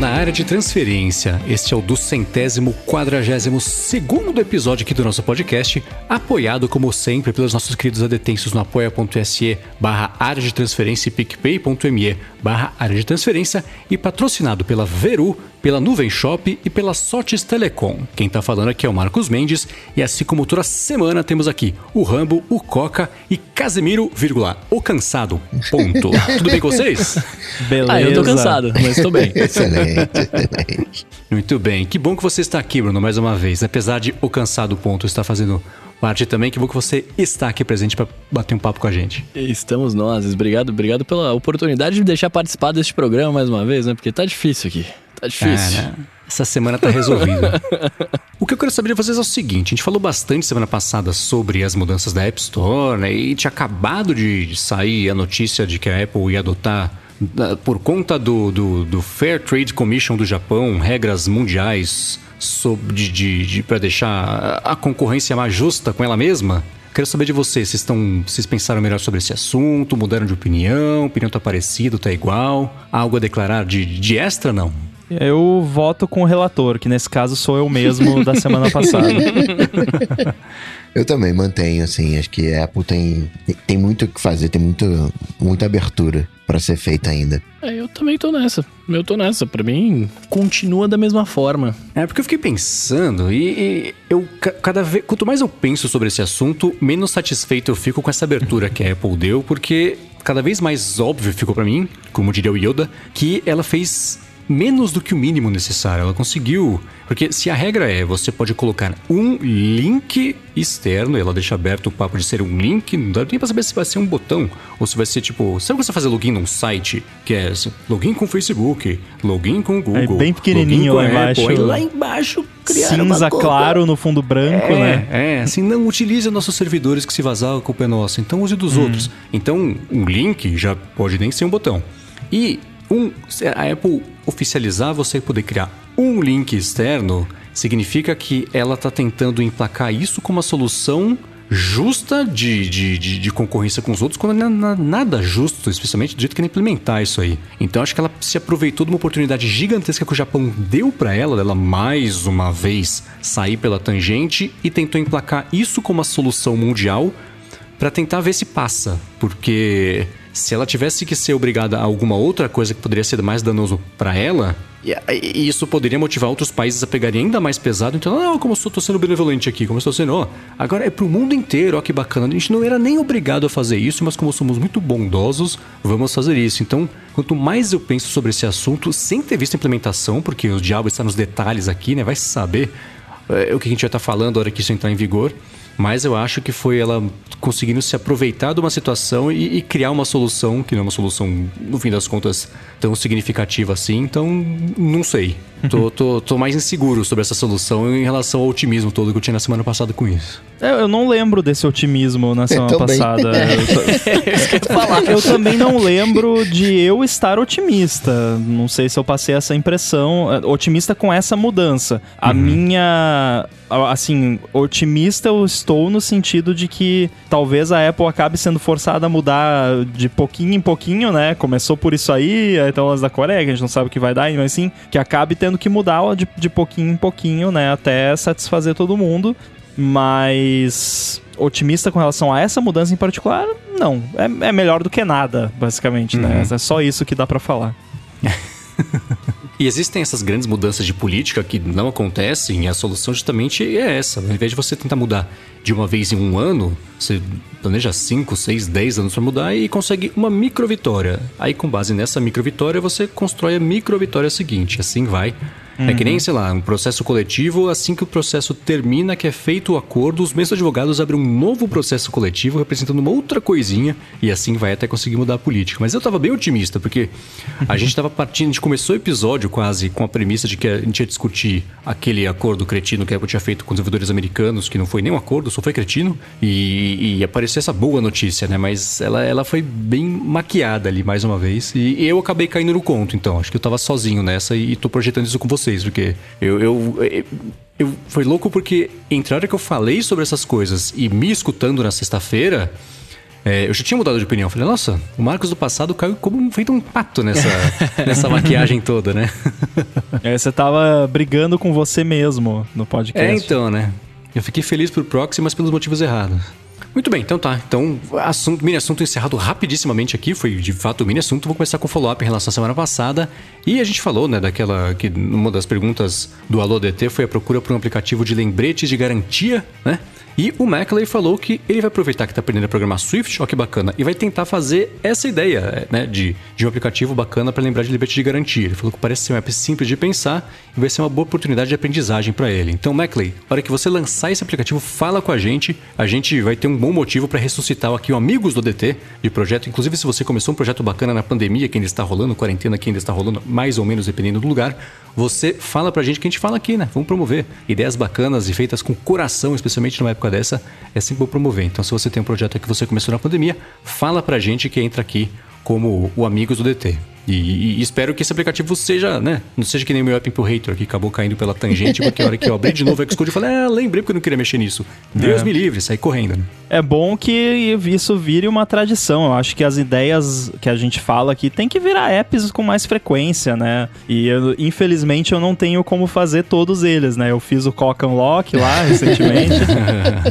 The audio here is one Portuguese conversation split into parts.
na área de transferência. Este é o do centésimo quadragésimo segundo episódio aqui do nosso podcast, apoiado como sempre pelos nossos queridos adetensos no apoia.se barra área de transferência e picpay.me barra área de transferência e patrocinado pela Veru, pela Nuvem Shop e pela Sotes Telecom. Quem tá falando aqui é o Marcos Mendes e assim como toda semana temos aqui o Rambo, o Coca e Casemiro, vírgula, o cansado, ponto. Tudo bem com vocês? Beleza. Ah, eu tô cansado, mas tô bem. excelente, excelente. Muito bem, que bom que você está aqui, Bruno, mais uma vez. Apesar de o cansado ponto estar fazendo parte também, que bom que você está aqui presente para bater um papo com a gente. Estamos nós. Obrigado, obrigado pela oportunidade de me deixar participar deste programa mais uma vez, né? Porque tá difícil aqui. Tá difícil. É, né? Essa semana tá resolvida. o que eu quero saber de vocês é o seguinte: a gente falou bastante semana passada sobre as mudanças da App Store, né? E tinha acabado de sair a notícia de que a Apple ia adotar por conta do, do, do, Fair Trade Commission do Japão, regras mundiais sobre, de, de, de para deixar a concorrência mais justa com ela mesma. Quero saber de vocês, vocês, estão, vocês pensaram melhor sobre esse assunto, mudaram de opinião, opinião tá parecida, tá igual? Algo a declarar de, de extra, não? Eu voto com o relator, que nesse caso sou eu mesmo da semana passada. eu também mantenho, assim, acho que a Apple tem, tem muito o que fazer, tem muito, muita abertura para ser feita ainda. É, eu também tô nessa. Eu tô nessa. Para mim, continua da mesma forma. É, porque eu fiquei pensando e, e, eu cada vez. Quanto mais eu penso sobre esse assunto, menos satisfeito eu fico com essa abertura que a Apple deu, porque cada vez mais óbvio ficou para mim, como diria o Yoda, que ela fez menos do que o mínimo necessário. Ela conseguiu. Porque se a regra é você pode colocar um link externo, ela deixa aberto o papo de ser um link, não dá nem pra saber se vai ser um botão ou se vai ser tipo. Sabe quando você fazer login num site? Que é login com Facebook, login com o Google. É bem pequenininho lá embaixo. Apple, lá embaixo Cinza claro no fundo branco, é, né? É, assim, não utilize nossos servidores que se vazar a culpa é nossa. Então use dos hum. outros. Então, um link já pode nem ser um botão. E um, a Apple oficializar você poder criar um link externo significa que ela está tentando emplacar isso como uma solução justa de, de, de, de, concorrência com os outros, quando não é nada justo, especialmente do jeito que ela implementar isso aí. Então acho que ela se aproveitou de uma oportunidade gigantesca que o Japão deu para ela, dela mais uma vez sair pela tangente e tentou emplacar isso como a solução mundial para tentar ver se passa, porque se ela tivesse que ser obrigada a alguma outra coisa que poderia ser mais danoso para ela, e isso poderia motivar outros países a pegarem ainda mais pesado. Então, não, como eu estou sendo benevolente aqui, como eu estou sendo, ó, agora é pro mundo inteiro, ó que bacana. A gente não era nem obrigado a fazer isso, mas como somos muito bondosos, vamos fazer isso. Então, quanto mais eu penso sobre esse assunto, sem ter visto a implementação, porque o diabo está nos detalhes aqui, né? Vai saber é, o que a gente vai estar tá falando na hora que isso entrar em vigor mas eu acho que foi ela conseguindo se aproveitar de uma situação e, e, criar uma solução, que não é uma solução, no fim das contas, tão significativa assim. Então, não sei. Tô, tô, tô mais inseguro sobre essa solução em relação ao otimismo todo que eu tinha na semana passada com isso. Eu, eu não lembro desse otimismo na semana passada. eu, eu também não lembro de eu estar otimista. Não sei se eu passei essa impressão. É, otimista com essa mudança. A uhum. minha. Assim, otimista eu estou no sentido de que talvez a Apple acabe sendo forçada a mudar de pouquinho em pouquinho, né? Começou por isso aí, então as da Coreia, que a gente não sabe o que vai dar, mas sim, que acabe tendo que mudar de, de pouquinho em pouquinho, né? Até satisfazer todo mundo. Mas otimista com relação a essa mudança em particular, não. É, é melhor do que nada, basicamente, né? uhum. né? É só isso que dá para falar. E existem essas grandes mudanças de política que não acontecem, e a solução justamente é essa. Ao invés de você tentar mudar de uma vez em um ano, você planeja 5, 6, 10 anos para mudar e consegue uma micro vitória. Aí, com base nessa micro vitória, você constrói a micro vitória seguinte. Assim vai Uhum. É que nem, sei lá, um processo coletivo, assim que o processo termina, que é feito o acordo, os mesmos advogados abrem um novo processo coletivo representando uma outra coisinha e assim vai até conseguir mudar a política. Mas eu tava bem otimista, porque a gente tava partindo, a gente começou o episódio quase com a premissa de que a gente ia discutir aquele acordo cretino que a Apple tinha feito com os desenvolvedores americanos, que não foi nem um acordo, só foi cretino, e, e apareceu essa boa notícia, né? Mas ela, ela foi bem maquiada ali mais uma vez. E, eu acabei caindo no conto, então. Acho que eu tava sozinho nessa e, e tô projetando isso com você vocês, porque eu, eu, eu, eu foi louco porque entre a hora que eu falei sobre essas coisas e me escutando na sexta-feira, é, eu já tinha mudado de opinião. Falei, nossa, o Marcos do passado caiu como feito um pato nessa, nessa maquiagem toda, né? É, você tava brigando com você mesmo no podcast. É, então, né? Eu fiquei feliz por proxy, mas pelos motivos errados. Muito bem, então tá. Então, assunto, mini assunto encerrado rapidissimamente aqui. Foi de fato o mini assunto. Vou começar com o follow-up em relação à semana passada. E a gente falou, né, daquela. que uma das perguntas do Alô DT foi a procura por um aplicativo de lembretes de garantia, né? E o Maclay falou que ele vai aproveitar que está aprendendo a programar Swift, ó que bacana, e vai tentar fazer essa ideia né, de, de um aplicativo bacana para lembrar de limite de garantia. Ele falou que parece ser um app simples de pensar vai ser uma boa oportunidade de aprendizagem para ele. Então, Maclay, na hora que você lançar esse aplicativo, fala com a gente. A gente vai ter um bom motivo para ressuscitar aqui o Amigos do DT de projeto. Inclusive, se você começou um projeto bacana na pandemia, que ainda está rolando, quarentena que ainda está rolando, mais ou menos dependendo do lugar, você fala pra gente que a gente fala aqui, né? Vamos promover. Ideias bacanas e feitas com coração, especialmente numa época dessa, é sempre bom promover. Então, se você tem um projeto que você começou na pandemia, fala pra gente que entra aqui como o Amigos do DT. E, e, espero que esse aplicativo seja, né? Não seja que nem o meu app hater que acabou caindo pela tangente, porque a hora que eu abri de novo o Xcode eu falei, ah, lembrei porque eu não queria mexer nisso. Deus é. me livre, saí correndo. Né? É bom que isso vire uma tradição. Eu acho que as ideias que a gente fala aqui tem que virar apps com mais frequência, né? E eu, infelizmente eu não tenho como fazer todos eles, né? Eu fiz o Cock Unlock lá recentemente,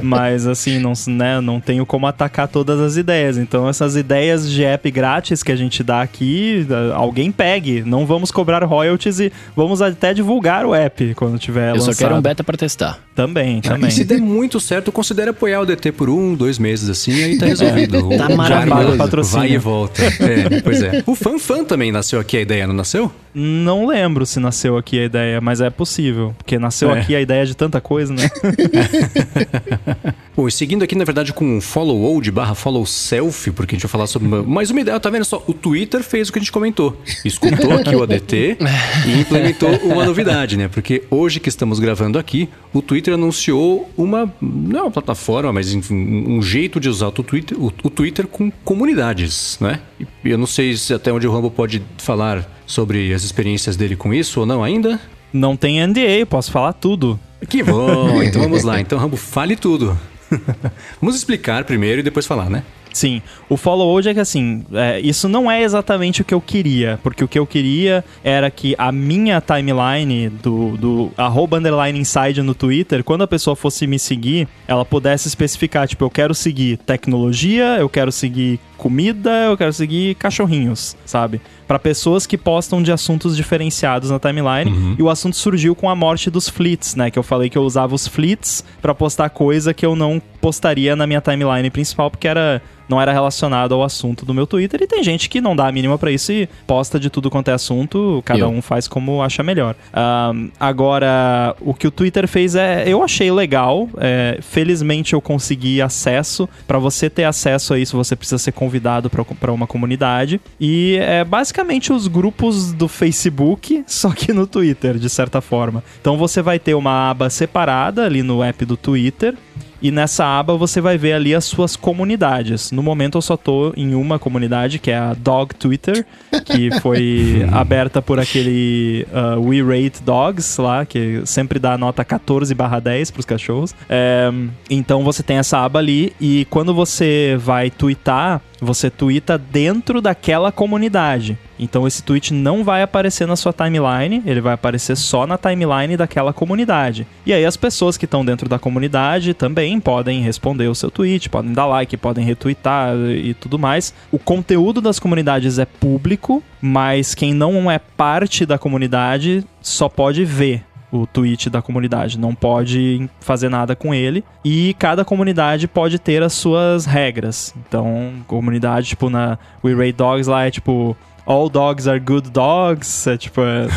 mas assim, não, né, não tenho como atacar todas as ideias. Então essas ideias de app grátis que a gente dá aqui, alguém pegue. Não vamos cobrar royalties e vamos até divulgar o app quando tiver Eu lançado. só quero um beta para testar. Também, também. E se der muito certo, considere apoiar o DT por um, dois meses assim, aí tá resolvido. É, tá maravilhoso. Vai e volta. É, pois é. O Fan Fan também nasceu aqui a ideia, não nasceu? Não lembro se nasceu aqui a ideia, mas é possível. Porque nasceu é. aqui a ideia de tanta coisa, né? Bom, e seguindo aqui, na verdade, com um follow old barra follow self, porque a gente vai falar sobre uma, mais uma ideia, tá vendo só? O Twitter fez o que a gente comentou. Escutou aqui o ADT e implementou uma novidade, né? Porque hoje que estamos gravando aqui, o Twitter anunciou uma, não é uma plataforma, mas enfim, um jeito de usar o Twitter, o, o Twitter com comunidades, né? E eu não sei se até onde o Rambo pode falar sobre as experiências dele com isso ou não ainda. Não tem NDA, posso falar tudo. Que bom, então vamos lá. Então, Rambo, fale tudo. Vamos explicar primeiro e depois falar, né? Sim, o follow hoje é que assim, é, isso não é exatamente o que eu queria, porque o que eu queria era que a minha timeline do, do arroba underline inside no Twitter, quando a pessoa fosse me seguir, ela pudesse especificar, tipo, eu quero seguir tecnologia, eu quero seguir comida, eu quero seguir cachorrinhos, sabe? Para pessoas que postam de assuntos diferenciados na timeline. Uhum. E o assunto surgiu com a morte dos fleets, né? Que eu falei que eu usava os fleets para postar coisa que eu não postaria na minha timeline principal, porque era não era relacionado ao assunto do meu Twitter. E tem gente que não dá a mínima para isso e posta de tudo quanto é assunto, cada eu. um faz como acha melhor. Um, agora, o que o Twitter fez é. Eu achei legal. É, felizmente eu consegui acesso. Para você ter acesso a isso, você precisa ser convidado para uma comunidade. E é basicamente os grupos do Facebook, só que no Twitter, de certa forma. Então você vai ter uma aba separada ali no app do Twitter e nessa aba você vai ver ali as suas comunidades. No momento eu só tô em uma comunidade, que é a Dog Twitter, que foi aberta por aquele uh, We Rate Dogs lá, que sempre dá nota 14 barra 10 pros cachorros. É, então você tem essa aba ali e quando você vai twittar, você twitta dentro daquela comunidade. Então esse tweet não vai aparecer na sua timeline, ele vai aparecer só na timeline daquela comunidade. E aí as pessoas que estão dentro da comunidade também podem responder o seu tweet, podem dar like, podem retweetar e tudo mais. O conteúdo das comunidades é público, mas quem não é parte da comunidade só pode ver o tweet da comunidade, não pode fazer nada com ele. E cada comunidade pode ter as suas regras. Então, comunidade, tipo, na We Rate Dogs lá é tipo all dogs are good dogs. É tipo, é,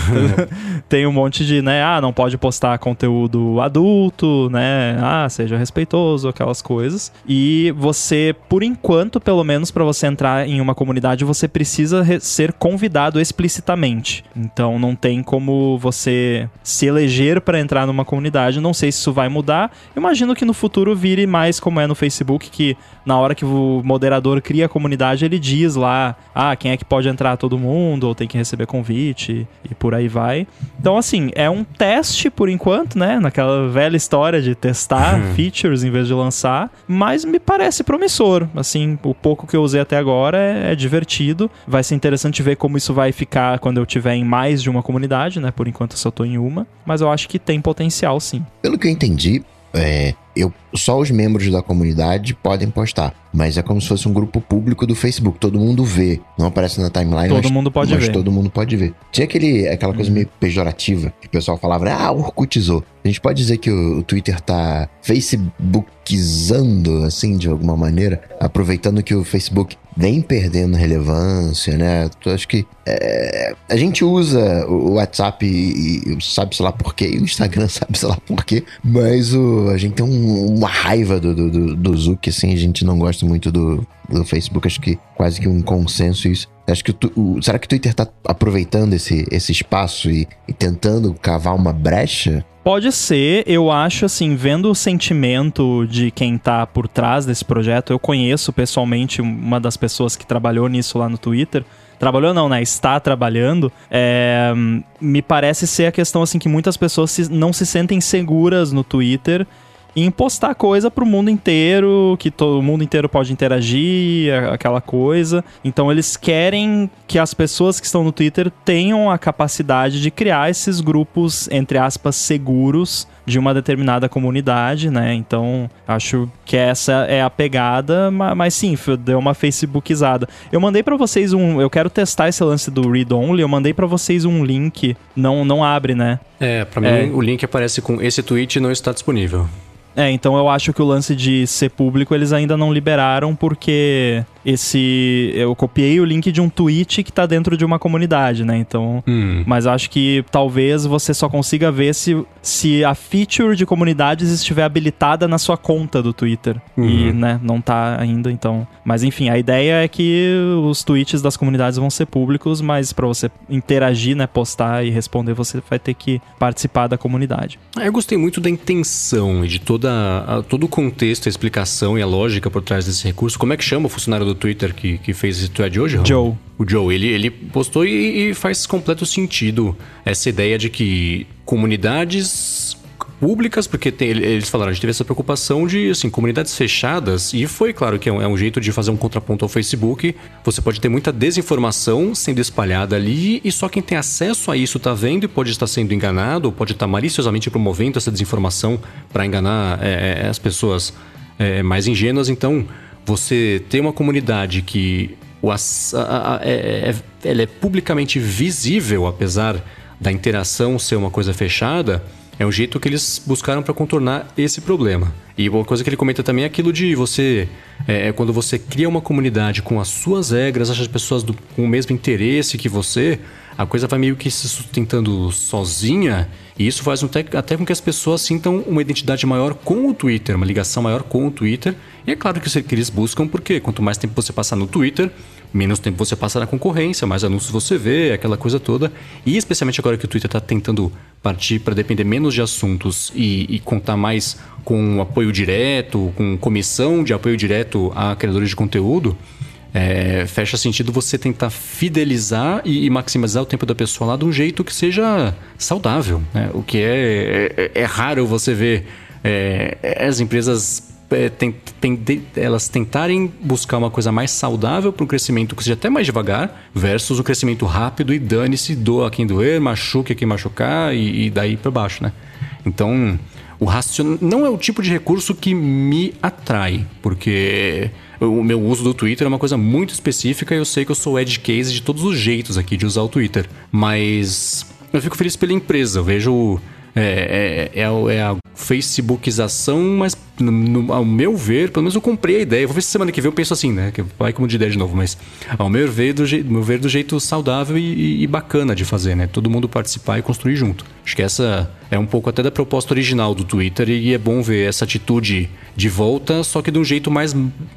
tem um monte de, né? Ah, não pode postar conteúdo adulto, né? Ah, seja respeitoso, aquelas coisas. E você, por enquanto, pelo menos para você entrar em uma comunidade, você precisa ser convidado explicitamente. Então não tem como você se eleger para entrar numa comunidade. Não sei se isso vai mudar. Imagino que no futuro vire mais como é no Facebook, que na hora que o moderador cria a comunidade, ele diz lá, ah, quem é que pode entrar? Todo mundo, ou tem que receber convite e por aí vai. Então, assim, é um teste por enquanto, né? Naquela velha história de testar uhum. features em vez de lançar, mas me parece promissor. Assim, o pouco que eu usei até agora é, é divertido. Vai ser interessante ver como isso vai ficar quando eu tiver em mais de uma comunidade, né? Por enquanto eu só tô em uma, mas eu acho que tem potencial sim. Pelo que eu entendi, é, eu, só os membros da comunidade podem postar. Mas é como se fosse um grupo público do Facebook. Todo mundo vê. Não aparece na timeline. Todo mas, mundo pode mas ver. todo mundo pode ver. Tinha aquele, aquela coisa uhum. meio pejorativa que o pessoal falava, ah, Orkutizou. A gente pode dizer que o, o Twitter tá Facebookizando, assim, de alguma maneira, aproveitando que o Facebook vem perdendo relevância, né? Eu acho que é, a gente usa o WhatsApp e, e sabe sei lá por quê, e o Instagram sabe sei lá por quê, mas o, a gente tem um, uma raiva do, do, do, do Zuck, assim, a gente não gosta muito do, do Facebook, acho que quase que um consenso isso. Acho que o, o, será que o Twitter tá aproveitando esse, esse espaço e, e tentando cavar uma brecha Pode ser, eu acho assim, vendo o sentimento de quem tá por trás desse projeto, eu conheço pessoalmente uma das pessoas que trabalhou nisso lá no Twitter. Trabalhou não, né? Está trabalhando. É, me parece ser a questão assim que muitas pessoas não se sentem seguras no Twitter em postar coisa pro mundo inteiro, que todo mundo inteiro pode interagir, aquela coisa. Então eles querem que as pessoas que estão no Twitter tenham a capacidade de criar esses grupos, entre aspas, seguros de uma determinada comunidade, né? Então, acho que essa é a pegada, mas, sim, deu uma facebookizada. Eu mandei para vocês um, eu quero testar esse lance do read only, eu mandei para vocês um link, não não abre, né? É, para mim é. o link aparece com esse tweet não está disponível. É, então eu acho que o lance de ser público eles ainda não liberaram porque esse. Eu copiei o link de um tweet que tá dentro de uma comunidade, né? Então. Hum. Mas acho que talvez você só consiga ver se, se a feature de comunidades estiver habilitada na sua conta do Twitter. Uhum. E, né, não tá ainda, então. Mas enfim, a ideia é que os tweets das comunidades vão ser públicos, mas para você interagir, né, postar e responder, você vai ter que participar da comunidade. Ah, eu gostei muito da intenção e de toda a, todo o contexto, a explicação e a lógica por trás desse recurso. Como é que chama o funcionário do Twitter que, que fez esse thread hoje, Raul? Joe. O Joe, ele, ele postou e, e faz completo sentido essa ideia de que comunidades públicas, porque tem, eles falaram, a gente teve essa preocupação de, assim, comunidades fechadas, e foi claro que é um, é um, jeito de fazer um contraponto ao Facebook. Você pode ter muita desinformação sendo espalhada ali, e só quem tem acesso a isso está vendo e pode estar sendo enganado, ou pode estar maliciosamente promovendo essa desinformação para enganar é, é, as pessoas é, mais ingênuas. Então, você tem uma comunidade que o, a, a, é, é, ela é publicamente visível, apesar da interação ser uma coisa fechada, é um jeito que eles buscaram para contornar esse problema. E uma coisa que ele comenta também é aquilo de você. É, é quando você cria uma comunidade com as suas regras, acha as pessoas do, com o mesmo interesse que você, a coisa vai meio que se sustentando sozinha. E isso faz até, até com que as pessoas sintam uma identidade maior com o Twitter, uma ligação maior com o Twitter. E é claro que isso é que eles buscam, porque quanto mais tempo você passar no Twitter, menos tempo você passa na concorrência, mais anúncios você vê, aquela coisa toda. E especialmente agora que o Twitter está tentando partir para depender menos de assuntos e, e, contar mais com apoio direto, com comissão de apoio direto a criadores de conteúdo, é, fecha sentido você tentar fidelizar e, e, maximizar o tempo da pessoa lá de um jeito que seja saudável. Né? O que é, é, é raro você ver é, as empresas é, tem, tem, elas tentarem buscar uma coisa mais saudável para um crescimento que seja até mais devagar, versus o crescimento rápido e dane-se, doa quem doer, machuque quem machucar e, e daí para baixo, né? Então, o racion... não é o tipo de recurso que me atrai, porque o meu uso do Twitter é uma coisa muito específica e eu sei que eu sou edge case de todos os jeitos aqui de usar o Twitter. Mas eu fico feliz pela empresa, eu vejo. É, é, é, é a Facebookização, mas no, no, ao meu ver, pelo menos eu comprei a ideia. Vou ver se semana que vem eu penso assim, né? Que vai como de ideia de novo, mas ao meu ver, do, je, meu ver, do jeito saudável e, e, bacana de fazer, né? Todo mundo participar e construir junto. Acho que essa é um pouco até da proposta original do Twitter e é bom ver essa atitude de volta, só que de um jeito mais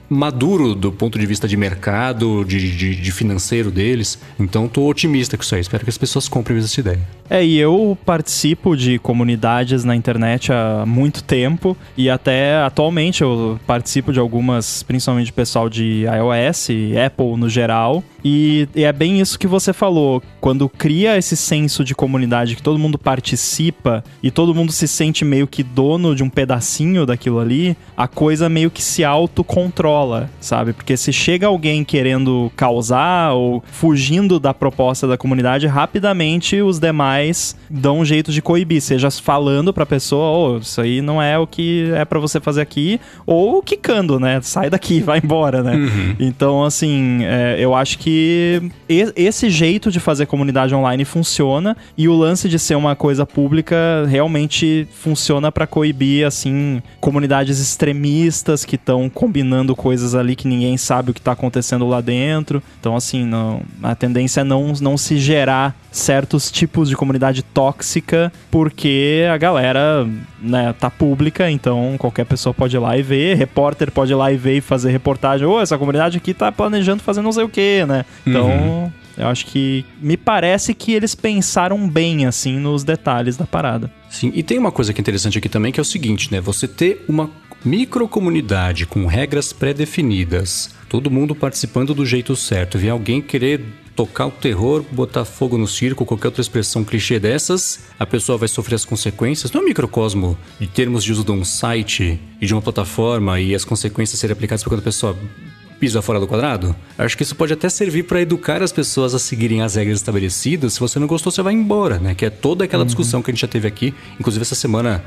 maduro do ponto de vista de mercado, de, de, de financeiro deles. Então tô otimista com isso aí. Espero que as pessoas comprem essa ideia. É, e eu participo de comunidades na internet há muito tempo e até atualmente eu participo de algumas, principalmente pessoal de iOS Apple no geral. E, e, é bem isso que você falou. Quando cria esse senso de comunidade que todo mundo participa e todo mundo se sente meio que dono de um pedacinho daquilo ali, a coisa meio que se autocontrola, sabe? Porque se chega alguém querendo causar ou fugindo da proposta da comunidade, rapidamente os demais dão um jeito de coibir, seja falando pra pessoa, oh, isso aí não é o que é para você fazer aqui, ou quicando, né? Sai daqui, vai embora, né? Uhum. Então, assim, é, eu acho que esse jeito de fazer comunidade online funciona e o lance de ser uma coisa pública realmente funciona para coibir, assim, comunidades extremistas que estão combinando coisas ali que ninguém sabe o que tá acontecendo lá dentro. Então, assim, não, a tendência é não, não se gerar certos tipos de comunidade tóxica, porque a galera, né, tá pública, então qualquer pessoa pode ir lá e ver, repórter pode ir lá e ver e fazer reportagem, ou oh, essa comunidade aqui tá planejando fazer não sei o que, né? Então, uhum. eu acho que me parece que eles pensaram bem assim nos detalhes da parada. Sim, e tem uma coisa que é interessante aqui também, que é o seguinte, né? Você ter uma microcomunidade com regras pré-definidas, todo mundo participando do jeito certo, ver alguém querer tocar o terror, botar fogo no circo, qualquer outra expressão clichê dessas, a pessoa vai sofrer as consequências. Não é um microcosmo de termos de uso de um site e de uma plataforma e as consequências serem aplicadas por quando a pessoa pisa fora do quadrado? Acho que isso pode até servir para educar as pessoas a seguirem as regras estabelecidas. Se você não gostou, você vai embora, né? Que é toda aquela uhum. discussão que a gente já teve aqui. Inclusive, essa semana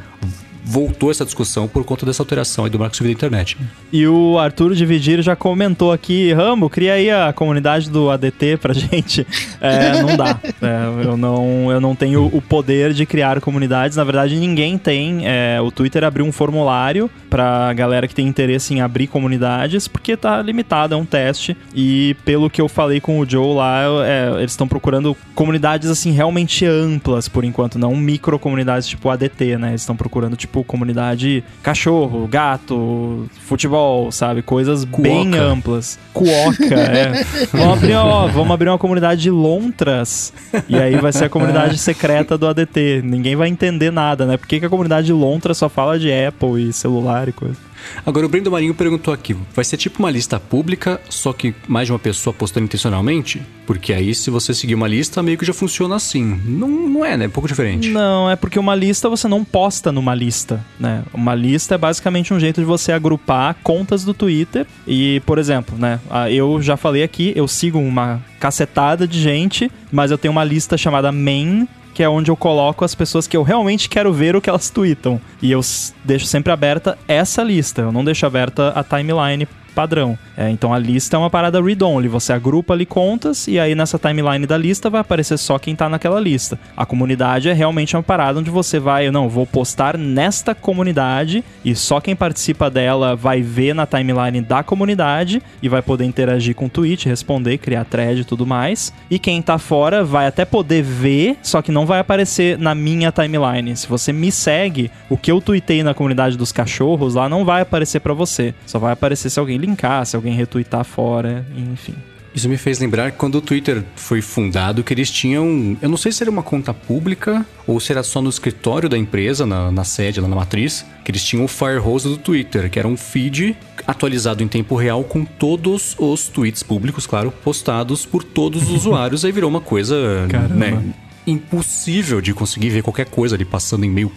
voltou essa discussão por conta dessa alteração aí do marco civil da internet. E o Arthur Dividir já comentou aqui, Rambo, cria aí a comunidade do ADT pra gente. É, não dá. É, eu, não, eu não tenho o poder de criar comunidades. Na verdade, ninguém tem. É, o Twitter abriu um formulário pra galera que tem interesse em abrir comunidades, porque tá limitado, é um teste. E pelo que eu falei com o Joe lá, é, eles estão procurando comunidades assim realmente amplas por enquanto, não micro comunidades tipo ADT, né? Eles estão procurando tipo tipo comunidade cachorro, gato, futebol, sabe? Coisas Cuoca. bem amplas. Cuoca, é. Vamos abrir, ó, vamos abrir uma comunidade de lontras e aí vai ser a comunidade secreta do ADT. Ninguém vai entender nada, né? Por que, que a comunidade de lontras só fala de Apple e celular e coisa? Agora, o Brendo Marinho perguntou aqui: vai ser tipo uma lista pública, só que mais de uma pessoa postando intencionalmente? Porque aí, se você seguir uma lista, meio que já funciona assim. Não, não é, né? É um pouco diferente. Não, é porque uma lista você não posta numa lista, né? Uma lista é basicamente um jeito de você agrupar contas do Twitter. E, por exemplo, né? Eu já falei aqui, eu sigo uma cacetada de gente, mas eu tenho uma lista chamada main que é onde eu coloco as pessoas que eu realmente quero ver o que elas tweetam. E eu deixo sempre aberta essa lista, eu não deixo aberta a timeline padrão. É, então a lista é uma parada read-only, você agrupa ali contas e aí nessa timeline da lista vai aparecer só quem tá naquela lista. A comunidade é realmente uma parada onde você vai, não, vou postar nesta comunidade e só quem participa dela vai ver na timeline da comunidade e vai poder interagir com o tweet, responder, criar thread e tudo mais. E quem tá fora vai até poder ver, só que não vai aparecer na minha timeline. Se você me segue, o que eu tuitei na comunidade dos cachorros lá não vai aparecer para você. Só vai aparecer se alguém linkar, se alguém retweetar fora, enfim. Isso me fez lembrar que quando o Twitter foi fundado, que eles tinham. Eu não sei se era uma conta pública ou se era só no escritório da empresa, na, na sede, lá na matriz, que eles tinham o Firehose do Twitter, que era um feed atualizado em tempo real com todos os tweets públicos, claro, postados por todos os usuários. Aí virou uma coisa, né, impossível de conseguir ver qualquer coisa ali passando em meio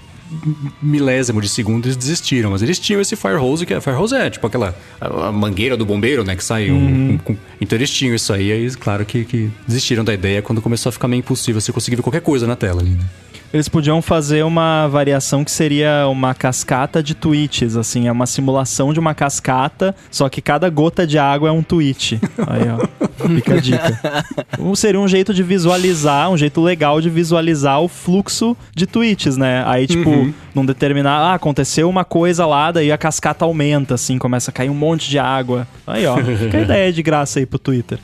milésimo de segundo eles desistiram. Mas eles tinham esse fire hose, que a fire hose é tipo aquela mangueira do bombeiro, né? Que sai uhum. um, um, Então eles tinham isso aí, aí claro que, que, desistiram da ideia quando começou a ficar meio impossível você conseguir ver qualquer coisa na tela ali, né? Eles podiam fazer uma variação que seria uma cascata de tweets, assim, é uma simulação de uma cascata, só que cada gota de água é um tweet. Aí, ó, fica a dica. Seria um jeito de visualizar, um jeito legal de visualizar o fluxo de tweets, né? Aí, tipo, uhum. num determinado. Ah, aconteceu uma coisa lá, daí a cascata aumenta, assim, começa a cair um monte de água. Aí, ó, fica a ideia de graça aí pro Twitter.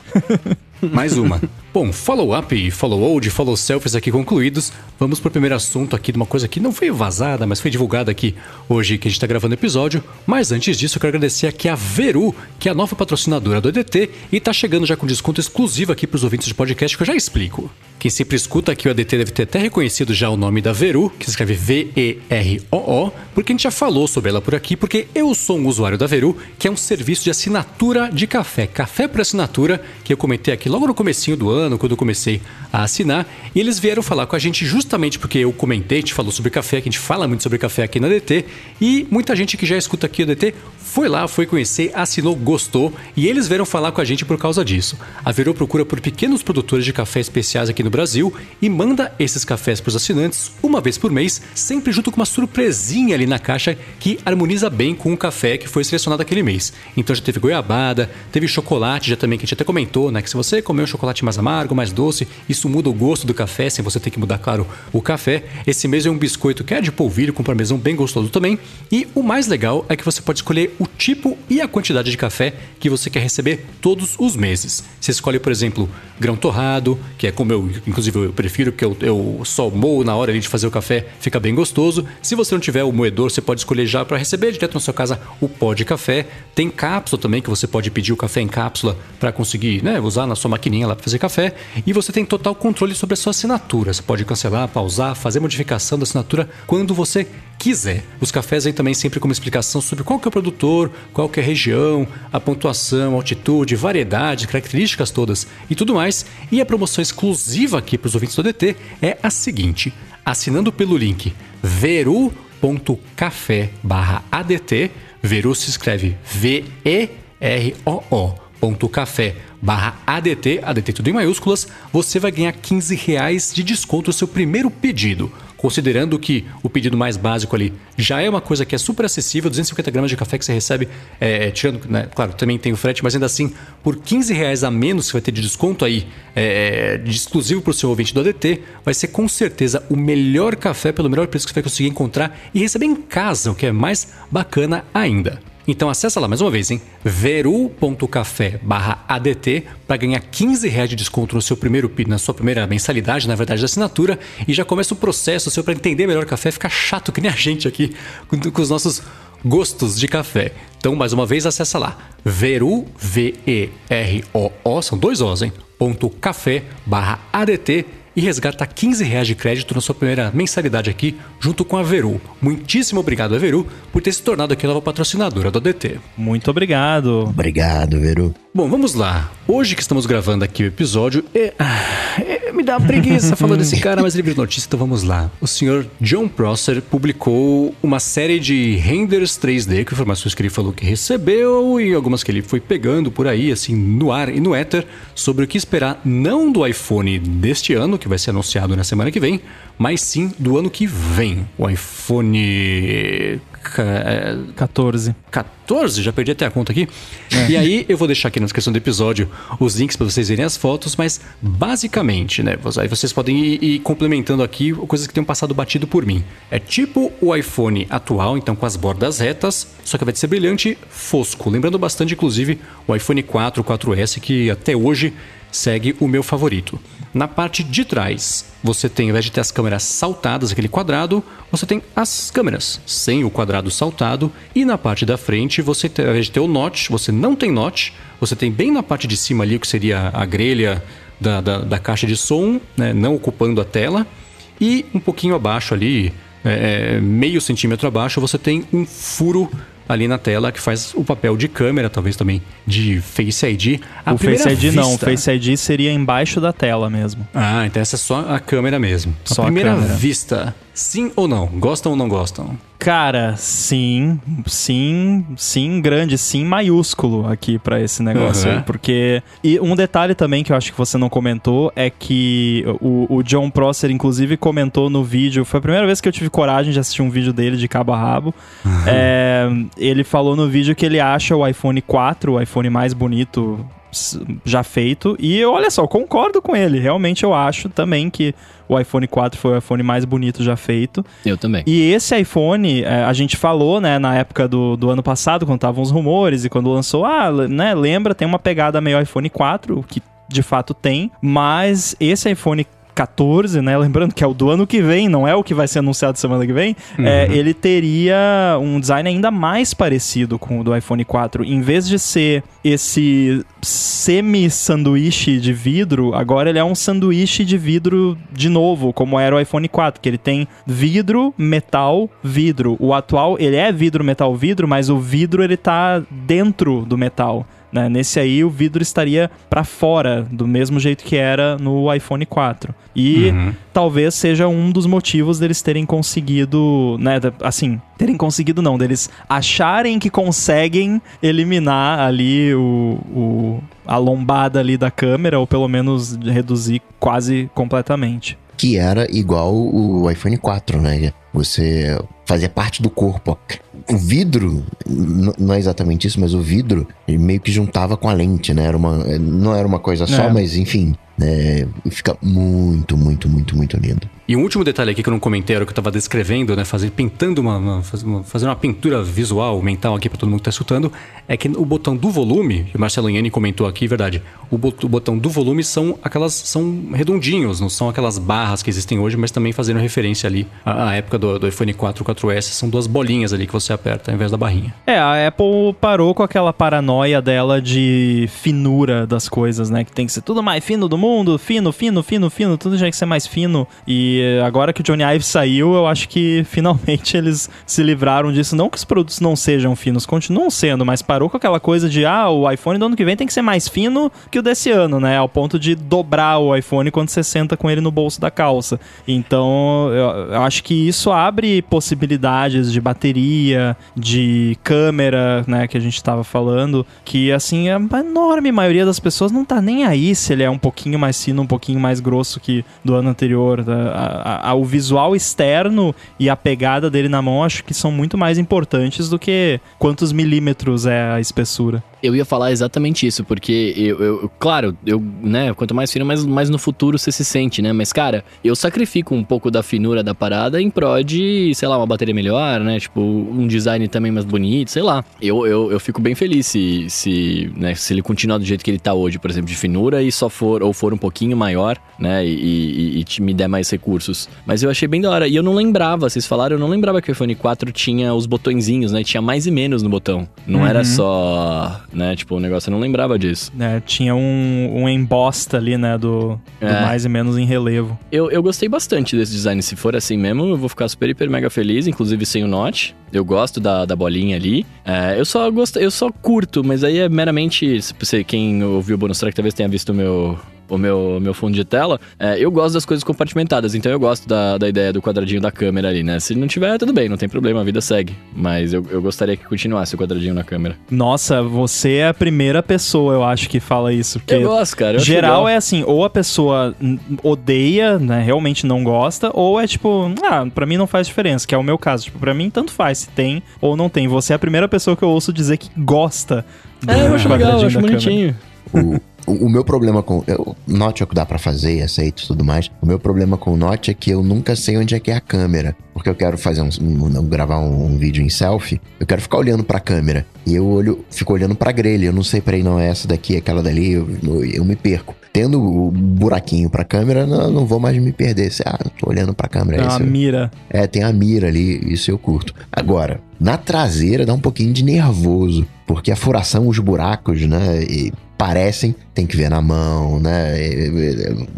Mais uma. Bom, follow-up, follow-old, follow-selfies aqui concluídos. Vamos para o primeiro assunto aqui de uma coisa que não foi vazada, mas foi divulgada aqui hoje que a gente está gravando o episódio. Mas antes disso, eu quero agradecer aqui a Veru, que é a nova patrocinadora do EDT e está chegando já com desconto exclusivo aqui para os ouvintes de podcast que eu já explico. Quem sempre escuta aqui o ADT deve ter até reconhecido já o nome da Veru, que se escreve V-E-R-O-O, porque a gente já falou sobre ela por aqui, porque eu sou um usuário da Veru, que é um serviço de assinatura de café. Café por assinatura, que eu comentei aqui logo no comecinho do ano, quando eu comecei a assinar, e eles vieram falar com a gente justamente porque eu comentei, a gente falou sobre café, que a gente fala muito sobre café aqui na ADT, e muita gente que já escuta aqui o ADT foi lá, foi conhecer, assinou, gostou, e eles vieram falar com a gente por causa disso. A Veru procura por pequenos produtores de café especiais aqui no no Brasil e manda esses cafés para os assinantes uma vez por mês, sempre junto com uma surpresinha ali na caixa que harmoniza bem com o café que foi selecionado aquele mês. Então já teve goiabada, teve chocolate já também, que a gente até comentou, né? Que se você comer um chocolate mais amargo, mais doce, isso muda o gosto do café, sem você ter que mudar, claro, o café. Esse mês é um biscoito que é de polvilho com parmesão bem gostoso também. E o mais legal é que você pode escolher o tipo e a quantidade de café que você quer receber todos os meses. Você escolhe, por exemplo, grão torrado, que é como eu inclusive eu prefiro que eu, eu só moo na hora de fazer o café, fica bem gostoso. Se você não tiver o moedor, você pode escolher já para receber direto na sua casa o pó de café. Tem cápsula também, que você pode pedir o café em cápsula para conseguir né, usar na sua maquininha lá para fazer café. E você tem total controle sobre a sua assinatura. Você pode cancelar, pausar, fazer modificação da assinatura quando você quiser. Os cafés aí também sempre com uma explicação sobre qual que é o produtor, qual que é a região, a pontuação, altitude, variedade, características todas e tudo mais. E a promoção exclusiva aqui para os ouvintes do DT é a seguinte: assinando pelo link veru.café/adt, Veru se escreve V E R O O ponto café barra ADT, ADT tudo em maiúsculas, você vai ganhar 15 reais de desconto no seu primeiro pedido considerando que o pedido mais básico ali já é uma coisa que é super acessível, 250 gramas de café que você recebe, é, tirando, né, claro, também tem o frete, mas ainda assim, por 15 reais a menos você vai ter de desconto aí, é, de exclusivo para o seu ouvinte do ADT, vai ser com certeza o melhor café pelo melhor preço que você vai conseguir encontrar e receber em casa, o que é mais bacana ainda. Então acessa lá mais uma vez, hein? veru.café ADT para ganhar 15 reais de desconto no seu primeiro na sua primeira mensalidade, na verdade, da assinatura, e já começa o processo seu para entender melhor o café, fica chato que nem a gente aqui com, com os nossos gostos de café. Então, mais uma vez, acessa lá. Veru, V-E-R-O-O, são dois O's, hein? Ponto café barra ADT e resgata 15 reais de crédito na sua primeira mensalidade aqui, junto com a Veru. Muitíssimo obrigado a Veru por ter se tornado aqui a nova patrocinadora do ADT. Muito obrigado. Obrigado, Veru. Bom, vamos lá. Hoje que estamos gravando aqui o episódio, é, é, me dá uma preguiça falando desse cara, mas livre de notícia, então vamos lá. O senhor John Prosser publicou uma série de renders 3D, com informações que ele falou que recebeu e algumas que ele foi pegando por aí, assim, no ar e no éter, sobre o que esperar não do iPhone deste ano, que vai ser anunciado na semana que vem, mas sim do ano que vem. O iPhone 14. 14? Já perdi até a conta aqui. É. E aí eu vou deixar aqui na descrição do episódio os links para vocês verem as fotos, mas basicamente, né? Aí vocês podem ir, ir, complementando aqui coisas que tenham passado batido por mim. É tipo o iPhone atual, então com as bordas retas, só que vai ser brilhante fosco. Lembrando bastante, inclusive, o iPhone 4, 4S, que até hoje segue o meu favorito. Na parte de trás, você tem, ao invés de ter as câmeras saltadas, aquele quadrado, você tem as câmeras sem o quadrado saltado. E na parte da frente, você tem, ao invés de ter o notch, você não tem notch. Você tem bem na parte de cima ali, o que seria a grelha da, da, da caixa de som, né, não ocupando a tela. E um pouquinho abaixo ali, é, é meio centímetro abaixo, você tem um furo ali na tela que faz o papel de câmera, talvez também de Face ID. A o Face ID vista... não, o Face ID seria embaixo da tela mesmo. Ah, então essa é só a câmera mesmo. Só a primeira a vista, sim ou não? Gostam ou não gostam? Cara, sim, sim, sim, grande, sim maiúsculo aqui para esse negócio uhum. aí, porque e um detalhe também que eu acho que você não comentou é que o, o, John Prosser inclusive comentou no vídeo, foi a primeira vez que eu tive coragem de assistir um vídeo dele de cabo a rabo. Uhum. É, ele falou no vídeo que ele acha o iPhone 4 o iPhone mais bonito já feito. E olha só, concordo com ele. Realmente eu acho também que o iPhone 4 foi o iPhone mais bonito já feito. Eu também. E esse iPhone, é, a gente falou, né, na época do, do ano passado, quando estavam os rumores e quando lançou, ah, né, lembra, tem uma pegada meio iPhone 4, que de fato tem, mas esse iPhone 14, né? Lembrando que é o do ano que vem, não é o que vai ser anunciado semana que vem. Uhum. É, ele teria um design ainda mais parecido com o do iPhone 4. Em vez de ser esse semi-sanduíche de vidro, agora ele é um sanduíche de vidro de novo, como era o iPhone 4, que ele tem vidro, metal, vidro. O atual, ele é vidro, metal, vidro, mas o vidro ele tá dentro do metal. Né? Nesse aí, o vidro estaria para fora, do mesmo jeito que era no iPhone 4. E uhum. talvez seja um dos motivos deles terem conseguido, né, assim, terem conseguido não, deles acharem que conseguem eliminar ali o, o a lombada ali da câmera, ou pelo menos reduzir quase completamente que era igual o iPhone 4, né? Você fazia parte do corpo. O vidro, não é exatamente isso, mas o vidro meio que juntava com a lente, né? Era uma, não era uma coisa só, é. mas enfim, né? Fica muito, muito, muito, muito lindo. E um último detalhe aqui que eu não comentei, era o que eu estava descrevendo, né? Fazer, pintando uma, uma, fazendo uma pintura visual, mental aqui para todo mundo que está escutando, é que o botão do volume, que o Marcelo Iani comentou aqui, verdade, o, bot, o, botão do volume são aquelas, são redondinhos, não são aquelas barras que existem hoje, mas também fazendo referência ali à, à época do, do iPhone 4 4S, são duas bolinhas ali que você aperta ao invés da barrinha. É, a Apple parou com aquela paranoia dela de finura das coisas, né? Que tem que ser tudo mais fino do mundo, fino, fino, fino, fino, tudo tem que ser mais fino. E agora que o Johnny Ive saiu, eu acho que finalmente eles se livraram disso. Não que os produtos não sejam finos, continuam sendo, mas parou com aquela coisa de, ah, o iPhone do ano que vem tem que ser mais fino que o desse ano, né? Ao ponto de dobrar o iPhone quando você senta com ele no bolso da calça. Então, eu, acho que isso abre possibilidades de bateria, de câmera, né, que a gente estava falando, que assim, a enorme maioria das pessoas não tá nem aí se ele é um pouquinho mais fino, um pouquinho mais grosso que do ano anterior. Tá? a, a, o visual externo e a pegada dele na mão acho que são muito mais importantes do que quantos milímetros é a espessura. Eu ia falar exatamente isso, porque eu, eu, claro, eu, né, quanto mais fino, mais, mais no futuro você se sente, né? Mas, cara, eu sacrifico um pouco da finura da parada em prol de, sei lá, uma bateria melhor, né? Tipo, um design também mais bonito, sei lá. Eu, eu, eu fico bem feliz se, se, né, se ele continuar do jeito que ele tá hoje, por exemplo, de finura e só for, ou for um pouquinho maior, né? E, e, e me der mais recursos. Mas eu achei bem da hora. E eu não lembrava, vocês falaram, eu não lembrava que o iPhone 4 tinha os botõezinhos, né? Tinha mais e menos no botão. Não uhum. era só né? Tipo, o negócio eu não lembrava disso. É, tinha um, um embosta ali, né? Do, do é. mais e menos em relevo. Eu, eu gostei bastante desse design. Se for assim mesmo, eu vou ficar super, hiper, mega feliz, inclusive sem o Note. Eu gosto da, da bolinha ali. É, eu só gosto, eu só curto, mas aí é meramente. Se, quem ouviu o bonus track talvez tenha visto o meu, o meu, meu fundo de tela, é, eu gosto das coisas compartimentadas, então eu gosto da, da ideia do quadradinho da câmera ali, né? Se não tiver, tudo bem, não tem problema, a vida segue. Mas eu, eu gostaria que continuasse o quadradinho na câmera. Nossa, você é a primeira pessoa, eu acho, que fala isso. Eu gosto, cara. Eu geral é assim, ou a pessoa odeia, né, realmente não gosta, ou é tipo, ah, pra mim não faz diferença, que é o meu caso. Tipo, pra mim tanto faz se tem ou não tem. Você é a primeira pessoa que eu ouço dizer que gosta. É, eu acho legal, eu acho bonitinho. O, o, o, meu problema com. Eu, Note é o que dá para fazer, aceito e tudo mais. O meu problema com o Note é que eu nunca sei onde é que é a câmera. Porque eu quero fazer um, um gravar um, um, vídeo em selfie, eu quero ficar olhando pra câmera. E eu olho, fico olhando pra grelha. Eu não sei, peraí, não é essa daqui, é aquela dali, eu, eu, eu me perco. Tendo o buraquinho pra câmera, não, não vou mais me perder. Se, ah, tô olhando pra câmera. Tem a mira. É, tem a mira ali, isso eu curto. Agora, na traseira dá um pouquinho de nervoso, porque a furação, os buracos, né? E parecem, tem que ver na mão, né?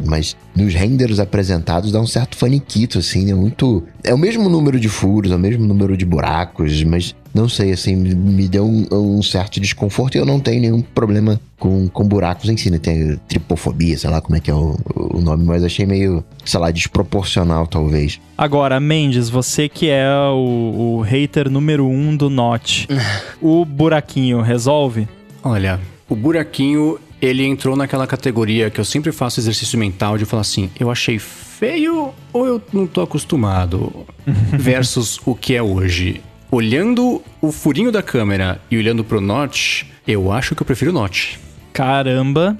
Mas nos renders apresentados dá um certo faniquito, assim, é muito. É o mesmo número de furos, é o mesmo número de buracos, mas não sei, assim, me deu um, um certo desconforto e eu não tenho nenhum problema com, com buracos em si, né? Tem tripofobia, sei lá como é que é o, o nome, mas achei meio, sei lá, desproporcional, talvez. Agora, Mendes, você que é o, o hater número um do Note, o buraquinho resolve? Olha, o buraquinho, ele entrou naquela categoria que eu sempre faço exercício mental de falar assim: eu achei feio ou eu não tô acostumado? Versus o que é hoje. Olhando o furinho da câmera e olhando pro Notch, eu acho que eu prefiro o Notch. Caramba!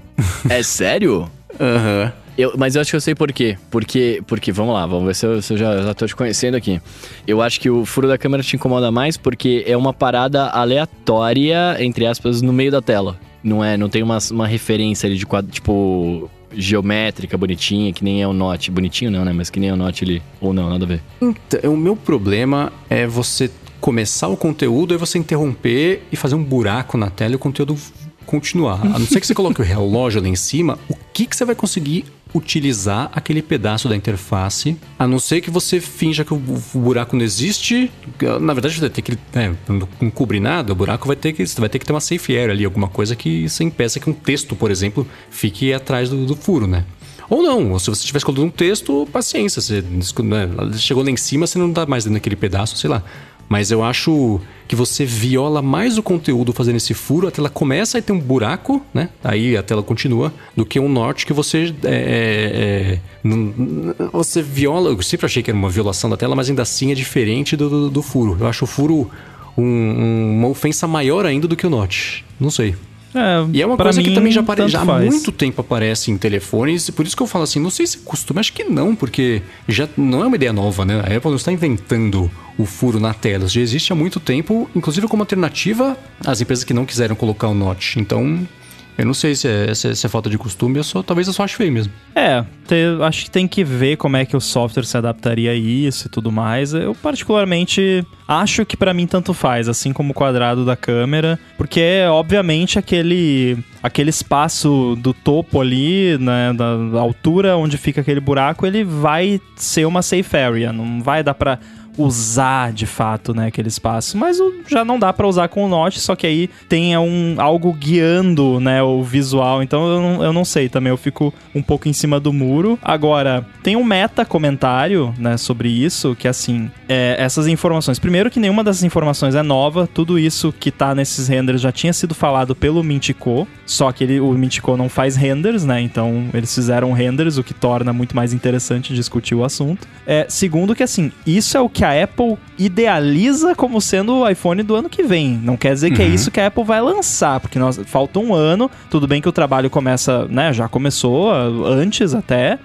é sério? Aham. Uhum. Eu, mas eu acho que eu sei por quê. Porque, porque vamos lá, vamos ver se eu, se eu já, já tô te conhecendo aqui. Eu acho que o furo da câmera te incomoda mais porque é uma parada aleatória, entre aspas, no meio da tela. Não é, não tem uma, uma referência ali de quadro, tipo geométrica, bonitinha, que nem é o Note. Bonitinho não, né? Mas que nem é o Note ali. Ou não, nada a ver. Então, o meu problema é você começar o conteúdo e você interromper e fazer um buraco na tela e o conteúdo continuar. A não ser que você coloque o relógio lá em cima, o que, que você vai conseguir utilizar aquele pedaço da interface, a não ser que você finja que o buraco não existe. Na verdade, vai ter que é, não cobrir nada, o buraco vai ter que vai ter que ter uma safe area ali, alguma coisa que você impeça que um texto, por exemplo, fique atrás do, do furo, né? Ou não, ou se você tivesse colocado um texto, paciência, você né, chegou lá em cima, você não tá mais dentro daquele pedaço, sei lá. Mas eu acho que você viola mais o conteúdo fazendo esse furo, a tela começa a ter um buraco, né? Aí a tela continua, do que um norte que você. É, é, é você viola. Eu sempre achei que era uma violação da tela, mas ainda assim é diferente do, do, do furo. Eu acho o furo um, um, uma ofensa maior ainda do que o norte. Não sei. É, e é uma coisa mim, que também já, apare... já há muito tempo aparece em telefones, por isso que eu falo assim, não sei se costuma, acho que não, porque já não é uma ideia nova, né? A Apple não está inventando o furo na tela, já existe há muito tempo, inclusive como alternativa às empresas que não quiseram colocar o Notch. Então, eu não sei se é, se é, se é falta de costume, eu só, talvez eu só acho feio mesmo. É, te, acho que tem que ver como é que o software se adaptaria a isso e tudo mais. Eu particularmente acho que para mim tanto faz, assim como o quadrado da câmera, porque obviamente aquele aquele espaço do topo ali, né, da altura onde fica aquele buraco, ele vai ser uma safe area, não vai dar para usar de fato, né, aquele espaço. Mas já não dá para usar com o Note, só que aí tem um, algo guiando, né, o visual. Então eu não, eu não sei também, eu fico um pouco em cima do muro. Agora, tem um meta comentário, né, sobre isso, que assim, é, essas informações. Primeiro que nenhuma dessas informações é nova, tudo isso que tá nesses renders já tinha sido falado pelo Mintico, só que ele, o Mintico não faz renders, né, então eles fizeram renders, o que torna muito mais interessante discutir o assunto. É, segundo que assim, isso é o que a Apple idealiza como sendo o iPhone do ano que vem. Não quer dizer que é uhum. é isso que a Apple vai lançar, porque nós, falta um ano. Tudo bem que o trabalho começa, né? Já começou antes até.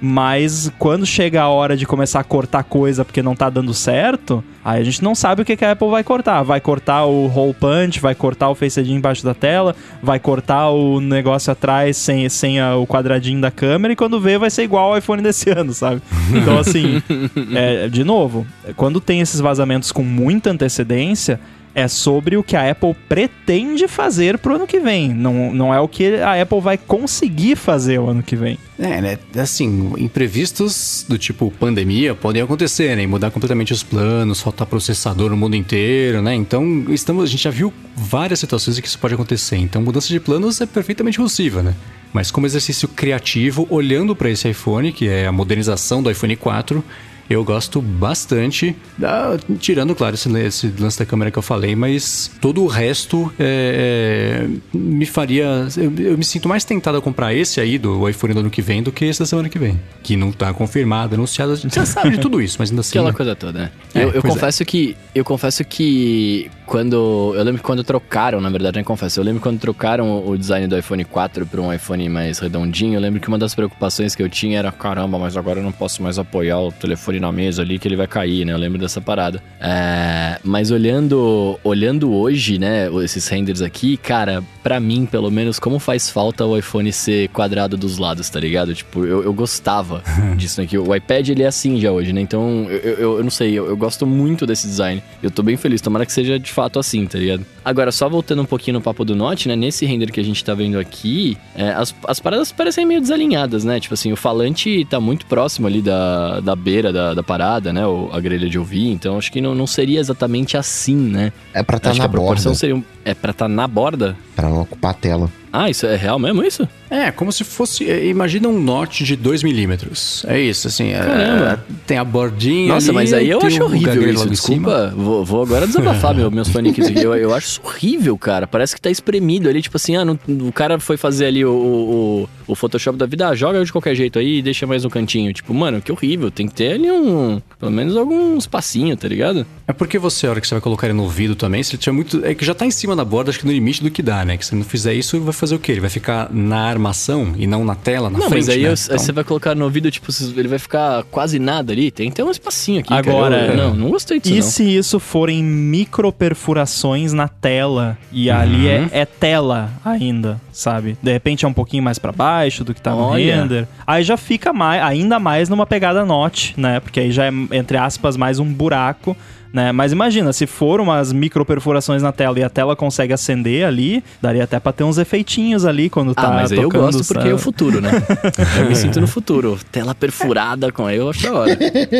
Mas quando chega a hora de começar a cortar coisa porque não tá dando certo, aí a gente não sabe o que, que a Apple vai cortar. Vai cortar o hole punch, vai cortar o Face ID embaixo da tela, vai cortar o negócio atrás sem, sem a, o quadradinho da câmera e quando vê vai ser igual ao iPhone desse ano, sabe? Então assim, é, de novo, quando tem esses vazamentos com muita antecedência, é sobre o que a Apple pretende fazer pro ano que vem. Não, não é o que a Apple vai conseguir fazer o ano que vem. É, né? Assim, imprevistos do tipo pandemia podem acontecer, né? mudar completamente os planos, faltar processador no mundo inteiro, né? Então, estamos, a gente já viu várias situações em que isso pode acontecer. Então, mudança de planos é perfeitamente possível, né? Mas como exercício criativo, olhando para esse iPhone, que é a modernização do iPhone 4, eu gosto bastante, da, tirando, claro, esse, esse, lance da câmera que eu falei, mas todo o resto é, é, me faria. Eu, eu, me sinto mais tentado a comprar esse aí do iPhone do ano que vem do que esse da semana que vem. Que não tá confirmado, anunciado. Você sabe de tudo isso, mas ainda assim. Aquela coisa toda, né? É, eu, eu é. confesso que. Eu confesso que quando. Eu lembro que quando trocaram, na verdade, nem confesso. Eu lembro quando trocaram o design do iPhone 4 para um iPhone mais redondinho. Eu lembro que uma das preocupações que eu tinha era: caramba, mas agora eu não posso mais apoiar o telefone na mesa ali que ele vai cair, né? Eu lembro dessa parada. É, mas olhando, olhando hoje, né, esses renders aqui, cara, para mim, pelo menos, como faz falta o iPhone ser quadrado dos lados, tá ligado? Tipo, eu, eu gostava disso aqui. O iPad, ele é assim já hoje, né? Então, eu, eu, eu não sei, eu, eu gosto muito desse design. Eu tô bem feliz, tomara que seja de fato assim, tá ligado? Agora, só voltando um pouquinho no papo do Note, né? Nesse render que a gente tá vendo aqui, é, as, as paradas parecem meio desalinhadas, né? Tipo assim, o falante tá muito próximo ali da, da beira da, da parada, né? O, a grelha de ouvir, então acho que não, não seria exatamente assim, né? É pra estar tá na borda. Seria, é pra estar tá na borda? Pra não ocupar a tela. Ah, isso é real mesmo, isso? É, como se fosse. É, imagina um norte de 2 milímetros. É isso, assim. É, tem a bordinha. Nossa, ali, mas aí eu acho horrível isso. Desculpa, vou, vou, agora desabafar meu, meus faniques aqui. Eu, eu acho horrível, cara. Parece que tá espremido ali, tipo assim, ah, não, o cara foi fazer ali o, o, o Photoshop da vida, ah, joga de qualquer jeito aí e deixa mais no cantinho. Tipo, mano, que horrível. Tem que ter ali um. Pelo menos algum espacinho, tá ligado? É porque você, a hora que você vai colocar ele no ouvido também, se ele tiver muito. É que já tá em cima da borda, acho que no limite do que dá, né? Que se não fizer isso, vai fazer o quê? Ele vai ficar na armação e não na tela, na não, frente. Mas aí, né? eu, então... aí você vai colocar no ouvido, tipo, ele vai ficar quase nada ali. Tem que ter um espacinho aqui. Agora, eu, não, não gostei disso. E não. se isso forem microperfurações na tela e uhum. ali é, é, tela ainda, sabe? De repente é um pouquinho mais para baixo do que tá Olha. no render. Aí já fica mais, ainda mais numa pegada notch, né? Porque aí já é, entre aspas, mais um buraco né? Mas imagina, se for umas micro perfurações na tela e a tela consegue acender ali, daria até pra ter uns efeitinhos ali quando ah, tá mas tocando. eu gosto porque é o futuro, né? eu me sinto no futuro. Tela perfurada com eu acho da hora.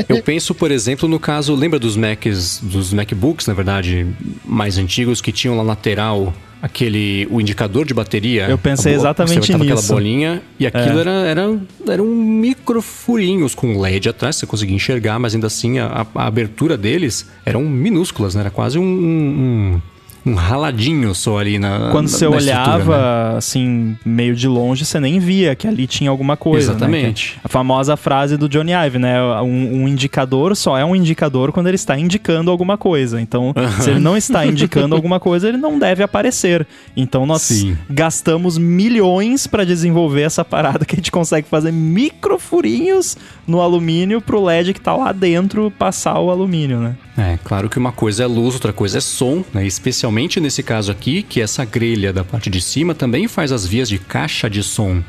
Eu penso, por exemplo, no caso, lembra dos Macs, dos MacBooks, na verdade, mais antigos que tinham lá lateral aquele o indicador de bateria. Eu pensei exatamente nisso. aquela bolinha e aquilo é. era, era eram micro furinhos com LED atrás, você conseguia enxergar, mas ainda assim a, a abertura deles eram minúsculas, né? Era quase um, um um raladinho só ali na Quando na, você na olhava, né? assim, meio de longe, você nem via que ali tinha alguma coisa. Né? Exatamente. Né? A famosa frase do Johnny Ive, né? Um, um, indicador só é um indicador quando ele está indicando alguma coisa. Então, se ele não está indicando alguma coisa, ele não deve aparecer. Então, nós Sim. gastamos milhões para desenvolver essa parada que a gente consegue fazer microfurinhos no alumínio pro LED que tá lá dentro passar o alumínio, né? É, claro que uma coisa é luz, outra coisa é som, né? Especialmente nesse caso aqui, que essa grelha da parte de cima também faz as vias de caixa de som.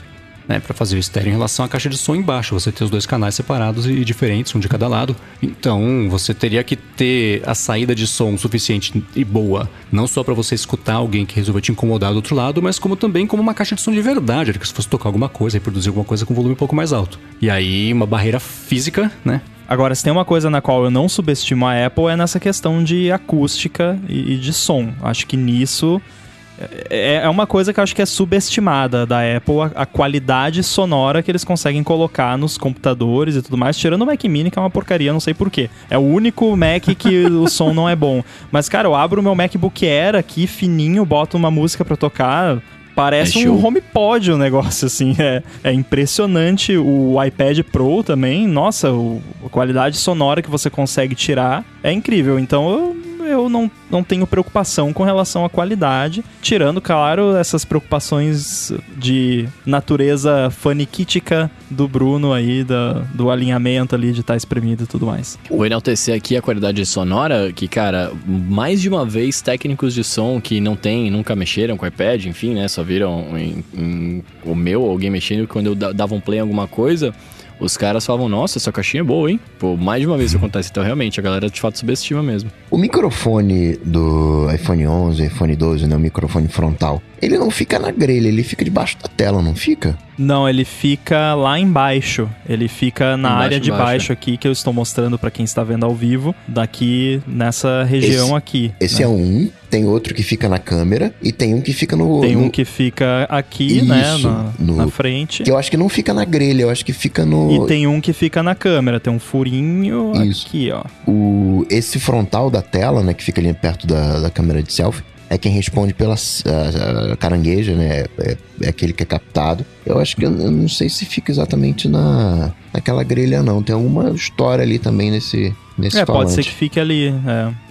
Né, para fazer o estéreo em relação à caixa de som embaixo. Você tem os dois canais separados e diferentes, um de cada lado. Então, você teria que ter a saída de som suficiente e boa, não só para você escutar alguém que resolva te incomodar do outro lado, mas como também como uma caixa de som de verdade, que se fosse tocar alguma coisa e produzir alguma coisa com volume um pouco mais alto. E aí, uma barreira física, né, Agora, se tem uma coisa na qual eu não subestimo a Apple é nessa questão de acústica e de som. Acho que nisso é, é uma coisa que eu acho que é subestimada da Apple, a, a, qualidade sonora que eles conseguem colocar nos computadores e tudo mais, tirando o Mac Mini, que é uma porcaria, não sei porquê. É o único Mac que o som não é bom. Mas, cara, eu abro o meu MacBook Air aqui, fininho, boto uma música para tocar, Parece é um HomePod o negócio, assim. É, é impressionante. O iPad Pro também, nossa, o, a qualidade sonora que você consegue tirar é incrível. Então eu eu não, não tenho preocupação com relação à qualidade, tirando, claro, essas preocupações de natureza faniquítica do Bruno aí, da, do alinhamento ali de estar tá espremido e tudo mais. Vou enaltecer aqui a qualidade sonora, que, cara, mais de uma vez técnicos de som que não tem, nunca mexeram com o iPad, enfim, né, só viram em, em, o meu, alguém mexendo quando eu dava um play em alguma coisa os caras falavam, nossa, essa caixinha é boa, hein? Pô, mais de uma vez isso acontece. Então, realmente, a galera de fato subestima mesmo. O microfone do iPhone 11, iPhone 12, né? O microfone frontal, ele não fica na grelha, ele fica debaixo da tela, não fica? Não, ele fica lá embaixo. Ele fica na embaixo, área de baixo, baixo aqui que eu estou mostrando para quem está vendo ao vivo, daqui nessa região esse, aqui. Esse né? é um, tem outro que fica na câmera e tem um que fica no. Tem no... um que fica aqui, né, Isso, né? Na, no... na, frente. Que eu acho que não fica na grelha, eu acho que fica no. E tem um que fica na câmera, tem um furinho Isso. aqui, ó. O... Esse frontal da tela, né, que fica ali perto da, da câmera de selfie, é quem responde pela a carangueja, né? É, é, aquele que é captado. Eu acho que eu, eu, não sei se fica exatamente na, naquela grelha, não. Tem alguma história ali também nesse, nesse É, falante. pode ser que fique ali.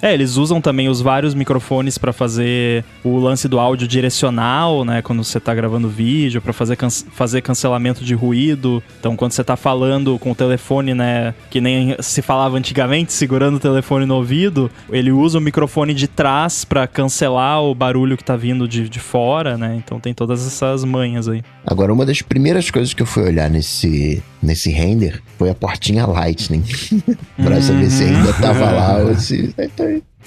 É, é eles usam também os vários microfones para fazer o lance do áudio direcional, né? Quando você tá gravando vídeo, para fazer, can fazer cancelamento de ruído. Então, quando você tá falando com o telefone, né? Que nem se falava antigamente, segurando o telefone no ouvido, ele usa o microfone de trás para cancelar o barulho que tá vindo de, de fora, né? Então tem todas essas manhas aí. Agora, uma das primeiras coisas que eu fui olhar nesse, nesse render foi a portinha Lightning. pra saber se ainda tava lá ou se.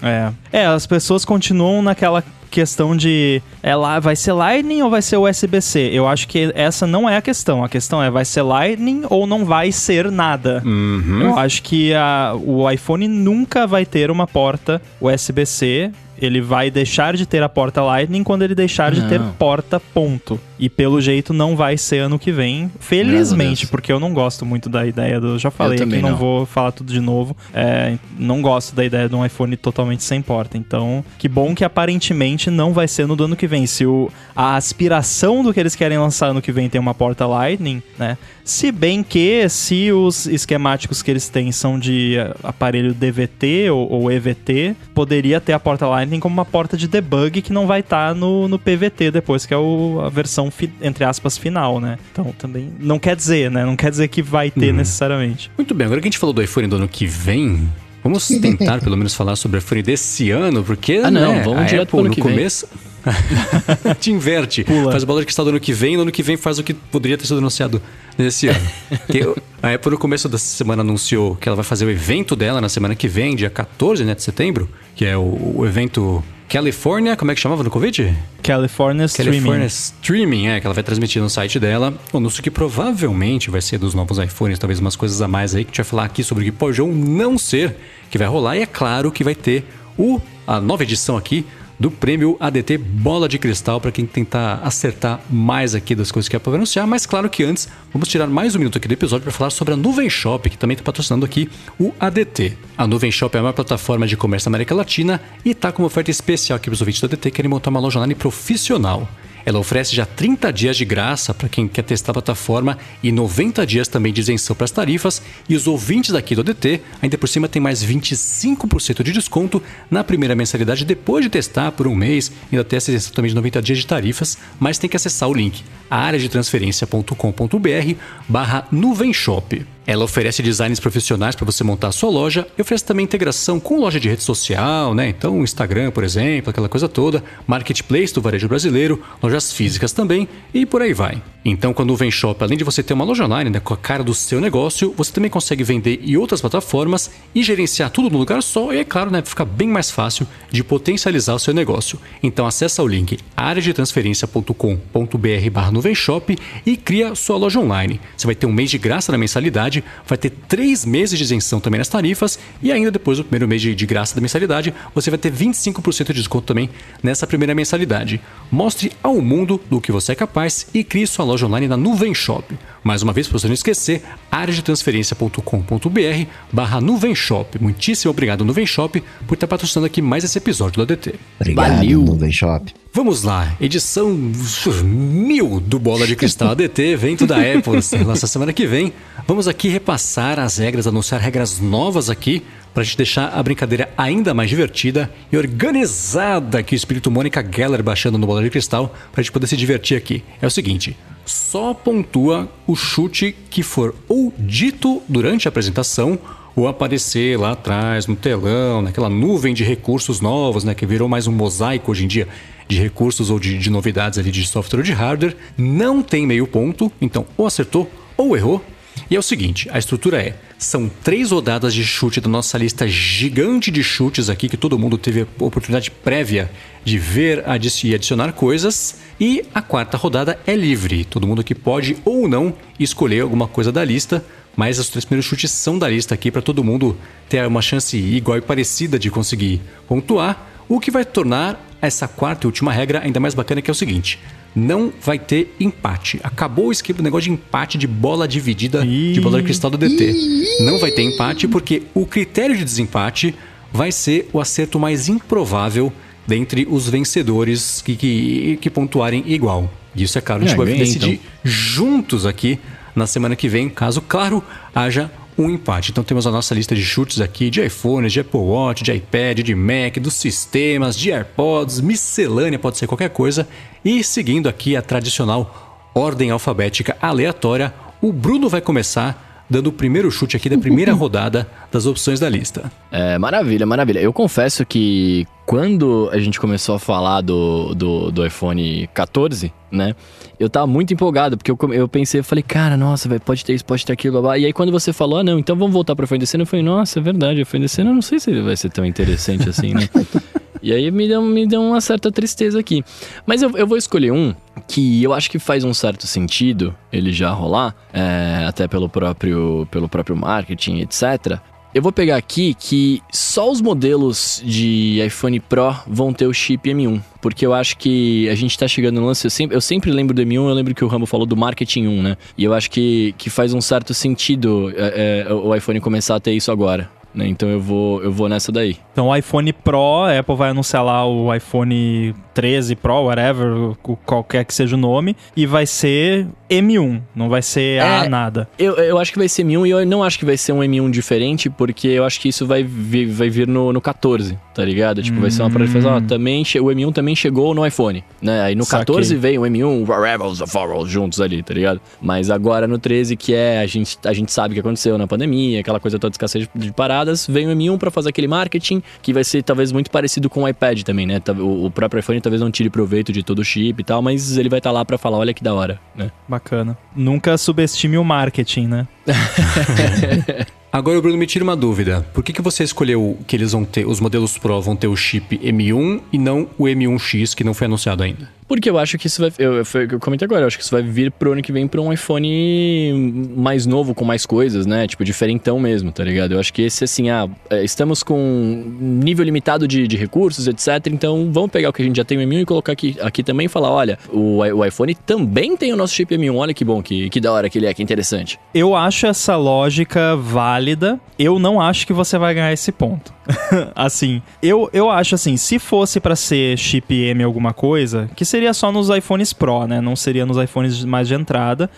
É. É, as pessoas continuam naquela questão de é lá vai ser Lightning ou vai ser USB-C. Eu acho que essa não é a questão. A questão é vai ser Lightning ou não vai ser nada. Uhum. Eu acho que a, o iPhone nunca vai ter uma porta USB-C Ele vai deixar de ter a porta Lightning quando ele deixar não. de ter porta ponto. E pelo jeito não vai ser ano que vem. Felizmente, porque eu não gosto muito da ideia do. Já falei aqui, não. não vou falar tudo de novo. É, não gosto da ideia de um iPhone totalmente sem porta. Então, que bom que aparentemente não vai ser no do ano que vem. Se o, a aspiração do que eles querem lançar ano que vem tem uma porta Lightning, né? Se bem que, se os esquemáticos que eles têm são de aparelho DVT ou, ou EVT, poderia ter a porta Lightning como uma porta de debug que não vai estar tá no, no PVT depois, que é o, a versão, fi, entre aspas, final, né? Então também não quer dizer, né? Não quer dizer que vai ter uhum. necessariamente. Muito bem, agora que a gente falou do iPhone do ano que vem, Vamos tentar pelo menos falar sobre o iPhone desse ano, porque ah, não, né, vamos direto Apple, no começo. Te inverte. Pula. Faz a bola de cristal do ano que vem, no ano que vem faz o que poderia ter sido anunciado nesse ano. a Apple no começo da semana anunciou que ela vai fazer o evento dela na semana que vem, dia 14 né, de setembro, que é o, o evento California, como é que chamava no convite? California Streaming. California Streaming, é, que ela vai transmitir no site dela. O anúncio que provavelmente vai ser dos novos iPhones, talvez umas coisas a mais aí, que a gente vai falar aqui sobre o que pode ou não ser, que vai rolar. E é claro que vai ter o, a nova edição aqui do prêmio ADT Bola de Cristal para quem tentar acertar mais aqui das coisas que é para anunciar. Mas claro que antes, vamos tirar mais um minuto aqui do episódio para falar sobre a Nuvem Shop, que também está patrocinando aqui o ADT. A Nuvem Shop é a maior plataforma de comércio da América Latina e está com uma oferta especial aqui para os ouvintes do ADT que querem montar uma loja online profissional. Ela oferece já 30 dias de graça para quem quer testar a plataforma e 90 dias também de isenção para as tarifas. E os ouvintes daqui do ADT, ainda por cima, tem mais 25% de desconto na primeira mensalidade depois de testar por um mês. Ainda tem essa isenção também de 90 dias de tarifas, mas tem que acessar o link área de transferência.com.br barra nuvenshop. Ela oferece designs profissionais para você montar a sua loja e oferece também integração com loja de rede social, né? Então, Instagram, por exemplo, aquela coisa toda, marketplace do varejo brasileiro, lojas físicas também e por aí vai. Então, com a Nuvem Shop, além de você ter uma loja online né, com a cara do seu negócio, você também consegue vender em outras plataformas e gerenciar tudo no lugar só e, é claro, né, fica bem mais fácil de potencializar o seu negócio. Então, acessa o link areadetransferencia.com.br barra Nuvenshop e cria sua loja online. Você vai ter um mês de graça na mensalidade, vai ter três meses de isenção também nas tarifas e ainda depois do primeiro mês de, de graça da mensalidade, você vai ter 25% de desconto também nessa primeira mensalidade. Mostre ao mundo do que você é capaz e crie sua loja online na Nuvem Shop. Mais uma vez, para você não esquecer, areadetransferencia.com.br barra Nuvem Shop. Muitíssimo obrigado, Nuvem Shop, por estar patrocinando aqui mais esse episódio do ADT. Obrigado, Valeu. Nuvem Shop. Vamos lá, edição mil do Bola de Cristal ADT, evento da Apple, lança semana que vem. Vamos aqui repassar as regras, anunciar regras novas aqui para a gente deixar a brincadeira ainda mais divertida e organizada que o espírito Mônica Geller baixando no Bola de Cristal para a gente poder se divertir aqui. É o seguinte, só pontua o chute que for ou dito durante a apresentação ou aparecer lá atrás no telão, naquela nuvem de recursos novos, né, que virou mais um mosaico hoje em dia de recursos ou de, de novidades ali de software ou de hardware, não tem meio ponto, então ou acertou ou errou. E é o seguinte, a estrutura é são três rodadas de chute da nossa lista gigante de chutes aqui, que todo mundo teve oportunidade prévia de ver e adicionar coisas. E a quarta rodada é livre. Todo mundo aqui pode ou não escolher alguma coisa da lista. Mas os três primeiros chutes são da lista aqui para todo mundo ter uma chance igual e parecida de conseguir pontuar. O que vai tornar essa quarta e última regra ainda mais bacana que é o seguinte: não vai ter empate. Acabou o esquema do negócio de empate de bola dividida de bola de cristal do DT. Não vai ter empate porque o critério de desempate vai ser o acerto mais improvável dentre os vencedores que, que, que pontuarem igual. Isso é claro, a gente é, vai decidir então. juntos aqui na semana que vem, caso, claro, haja um empate. Então temos a nossa lista de chutes aqui de iPhones, de Apple Watch, de iPad, de Mac, dos sistemas, de AirPods, miscelânea, pode ser qualquer coisa. E seguindo aqui a tradicional ordem alfabética aleatória, o Bruno vai começar dando o primeiro chute aqui da primeira rodada das opções da lista. É, maravilha, maravilha. Eu confesso que quando a gente começou a falar do, do, do iPhone 14, né? Eu tava muito empolgado, porque eu, eu pensei, eu falei, cara, nossa, véio, pode ter isso, pode ter aquilo, blá, blá. E aí quando você falou, ah, não, então vamos voltar pro iPhone descendo, eu falei, nossa, é verdade, iPhone descendo, eu não sei se ele vai ser tão interessante assim, né? E aí me deu, me deu uma certa tristeza aqui. Mas eu, eu vou escolher um que eu acho que faz um certo sentido ele já rolar, é, até pelo próprio, pelo próprio marketing, etc. Eu vou pegar aqui que só os modelos de iPhone Pro vão ter o chip M1. Porque eu acho que a gente tá chegando no lance. Eu sempre, eu sempre lembro do M1, eu lembro que o Rambo falou do Marketing 1, né? E eu acho que, que faz um certo sentido é, é, o iPhone começar a ter isso agora. Né? Então eu vou, eu vou nessa daí. Então o iPhone Pro, a Apple vai anunciar lá o iPhone 13 Pro, whatever, qualquer que seja o nome, e vai ser M1, não vai ser é, A nada. Eu, eu acho que vai ser M1 e eu não acho que vai ser um M1 diferente, porque eu acho que isso vai vir, vai vir no, no 14, tá ligado? Tipo, hum. vai ser uma parada que faz, ó, também, o M1 também chegou no iPhone, né? Aí no Saquei. 14 veio o M1, Rebels of Horror juntos ali, tá ligado? Mas agora no 13, que é, a gente, a gente sabe o que aconteceu na pandemia, aquela coisa toda de escassez de, de vem o M1 para fazer aquele marketing, que vai ser talvez muito parecido com o iPad também, né? O, o próprio iPhone talvez não tire proveito de todo o chip e tal, mas ele vai estar tá lá para falar, olha que da hora, né? Bacana. Nunca subestime o marketing, né? Agora, Bruno, me tira uma dúvida. Por que, que você escolheu que eles vão ter, os modelos Pro vão ter o chip M1 e não o M1X que não foi anunciado ainda? Porque eu acho que isso vai. Eu, eu, eu comentei agora, eu acho que isso vai vir pro ano que vem pra um iPhone mais novo, com mais coisas, né? Tipo, diferentão mesmo, tá ligado? Eu acho que esse, assim, ah, é, estamos com nível limitado de, de recursos, etc. Então vamos pegar o que a gente já tem o M1 e colocar aqui, aqui também e falar: olha, o, o iPhone também tem o nosso chip M1, olha que bom, que, que da hora que ele é, que interessante. Eu acho essa lógica válida. Eu não acho que você vai ganhar esse ponto. assim, eu, eu acho assim, se fosse para ser chip M alguma coisa, que seria só nos iPhones Pro, né? Não seria nos iPhones mais de entrada.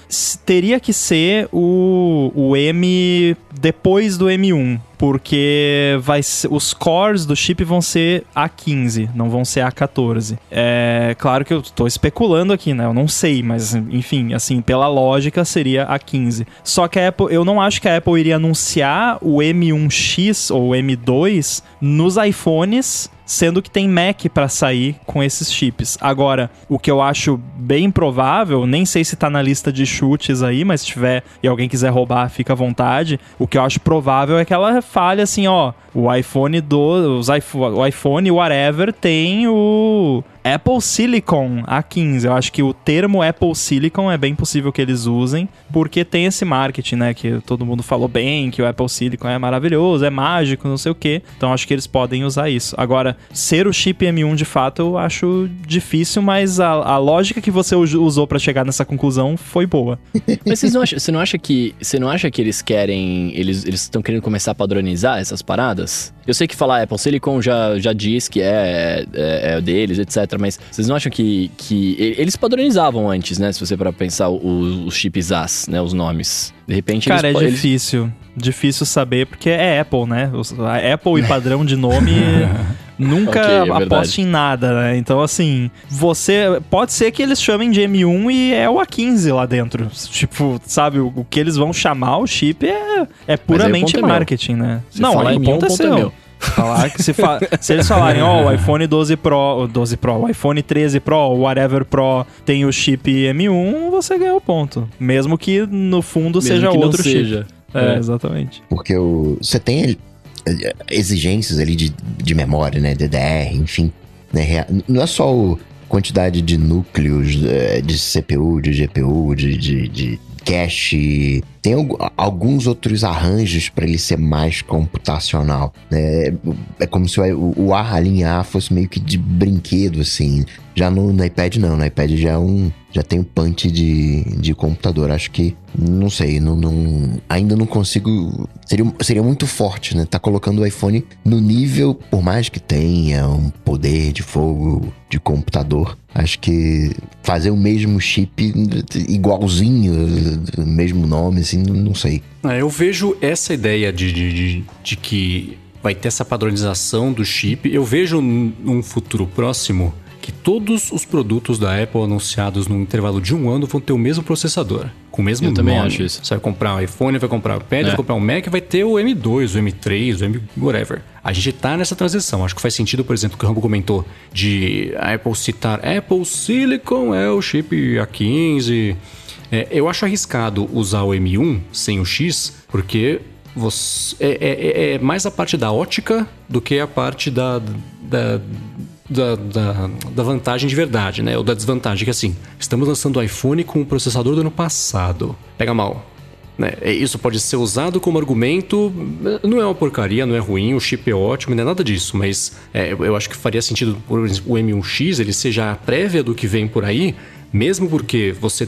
Teria que ser o, o M depois do M1 porque vai ser, os cores do chip vão ser A15, não vão ser A14. É claro que eu estou especulando aqui, né? Eu não sei, mas enfim, assim, pela lógica seria A15. Só que a Apple, eu não acho que a Apple iria anunciar o M1X ou M2 nos iPhones sendo que tem Mac para sair com esses chips. Agora, o que eu acho bem provável, nem sei se tá na lista de chutes aí, mas se tiver e alguém quiser roubar, fica à vontade. O que eu acho provável é que ela fale assim, ó, o iPhone do os iPhone, o iPhone whatever tem o Apple Silicon A15. Eu acho que o termo Apple Silicon é bem possível que eles usem, porque tem esse marketing, né? Que todo mundo falou bem, que o Apple Silicon é maravilhoso, é mágico, não sei o quê. Então acho que eles podem usar isso. Agora, ser o chip M1 de fato eu acho difícil, mas a, a lógica que você usou para chegar nessa conclusão foi boa. Mas vocês não acham, você não acha que você não acha que eles querem, eles estão querendo começar a padronizar essas paradas? Eu sei que falar Apple Silicon já, já diz que é, é, é deles, etc. Mas vocês não acham que, que eles padronizavam antes, né? Se você para pensar os, os chips AS, né? Os nomes. De repente Cara, eles, é difícil. Eles... Difícil saber, porque é Apple, né? A Apple e padrão de nome nunca okay, é aposte em nada, né? Então, assim, você. Pode ser que eles chamem de M1 e é o A15 lá dentro. Tipo, sabe, o, o que eles vão chamar o chip é, é puramente marketing, é né? Se não, aí o ponto, é, ponto é seu. Falar que se, fa se eles falarem, ó, oh, o iPhone 12 Pro, o 12 Pro, o iPhone 13 Pro, o whatever Pro tem o chip M1, você ganhou o ponto. Mesmo que no fundo Mesmo seja outro chip. Seja. É, é, exatamente. Porque o, você tem exigências ali de, de memória, né? DDR, enfim. Né? Não é só a quantidade de núcleos é, de CPU, de GPU, de, de, de cache, tem alguns outros arranjos para ele ser mais computacional. Né? É como se o, o A, a A, fosse meio que de brinquedo, assim. Já no, no iPad não, no iPad já é um. Já tem um punch de, de computador. Acho que. Não sei, não, não, ainda não consigo. Seria, seria muito forte, né? Tá colocando o iPhone no nível, por mais que tenha um poder de fogo de computador. Acho que fazer o mesmo chip igualzinho, mesmo nome, assim, não sei. É, eu vejo essa ideia de, de, de, de que vai ter essa padronização do chip. Eu vejo num futuro próximo que todos os produtos da Apple anunciados no intervalo de um ano vão ter o mesmo processador, com o mesmo Eu nome. também acho isso. Você vai comprar um iPhone, vai comprar um iPad, é. vai comprar um Mac, vai ter o M2, o M3, o M... whatever. A gente tá nessa transição. Acho que faz sentido, por exemplo, o que o Rambo comentou, de a Apple citar Apple Silicon é o chip A15. É, eu acho arriscado usar o M1 sem o X, porque você, é, é, é mais a parte da ótica do que a parte da, da da, da, da, vantagem de verdade, né? Ou da desvantagem, que assim, estamos lançando o iPhone com o processador do ano passado. Pega mal. Né? É, isso pode ser usado como argumento, não é uma porcaria, não é ruim, o chip é ótimo, não é nada disso, mas é, eu acho que faria sentido o M1X ele seja a prévia do que vem por aí, mesmo porque você,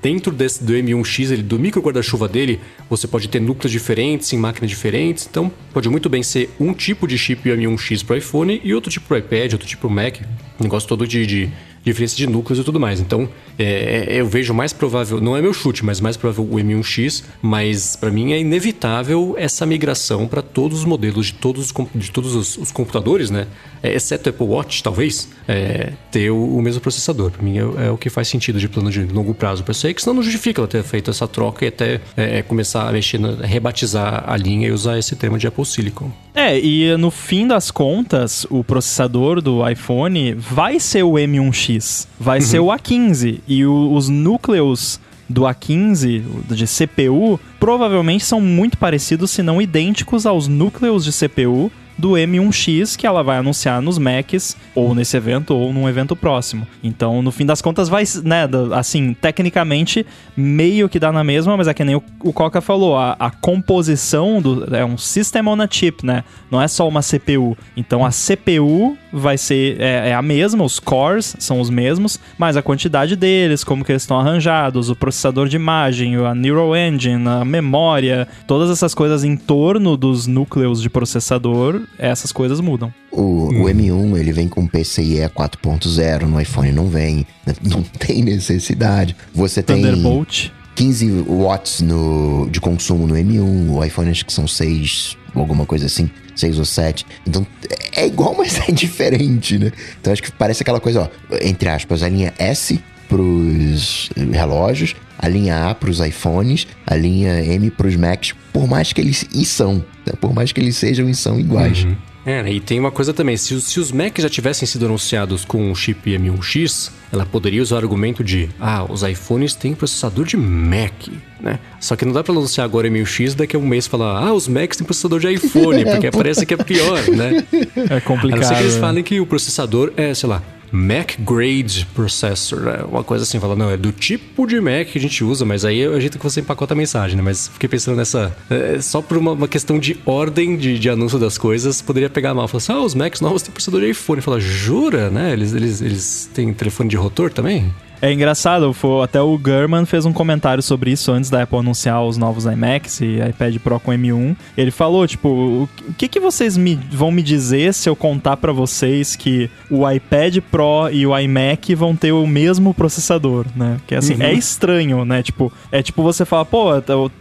dentro desse, do M1X, ele, do micro guarda-chuva dele, você pode ter núcleos diferentes, em máquinas diferentes. Então, pode muito bem ser um tipo de chip M1X para iPhone e outro tipo para iPad, outro tipo para Mac. Negócio todo de, de diferença de núcleos e tudo mais. Então, é, é eu vejo mais provável, não é meu chute, mas mais provável o M1X, mas para mim é inevitável essa migração para todos os modelos de todos os, de todos os, os computadores, né? É, exceto Apple Watch, talvez, é, ter o, o, mesmo processador. Para mim é, é, o que faz sentido de plano de longo prazo para você, que senão não justifica ela ter feito essa troca e até é, começar a mexer, na, rebatizar a linha e usar esse termo de Apple Silicon. É, e no fim das contas, o processador do iPhone vai ser o M1X, vai uhum. ser o A15 e o, os núcleos do A15 de CPU provavelmente são muito parecidos, se não idênticos aos núcleos de CPU do M1X que ela vai anunciar nos Macs, ou nesse evento, ou num evento próximo. Então, no fim das contas, vai, né, assim, tecnicamente, meio que dá na mesma, mas é que nem o, o Coca falou, a, a, composição do, é um System on a Chip, né? Não é só uma CPU. Então, a CPU vai ser é, é, a mesma, os cores são os mesmos, mas a quantidade deles, como que eles estão arranjados, o processador de imagem, a Neural Engine, a memória, todas essas coisas em torno dos núcleos de processador essas coisas mudam. O, hum. o M1 ele vem com PCIe 4.0, no iPhone não vem, não tem necessidade. Você tem Thunderbolt. 15 watts no, de consumo no M1, o iPhone acho que são 6, alguma coisa assim, 6 ou 7. Então é igual, mas é diferente, né? Então acho que parece aquela coisa, ó, entre aspas, a linha S pros relógios, a linha A para os iPhones, a linha M para os Macs, por mais que eles e são, né? por mais que eles sejam e são iguais. Uhum. É, né? e tem uma coisa também, se, se os Macs já tivessem sido anunciados com o chip M1X, ela poderia usar o argumento de, ah, os iPhones têm processador de Mac, né? Só que não dá para anunciar agora M1X daqui a um mês falar, ah, os Macs têm processador de iPhone, porque parece que é pior, né? É complicado. A não ser que eles né? falem que o processador é, sei lá, Mac Grade Processor, né? Uma coisa assim, fala, não, é do tipo de Mac que a gente usa, mas aí é o jeito que você empacota a mensagem, né? Mas fiquei pensando nessa. É, só por uma, uma, questão de ordem de, de, anúncio das coisas, poderia pegar mal. Falar assim, ah, os Macs novos têm processador de iPhone. Fala, jura, né? Eles, eles, eles têm telefone de rotor também? É engraçado, foi, até o Gurman fez um comentário sobre isso antes da Apple anunciar os novos iMacs e iPad Pro com M1. Ele falou, tipo, o que, que vocês me, vão me dizer se eu contar para vocês que o iPad Pro e o iMac vão ter o mesmo processador, né? Que assim, uhum. é estranho, né? Tipo, é tipo você falar, pô,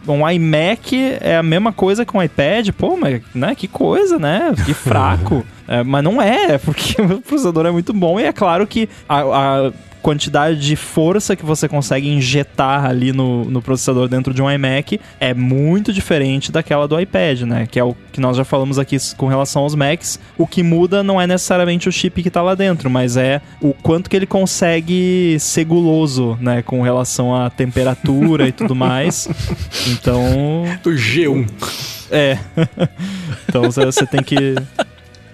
um iMac é a mesma coisa que um iPad, pô, mas, né? Que coisa, né? Que fraco. É, mas não é, porque o processador é muito bom e é claro que a, a quantidade de força que você consegue injetar ali no, no processador dentro de um iMac é muito diferente daquela do iPad, né? Que é o que nós já falamos aqui com relação aos Macs. O que muda não é necessariamente o chip que tá lá dentro, mas é o quanto que ele consegue ser guloso, né? Com relação à temperatura e tudo mais. Então. Do G1. É. então você tem que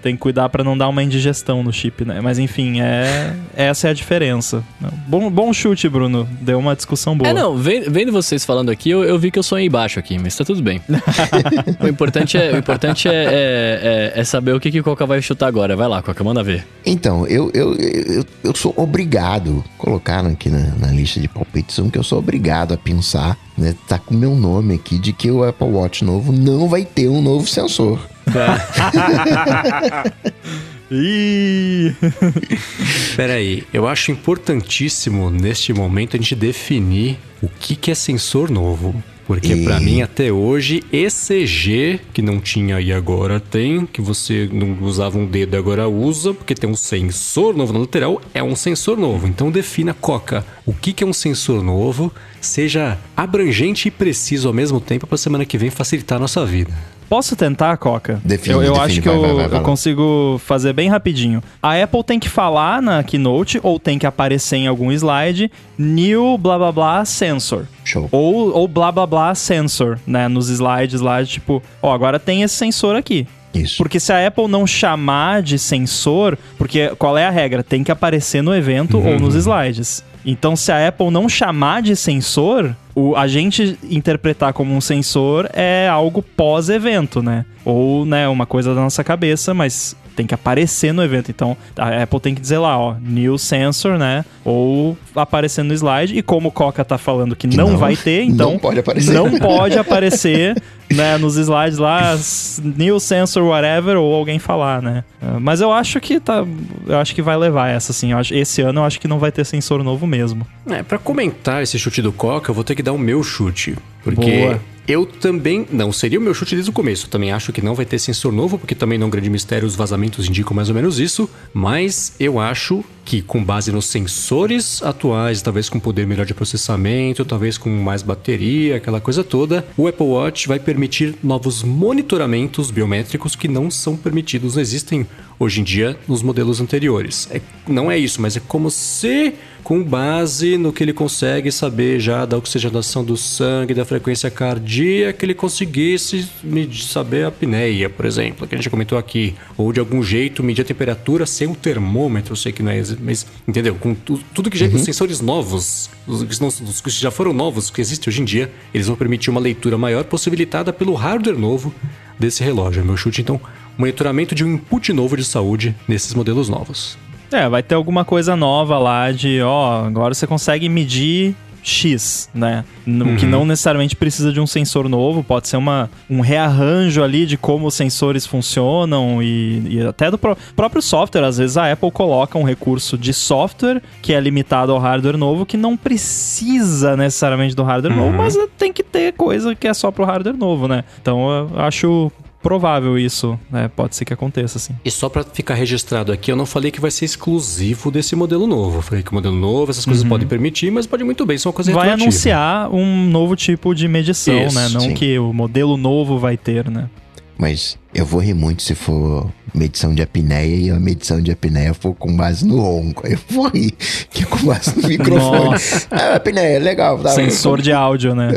tem que cuidar para não dar uma indigestão no chip, né? Mas enfim, é essa é a diferença. Bom, bom chute, Bruno. Deu uma discussão boa. É, não, vendo vocês falando aqui, eu, eu vi que eu sonhei baixo aqui, mas tá tudo bem. o importante, é, o importante é, é, é, é, saber o que, que o Coca vai chutar agora. Vai lá, Coca, manda ver. Então, eu, eu, eu, eu sou obrigado, colocaram aqui na, na lista de palpites, um que eu sou obrigado a pensar né, tá com meu nome aqui de que o Apple Watch novo não vai ter um novo sensor. Peraí, eu acho importantíssimo neste momento a gente definir o que, que é sensor novo. Porque e... para mim até hoje ECG que não tinha e agora tem, que você não usava um dedo e agora usa, porque tem um sensor novo na lateral, é um sensor novo. Então defina Coca, o que, que é um sensor novo, seja abrangente e preciso ao mesmo tempo para semana que vem facilitar a nossa vida. Posso tentar, Coca? Define, eu, eu define, acho que vai, eu, vai, vai, eu consigo fazer bem rapidinho. A Apple tem que falar na Keynote ou tem que aparecer em algum slide new blá blá blá sensor. Show. Ou, ou blá blá blá sensor, né? Nos slides lá, tipo, ó, agora tem esse sensor aqui. Isso. Porque se a Apple não chamar de sensor, porque qual é a regra? Tem que aparecer no evento uhum. ou nos slides. Então, se a Apple não chamar de sensor, o, a gente interpretar como um sensor é algo pós-evento, né? Ou, né, uma coisa da nossa cabeça, mas tem que aparecer no evento. Então, a Apple tem que dizer lá, ó, new sensor, né? Ou aparecer no slide. E como o Coca tá falando que, que não, não, vai ter, então não pode aparecer. Não pode aparecer né, nos slides lá, new sensor, whatever, ou alguém falar, né? É, mas eu acho que tá. Eu acho que vai levar essa, assim. Eu acho, esse ano eu acho que não vai ter sensor novo mesmo. É, pra comentar esse chute do Coca, eu vou ter que dar o meu chute. Porque Boa. Eu também. Não, seria o meu chute desde o começo. Também acho que não vai ter sensor novo, porque também não grande mistério, os vazamentos indicam mais ou menos isso. Mas eu acho que, com base nos sensores atuais, talvez com poder melhor de processamento, talvez com mais bateria, aquela coisa toda, o Apple Watch vai permitir novos monitoramentos biométricos que não são permitidos, não existem hoje em dia nos modelos anteriores. É, não é isso, mas é como se com base no que ele consegue saber já da oxigenação do sangue, da frequência cardíaca, ele conseguisse saber a apneia, por exemplo, que a gente comentou aqui, ou de algum jeito medir a temperatura sem um termômetro, eu sei que não é, mas entendeu? Com tu, tudo que já uhum. os sensores novos, os, os que já foram novos, que existem hoje em dia, eles vão permitir uma leitura maior possibilitada pelo hardware novo desse relógio. Meu chute então, monitoramento de um input novo de saúde nesses modelos novos. É, vai ter alguma coisa nova lá de, ó, agora você consegue medir X, né? Uhum. Que não necessariamente precisa de um sensor novo, pode ser uma, um rearranjo ali de como os sensores funcionam e, e até do pró próprio software. Às vezes a Apple coloca um recurso de software que é limitado ao hardware novo, que não precisa necessariamente do hardware uhum. novo, mas tem que ter coisa que é só pro hardware novo, né? Então eu acho provável isso, né? Pode ser que aconteça, assim. E só para ficar registrado aqui, eu não falei que vai ser exclusivo desse modelo novo. Eu falei que o modelo novo, essas coisas uhum. podem permitir, mas pode muito bem ser uma coisa Vai anunciar um novo tipo de medição, né? isso, né? Não sim. que o modelo novo vai ter, né? Mas eu vou rir muito se for medição de apneia e a medição de apneia for com base no ronco. Eu vou rir, que é com base no microfone. Nossa. Ah, apneia, legal. Tá? Sensor de áudio, né?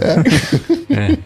É. é.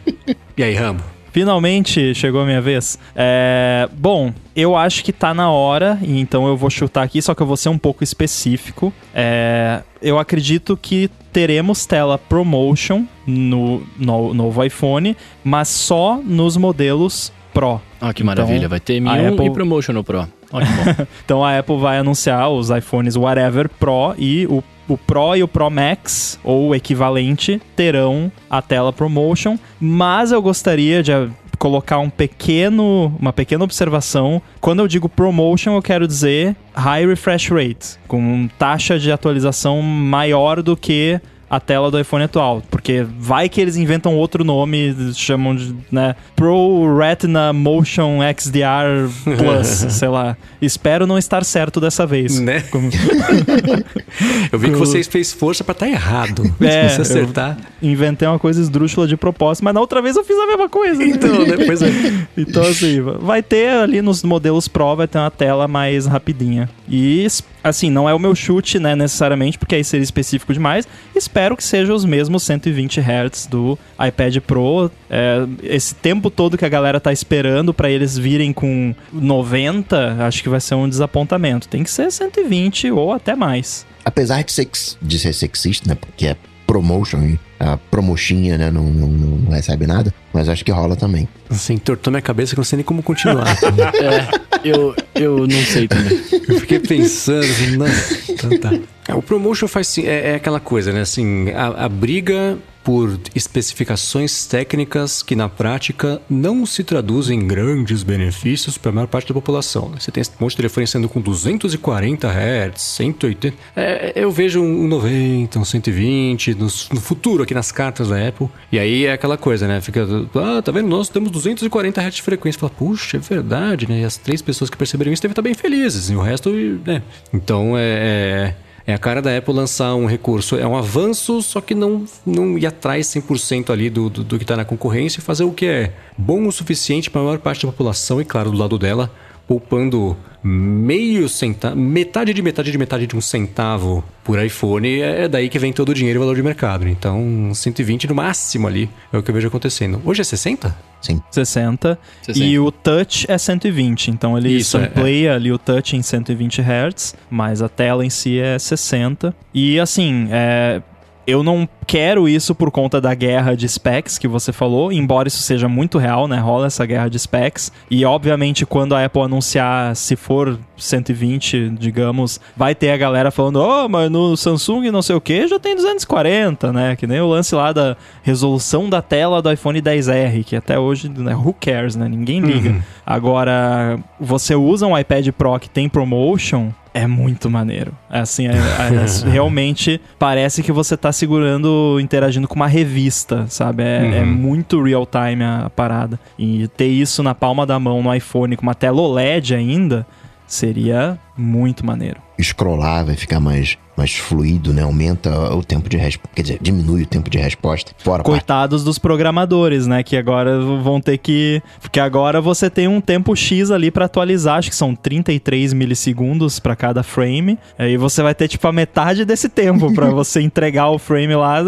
E aí, Rambo? Finalmente chegou a minha vez. É, bom, eu acho que tá na hora, então eu vou chutar aqui, só que eu vou ser um pouco específico. É, eu acredito que teremos tela ProMotion no, no novo iPhone, mas só nos modelos Pro. Ah, que maravilha. Então, vai ter M1 Apple... e ProMotion no Pro. então a Apple vai anunciar os iPhones Whatever Pro e o o Pro e o Pro Max, ou o equivalente, terão a tela ProMotion, mas eu gostaria de colocar um pequeno, uma pequena observação. Quando eu digo ProMotion, eu quero dizer high refresh rate, com taxa de atualização maior do que a tela do iPhone atual. Porque vai que eles inventam outro nome, chamam de, né, Pro Retina Motion XDR Plus, sei lá. Espero não estar certo dessa vez. Né? Como... eu vi que vocês fez força para estar tá errado. É, se acertar. Inventei uma coisa esdrúxula de propósito, mas na outra vez eu fiz a mesma coisa. Então, depois é. Então, assim, vai ter ali nos modelos Pro, vai ter uma tela mais rapidinha. E Assim, não é o meu chute, né, necessariamente, porque aí seria específico demais. Espero que seja os mesmos 120 Hz do iPad Pro. É, esse tempo todo que a galera tá esperando para eles virem com 90, acho que vai ser um desapontamento. Tem que ser 120 ou até mais. Apesar de ser, de ser sexista, né, porque é promotion, a promochinha, né, não, não, não recebe nada, mas acho que rola também. Assim, tortou minha cabeça que eu não sei nem como continuar. é, eu, eu não sei também. Eu fiquei pensando, assim, não, então tá. É, o promotion faz é, é aquela coisa, né, assim, a, a briga por especificações técnicas que na prática não se traduzem em grandes benefícios para a maior parte da população. Né? Você tem um monte de telefone sendo com 240 Hz, 180. É, eu vejo um 90, um 120 no, no, futuro aqui nas cartas da Apple. E aí é aquela coisa, né? Fica, ah, tá vendo? Nós temos 240 Hz de frequência. Fala, puxa, é verdade, né? E as três pessoas que perceberam isso devem estar bem felizes. E o resto, né? Então é, é é a cara da Apple lançar um recurso. É um avanço, só que não, não ir atrás 100% ali do, do, do que está na concorrência e fazer o que é bom o suficiente para a maior parte da população e, claro, do lado dela, poupando meio centavo, metade de metade de metade de um centavo por iPhone, é daí que vem todo o dinheiro e valor de mercado. Então, 120 no máximo ali é o que eu vejo acontecendo. Hoje é 60? Sim. 60. 60. E o touch é 120. Então ele Isso, sampleia é, é. ali o touch em 120 Hz, mas a tela em si é 60. E assim, é, eu não quero isso por conta da guerra de specs que você falou, embora isso seja muito real, né? Rola essa guerra de specs. E obviamente, quando a Apple anunciar se for 120, digamos, vai ter a galera falando: oh, mas no Samsung não sei o que já tem 240, né? Que nem o lance lá da resolução da tela do iPhone 10R, que até hoje, né? Who cares, né? Ninguém liga. Uhum. Agora, você usa um iPad Pro que tem promotion é muito maneiro. É assim, é, é, realmente parece que você tá segurando, interagindo com uma revista, sabe? É, uhum. é muito real time a, a parada. E ter isso na palma da mão no iPhone com uma tela OLED ainda seria muito maneiro. Scrollar vai ficar mais mais fluido, né? Aumenta o tempo de resposta, quer dizer, diminui o tempo de resposta. Fora Coitados parte. dos programadores, né? Que agora vão ter que. Porque agora você tem um tempo X ali para atualizar, acho que são 33 milissegundos para cada frame. Aí você vai ter tipo a metade desse tempo para você entregar o frame lá.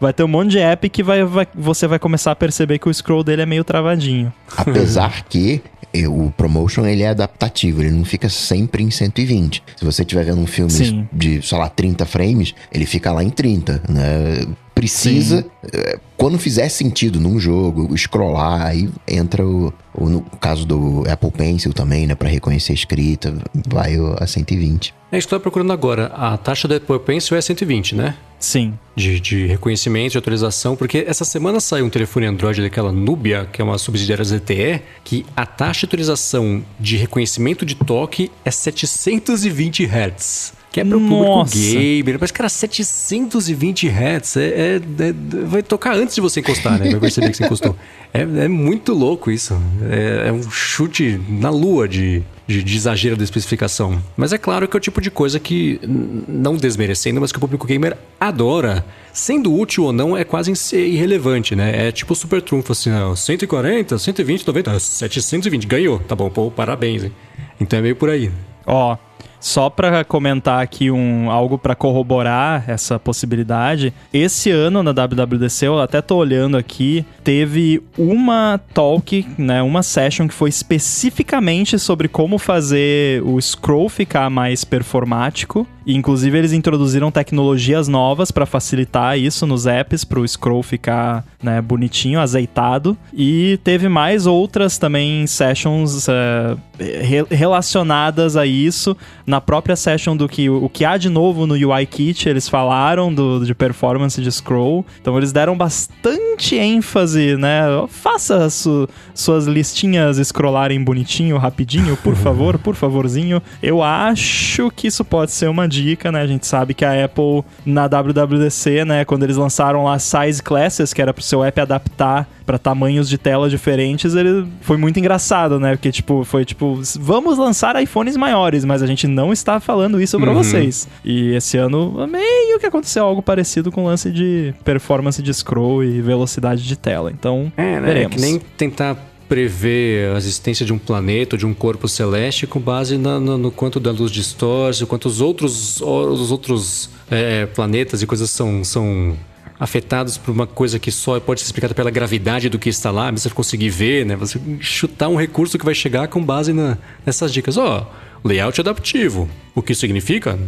Vai ter um monte de app que vai, vai, você vai começar a perceber que o scroll dele é meio travadinho. Apesar que o promotion ele é adaptativo, ele não fica sempre em 120. Se você estiver vendo um filme Sim. de, sei lá, 30 frames, ele fica lá em 30, né? Precisa, Sim. Eh, quando fizer sentido num jogo, scrollar, aí entra o, o no caso do Apple Pencil também, né, para reconhecer a escrita, vai a 120. É, estou procurando agora. A taxa do Apple Pencil é 120, né? Sim. De, de reconhecimento, de atualização, porque essa semana saiu um telefone Android daquela Nubia, que é uma subsidiária ZTE, que a taxa de atualização de reconhecimento de toque é 720 Hz. Que é para o público gamer. Mas, cara, 720 Hz é, é, é, vai tocar antes de você encostar, né? Vai perceber que você encostou. É, é muito louco isso. É, é, um chute na lua de, de, de, exagero da especificação. Mas é claro que é o tipo de coisa que, não desmerecendo, mas que o público gamer adora. Sendo útil ou não, é quase irrelevante, né? É tipo super trunfo, assim, ó, 140, 120, 90, 720, ganhou. Tá bom, pô, parabéns, hein? Então é meio por aí. Ó, só para comentar aqui um, algo para corroborar essa possibilidade, esse ano na WWDC, eu até tô olhando aqui, teve uma talk, né, uma session que foi especificamente sobre como fazer o scroll ficar mais performático. E, inclusive, eles introduziram tecnologias novas para facilitar isso nos apps, para o scroll ficar né, bonitinho, azeitado. E teve mais outras também sessions uh, re relacionadas a isso. Na própria session do que o que há de novo no UI Kit, eles falaram do, de performance de scroll. Então, eles deram bastante ênfase, né? Faça su suas listinhas scrollarem bonitinho, rapidinho, por favor, por favorzinho. Eu acho que isso pode ser uma dica, né? A gente sabe que a Apple na WWDC, né, quando eles lançaram lá Size Classes, que era pro seu app adaptar para tamanhos de tela diferentes, ele foi muito engraçado, né? Porque tipo, foi tipo, vamos lançar iPhones maiores, mas a gente não está falando isso para uhum. vocês. E esse ano meio que aconteceu algo parecido com o lance de performance de scroll e velocidade de tela. Então, é, né? veremos. É que nem tentar prever a existência de um planeta, de um corpo celeste, com base na, no, no quanto da luz distorce, o quanto os outros, os outros é, planetas e coisas são, são afetados por uma coisa que só pode ser explicada pela gravidade do que está lá, você conseguir ver, né? Você chutar um recurso que vai chegar com base na, nessas dicas. Ó, oh, layout adaptivo. O que significa?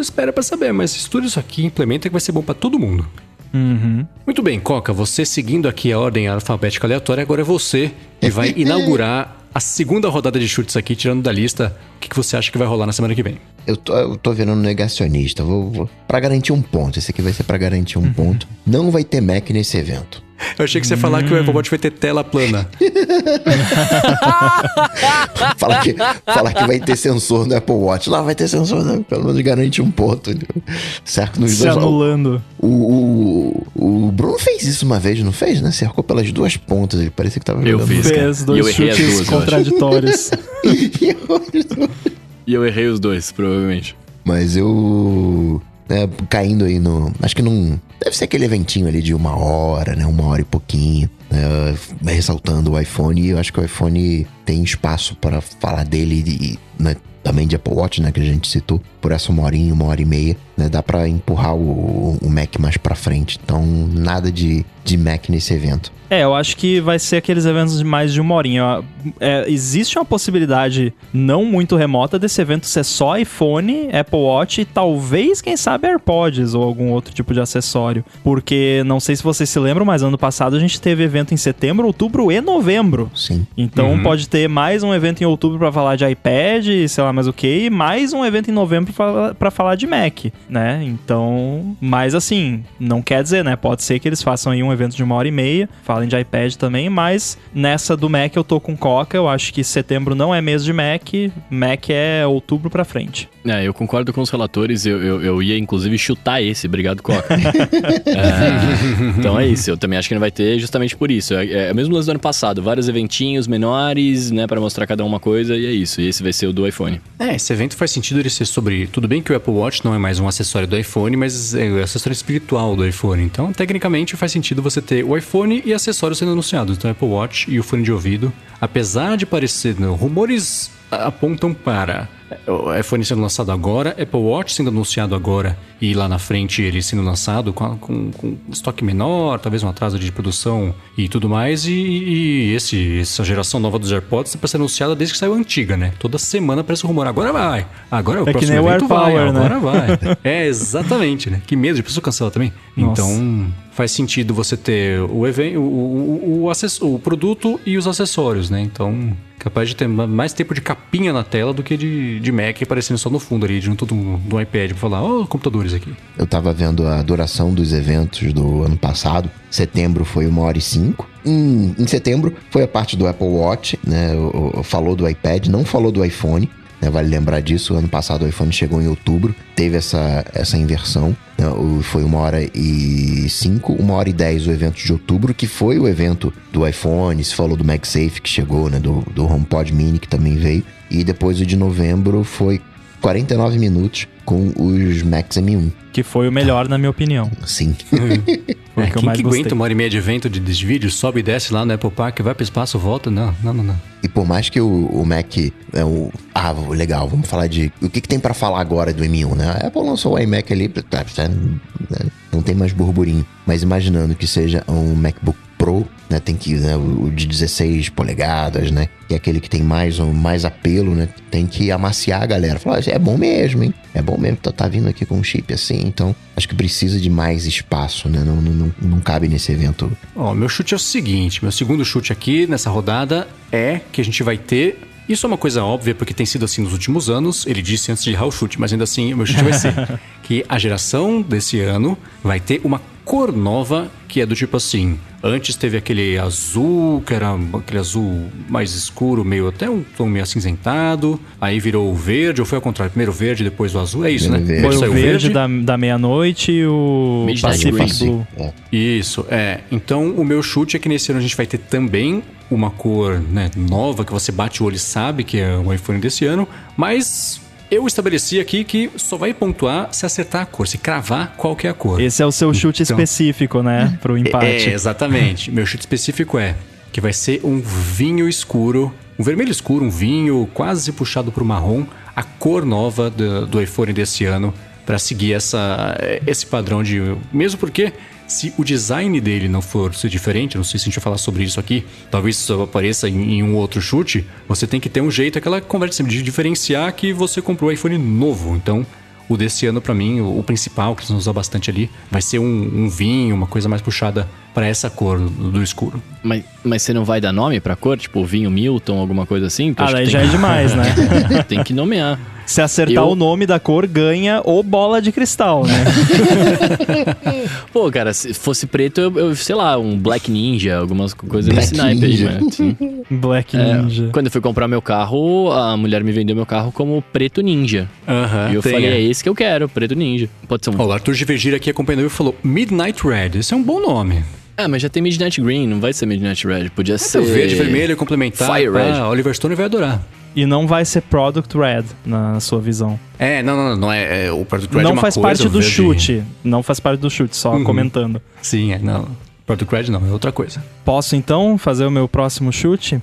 Espera para saber, mas estuda isso aqui, implementa que vai ser bom para todo mundo. Uhum. Muito bem, Coca, você seguindo aqui a ordem alfabética aleatória, agora é você que vai inaugurar a segunda rodada de chutes aqui, tirando da lista. O que, que você acha que vai rolar na semana que vem? Eu tô, eu tô virando negacionista. Vou, vou para garantir um ponto. Esse aqui vai ser para garantir um uhum. ponto. Não vai ter Mac nesse evento. Eu achei que você ia falar que o Apple Watch vai ter tela plana. fala, que, fala que vai ter sensor no Apple Watch. Lá vai ter sensor, né? pelo menos garante um ponto. Certo nos Se dois anulando. O, o, o, Bruno fez isso uma vez, não fez, né? Cercou pelas duas pontas. Ele parecia que tava eu jogando. Fiz, fez dois eu chutes duas, contraditórios. e eu errei os dois, provavelmente. Mas eu caindo aí no. Acho que não. Deve ser aquele eventinho ali de uma hora, né? Uma hora e pouquinho. é, ressaltando o iPhone. Eu acho que o iPhone tem espaço para falar dele e né, também de Apple Watch, né, que a gente citou, por essa uma horinha, uma hora e meia, né, dá para empurrar o, o Mac mais para frente. Então, nada de, de Mac nesse evento. É, eu acho que vai ser aqueles eventos de mais de uma horinha. É, existe uma possibilidade não muito remota desse evento ser só iPhone, Apple Watch e talvez, quem sabe, AirPods ou algum outro tipo de acessório. Porque não sei se vocês se lembram, mas ano passado a gente teve evento em setembro, outubro e novembro. Sim. Então uhum. pode ter mais um evento em outubro para falar de iPad, sei lá mais o que, e mais um evento em novembro para falar de Mac, né? Então, mas assim, não quer dizer, né? Pode ser que eles façam aí um evento de uma hora e meia, falem de iPad também, mas nessa do Mac eu tô com Coca, eu acho que setembro não é mês de Mac, Mac é outubro para frente. É, eu concordo com os relatores, eu, eu, eu ia inclusive chutar esse, obrigado Coca. é, então é isso, eu também acho que não vai ter justamente por isso. É, é o mesmo lance do ano passado, vários eventinhos menores, né, para mostrar cada uma coisa e é isso. E esse vai ser o do iPhone. É, esse evento faz sentido ele ser sobre. Tudo bem que o Apple Watch não é mais um acessório do iPhone, mas é o acessório espiritual do iPhone. Então, tecnicamente, faz sentido você ter o iPhone e acessórios sendo anunciados. Então, o Apple Watch e o fone de ouvido. Apesar de parecer. Não, rumores apontam para o iPhone sendo lançado agora, Apple Watch sendo anunciado agora e lá na frente ele sendo lançado com, com, com estoque menor, talvez um atraso de produção e tudo mais. E, e esse, essa geração nova dos AirPods está para ser anunciada desde que saiu a antiga, né? Toda semana aparece o rumor, agora vai, agora é o é próximo evento vai, né? agora vai. É, exatamente, né? Que medo de pessoa cancelar também. Nossa. Então faz sentido você ter o, evento, o, o, o, o produto e os acessórios, né? Então capaz de ter mais tempo de capinha na tela do que de, de Mac aparecendo só no fundo ali, junto do, do iPad, pra falar, ó, oh, computadores aqui. Eu tava vendo a duração dos eventos do ano passado. Setembro foi uma hora e cinco. Em, em setembro foi a parte do Apple Watch, né? O, o, falou do iPad, não falou do iPhone. Né, vale lembrar disso, ano passado o iPhone chegou em outubro, teve essa, essa inversão. Né, foi uma hora e cinco, uma hora e dez o evento de outubro, que foi o evento do iPhone, se falou do MagSafe que chegou, né, do, do HomePod Mini que também veio. E depois o de novembro foi 49 minutos com os Max M1. Que foi o melhor, na minha opinião. Sim. é, que quem que aguenta uma hora e meia de evento de desvídeo, sobe e desce lá no Apple Park, vai pro espaço, volta? Não, não, não, não. E por mais que o, o Mac é o... Ah, legal, vamos falar de... O que, que tem para falar agora do M1, né? A Apple lançou o iMac ali, tá, tá, não tem mais burburinho. Mas imaginando que seja um MacBook Pro, né? Tem que, né, o de 16 polegadas, né? Que é aquele que tem mais, mais apelo, né? Tem que amaciar a galera. Falar, é bom mesmo, hein? É bom mesmo, tá, tá vindo aqui com um chip assim, então acho que precisa de mais espaço, né? Não, não, não cabe nesse evento. Ó, meu chute é o seguinte: meu segundo chute aqui nessa rodada é que a gente vai ter isso é uma coisa óbvia porque tem sido assim nos últimos anos. Ele disse antes de errar o chute, mas ainda assim o meu chute vai ser que a geração desse ano vai ter uma cor nova que é do tipo assim. Antes teve aquele azul, que era aquele azul mais escuro, meio até um tom meio acinzentado. Aí virou o verde, ou foi ao contrário? Primeiro o verde, depois o azul. É isso, né? Verde. Foi o verde, verde. da, da meia-noite e o Pacific Blue. É. Isso, é. Então o meu chute é que nesse ano a gente vai ter também uma cor né, nova, que você bate o olho e sabe que é o iPhone desse ano, mas eu estabeleci aqui que só vai pontuar se acertar a cor, se cravar qual que é a cor. Esse é o seu chute então, específico, né? Pro empate. É, exatamente. Meu chute específico é que vai ser um vinho escuro, um vermelho escuro, um vinho quase puxado pro marrom, a cor nova do, do iPhone desse ano, para seguir essa, esse padrão de. Mesmo porque se o design dele não for ser diferente, não sei se a gente vai falar sobre isso aqui, talvez isso apareça em, em um outro chute, você tem que ter um jeito, aquela conversa de diferenciar que você comprou iPhone novo. Então, o desse ano, para mim, o, o, principal, que eles vão usar bastante ali, vai ser um, um vinho, uma coisa mais puxada para essa cor do, escuro. Mas, mas você não vai dar nome pra cor? Tipo, vinho Milton, alguma coisa assim? ah, daí já é demais, né? tem que nomear. Se acertar eu... o nome da cor, ganha ou bola de cristal, né? Pô, cara, se fosse preto, eu, eu, sei lá, um Black Ninja, algumas coisas Black nesse naipe aí, né? Black é, Ninja. Quando eu fui comprar meu carro, a mulher me vendeu meu carro como preto ninja. Aham. e eu falei, é. é esse que eu quero, preto ninja. Pode ser um. Ó, o Arthur Divergir aqui acompanhou e falou: Midnight Red. Esse é um bom nome. Ah, mas já tem Midnight Green, não vai ser Midnight Red. Podia é ser. verde, vermelho, complementar. Fire Red. Ah, Oliver Stone vai adorar. E não vai ser Product Red, na sua visão. É, não, não, não é, é o Product Red Não é uma faz coisa, parte do verde... chute. Não faz parte do chute, só uhum. comentando. Sim, é, não. Product Cred não, é outra coisa. Posso então fazer o meu próximo chute?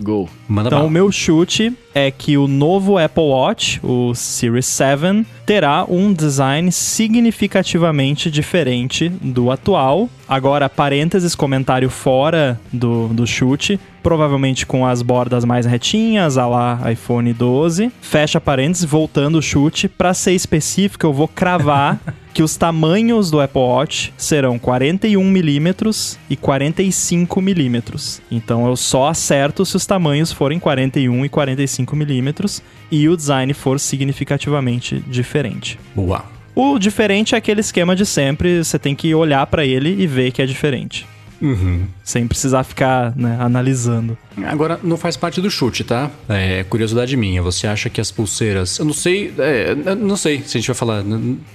Go. Manda então, o meu chute é que o novo Apple Watch, o Series 7, terá um design significativamente diferente do atual. Agora, parênteses, comentário fora do, do chute provavelmente com as bordas mais retinhas, a lá iPhone 12. Fecha parênteses, voltando o chute, para ser específico, eu vou cravar que os tamanhos do Apple Watch serão 41mm e 45mm. Então eu só acerto se os tamanhos forem 41 e 45mm e o design for significativamente diferente. Boa. O diferente é aquele esquema de sempre, você tem que olhar para ele e ver que é diferente. Uhum. Sem precisar ficar né, analisando. Agora, não faz parte do chute, tá? É curiosidade minha. Você acha que as pulseiras. Eu não sei. É, não sei se a gente vai falar.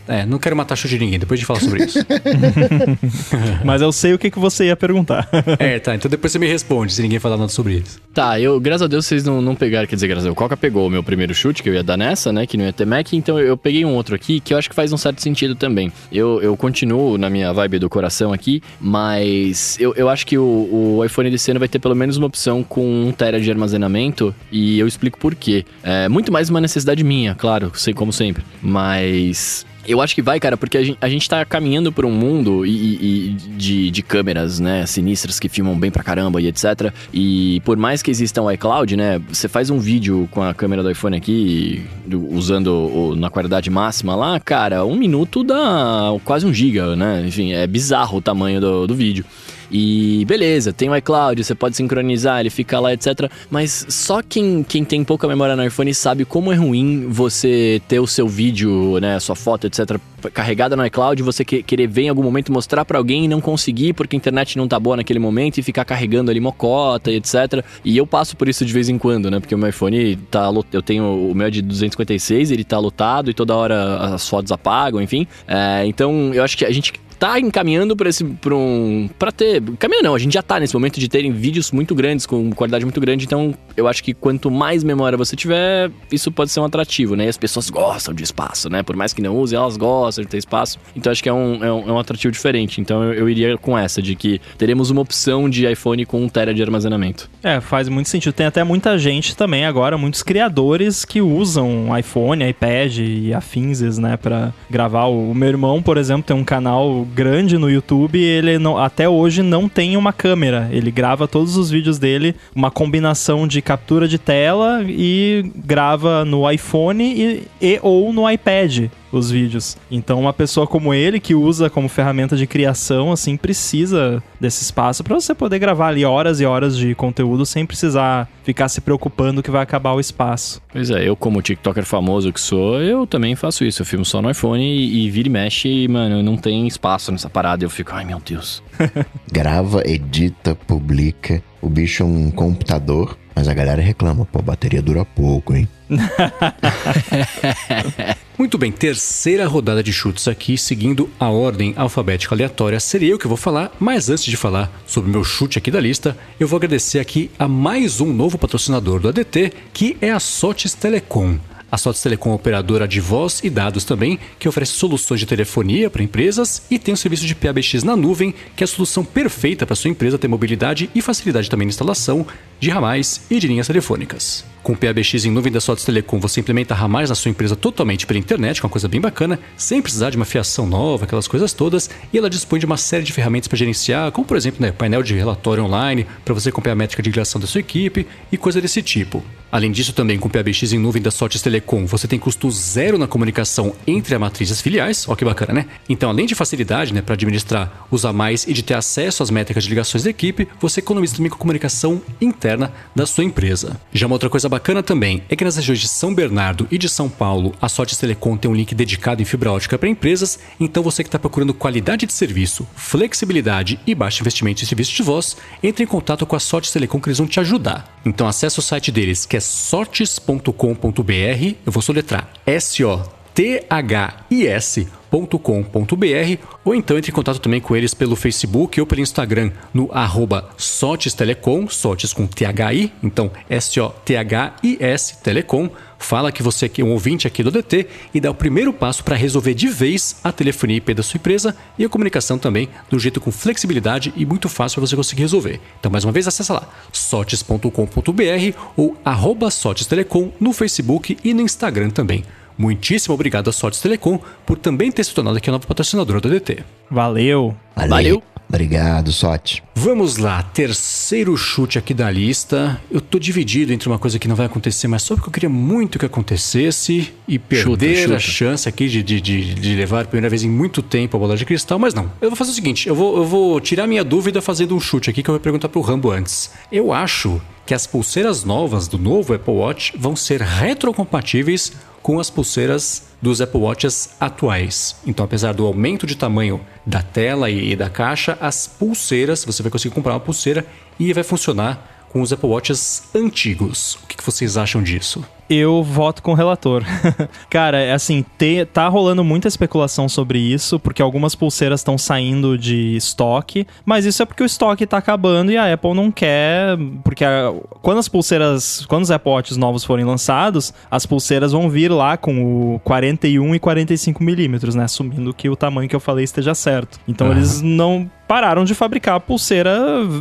É, não quero matar chute de ninguém, depois de falar sobre isso. Mas eu sei o que, que você ia perguntar. é, tá. Então depois você me responde se ninguém falar nada sobre isso. Tá, eu, graças a Deus, vocês não, não pegaram. Quer dizer, graças a Deus, o Coca pegou o meu primeiro chute, que eu ia dar nessa, né? Que não ia ter Mac. Então eu peguei um outro aqui que eu acho que faz um certo sentido também. Eu, eu continuo na minha vibe do coração aqui, mas eu, eu acho que o, o iPhone desse ano vai ter pelo menos uma opção com 1 tera de armazenamento e eu explico por quê. É muito mais uma necessidade minha, claro, sei como sempre, mas eu acho que vai, cara, porque a gente, tá caminhando por um mundo e, e, de, de câmeras, né, sinistras que filmam bem pra caramba e etc. E por mais que exista um iCloud, né, você faz um vídeo com a câmera do iPhone aqui, usando o, na qualidade máxima lá, cara, um minuto dá quase um giga, né? Enfim, é bizarro o tamanho do, do vídeo. E beleza, tem o iCloud, você pode sincronizar, ele fica lá, etc. Mas só quem, quem tem pouca memória no iPhone sabe como é ruim você ter o seu vídeo, né, sua foto, etc, carregada no iCloud, você que, querer ver em algum momento mostrar para alguém e não conseguir porque a internet não tá boa naquele momento e ficar carregando ali mocota, etc. E eu passo por isso de vez em quando, né? Porque o meu iPhone tá eu tenho o meu é de 256, ele tá lotado e toda hora as fotos apagam, enfim. É, então eu acho que a gente tá encaminhando para esse para um para ter, caminho não, a gente já tá nesse momento de terem vídeos muito grandes com qualidade muito grande, então eu acho que quanto mais memória você tiver, isso pode ser um atrativo, né? E as pessoas gostam de espaço, né? Por mais que não usem, elas gostam de ter espaço. Então acho que é um, é um, é um atrativo diferente. Então eu, eu, iria com essa de que teremos uma opção de iPhone com 1 tera de armazenamento. É, faz muito sentido. Tem até muita gente também agora, muitos criadores que usam iPhone, iPad e afins, né, para gravar. O meu irmão, por exemplo, tem um canal grande no YouTube, ele não, até hoje não tem uma câmera. Ele grava todos os vídeos dele, uma combinação de captura de tela e grava no iPhone e, e ou no iPad os vídeos. Então, uma pessoa como ele, que usa como ferramenta de criação, assim, precisa desse espaço para você poder gravar ali horas e horas de conteúdo sem precisar ficar se preocupando que vai acabar o espaço. Pois é, eu como TikToker famoso que sou, eu também faço isso. Eu filmo só no iPhone e, e vira e mexe, mano, não tem espaço nessa parada. Eu fico, ai meu Deus. Grava, edita, publica. O bicho é um computador, mas a galera reclama, pô, a bateria dura pouco, hein? Muito bem, terceira rodada de chutes aqui, seguindo a ordem alfabética aleatória. Seria eu que vou falar, mas antes de falar sobre o meu chute aqui da lista, eu vou agradecer aqui a mais um novo patrocinador do ADT, que é a Sotes Telecom. A Sotes Telecom é operadora de voz e dados também, que oferece soluções de telefonia para empresas e tem o serviço de PABX na nuvem, que é a solução perfeita para sua empresa ter mobilidade e facilidade também na instalação de ramais e de linhas telefônicas. Com o PABX em nuvem da Sotes Telecom, você implementa ramais na sua empresa totalmente pela internet, com uma coisa bem bacana, sem precisar de uma fiação nova, aquelas coisas todas, e ela dispõe de uma série de ferramentas para gerenciar, como por exemplo, né, painel de relatório online, para você acompanhar a métrica de ligação da sua equipe e coisa desse tipo. Além disso, também com o PABX em nuvem da Sotes Telecom, você tem custo zero na comunicação entre a matriz e as filiais, ó que bacana, né? Então, além de facilidade né, para administrar os a mais e de ter acesso às métricas de ligações da equipe, você economiza também com a comunicação interna da sua empresa. Já uma outra coisa bacana também é que nas regiões de São Bernardo e de São Paulo, a Sorte Telecom tem um link dedicado em fibra ótica para empresas, então você que está procurando qualidade de serviço, flexibilidade e baixo investimento em serviço de voz, entre em contato com a Sorte Telecom que eles vão te ajudar. Então acesse o site deles que é sortes.com.br, eu vou soletrar. S-O this.com.br ou então entre em contato também com eles pelo Facebook ou pelo Instagram no arroba Sotes Telecom, Sotes com THI, então S-O-T-H-I-S Telecom. Fala que você é um ouvinte aqui do DT e dá o primeiro passo para resolver de vez a telefonia IP da sua empresa e a comunicação também, do jeito com flexibilidade e muito fácil para você conseguir resolver. Então, mais uma vez, acessa lá sotes.com.br ou arroba Sotes Telecom no Facebook e no Instagram também. Muitíssimo obrigado a Sotes Telecom por também ter se tornado aqui a nova patrocinadora do DT. Valeu! Valeu! Valeu. Obrigado, Sote. Vamos lá, terceiro chute aqui da lista. Eu tô dividido entre uma coisa que não vai acontecer, mas só porque eu queria muito que acontecesse e perder chuta, chuta. a chance aqui de, de, de, de, levar a primeira vez em muito tempo a bola de cristal, mas não. Eu vou fazer o seguinte: eu vou, eu vou tirar minha dúvida fazendo um chute aqui que eu vou perguntar pro Rambo antes. Eu acho que as pulseiras novas do novo Apple Watch vão ser retrocompatíveis com as pulseiras dos Apple Watches atuais. Então, apesar do aumento de tamanho da tela e da caixa, as pulseiras, você vai conseguir comprar uma pulseira e vai funcionar com os Apple Watches antigos. O que vocês acham disso? eu voto com o relator. Cara, é assim, te, tá rolando muita especulação sobre isso, porque algumas pulseiras estão saindo de estoque, mas isso é porque o estoque tá acabando e a Apple não quer, porque a, quando as pulseiras, quando os Apple Watches novos forem lançados, as pulseiras vão vir lá com o 41 e 45 milímetros, né, assumindo que o tamanho que eu falei esteja certo. Então uhum. eles não pararam de fabricar a pulseira,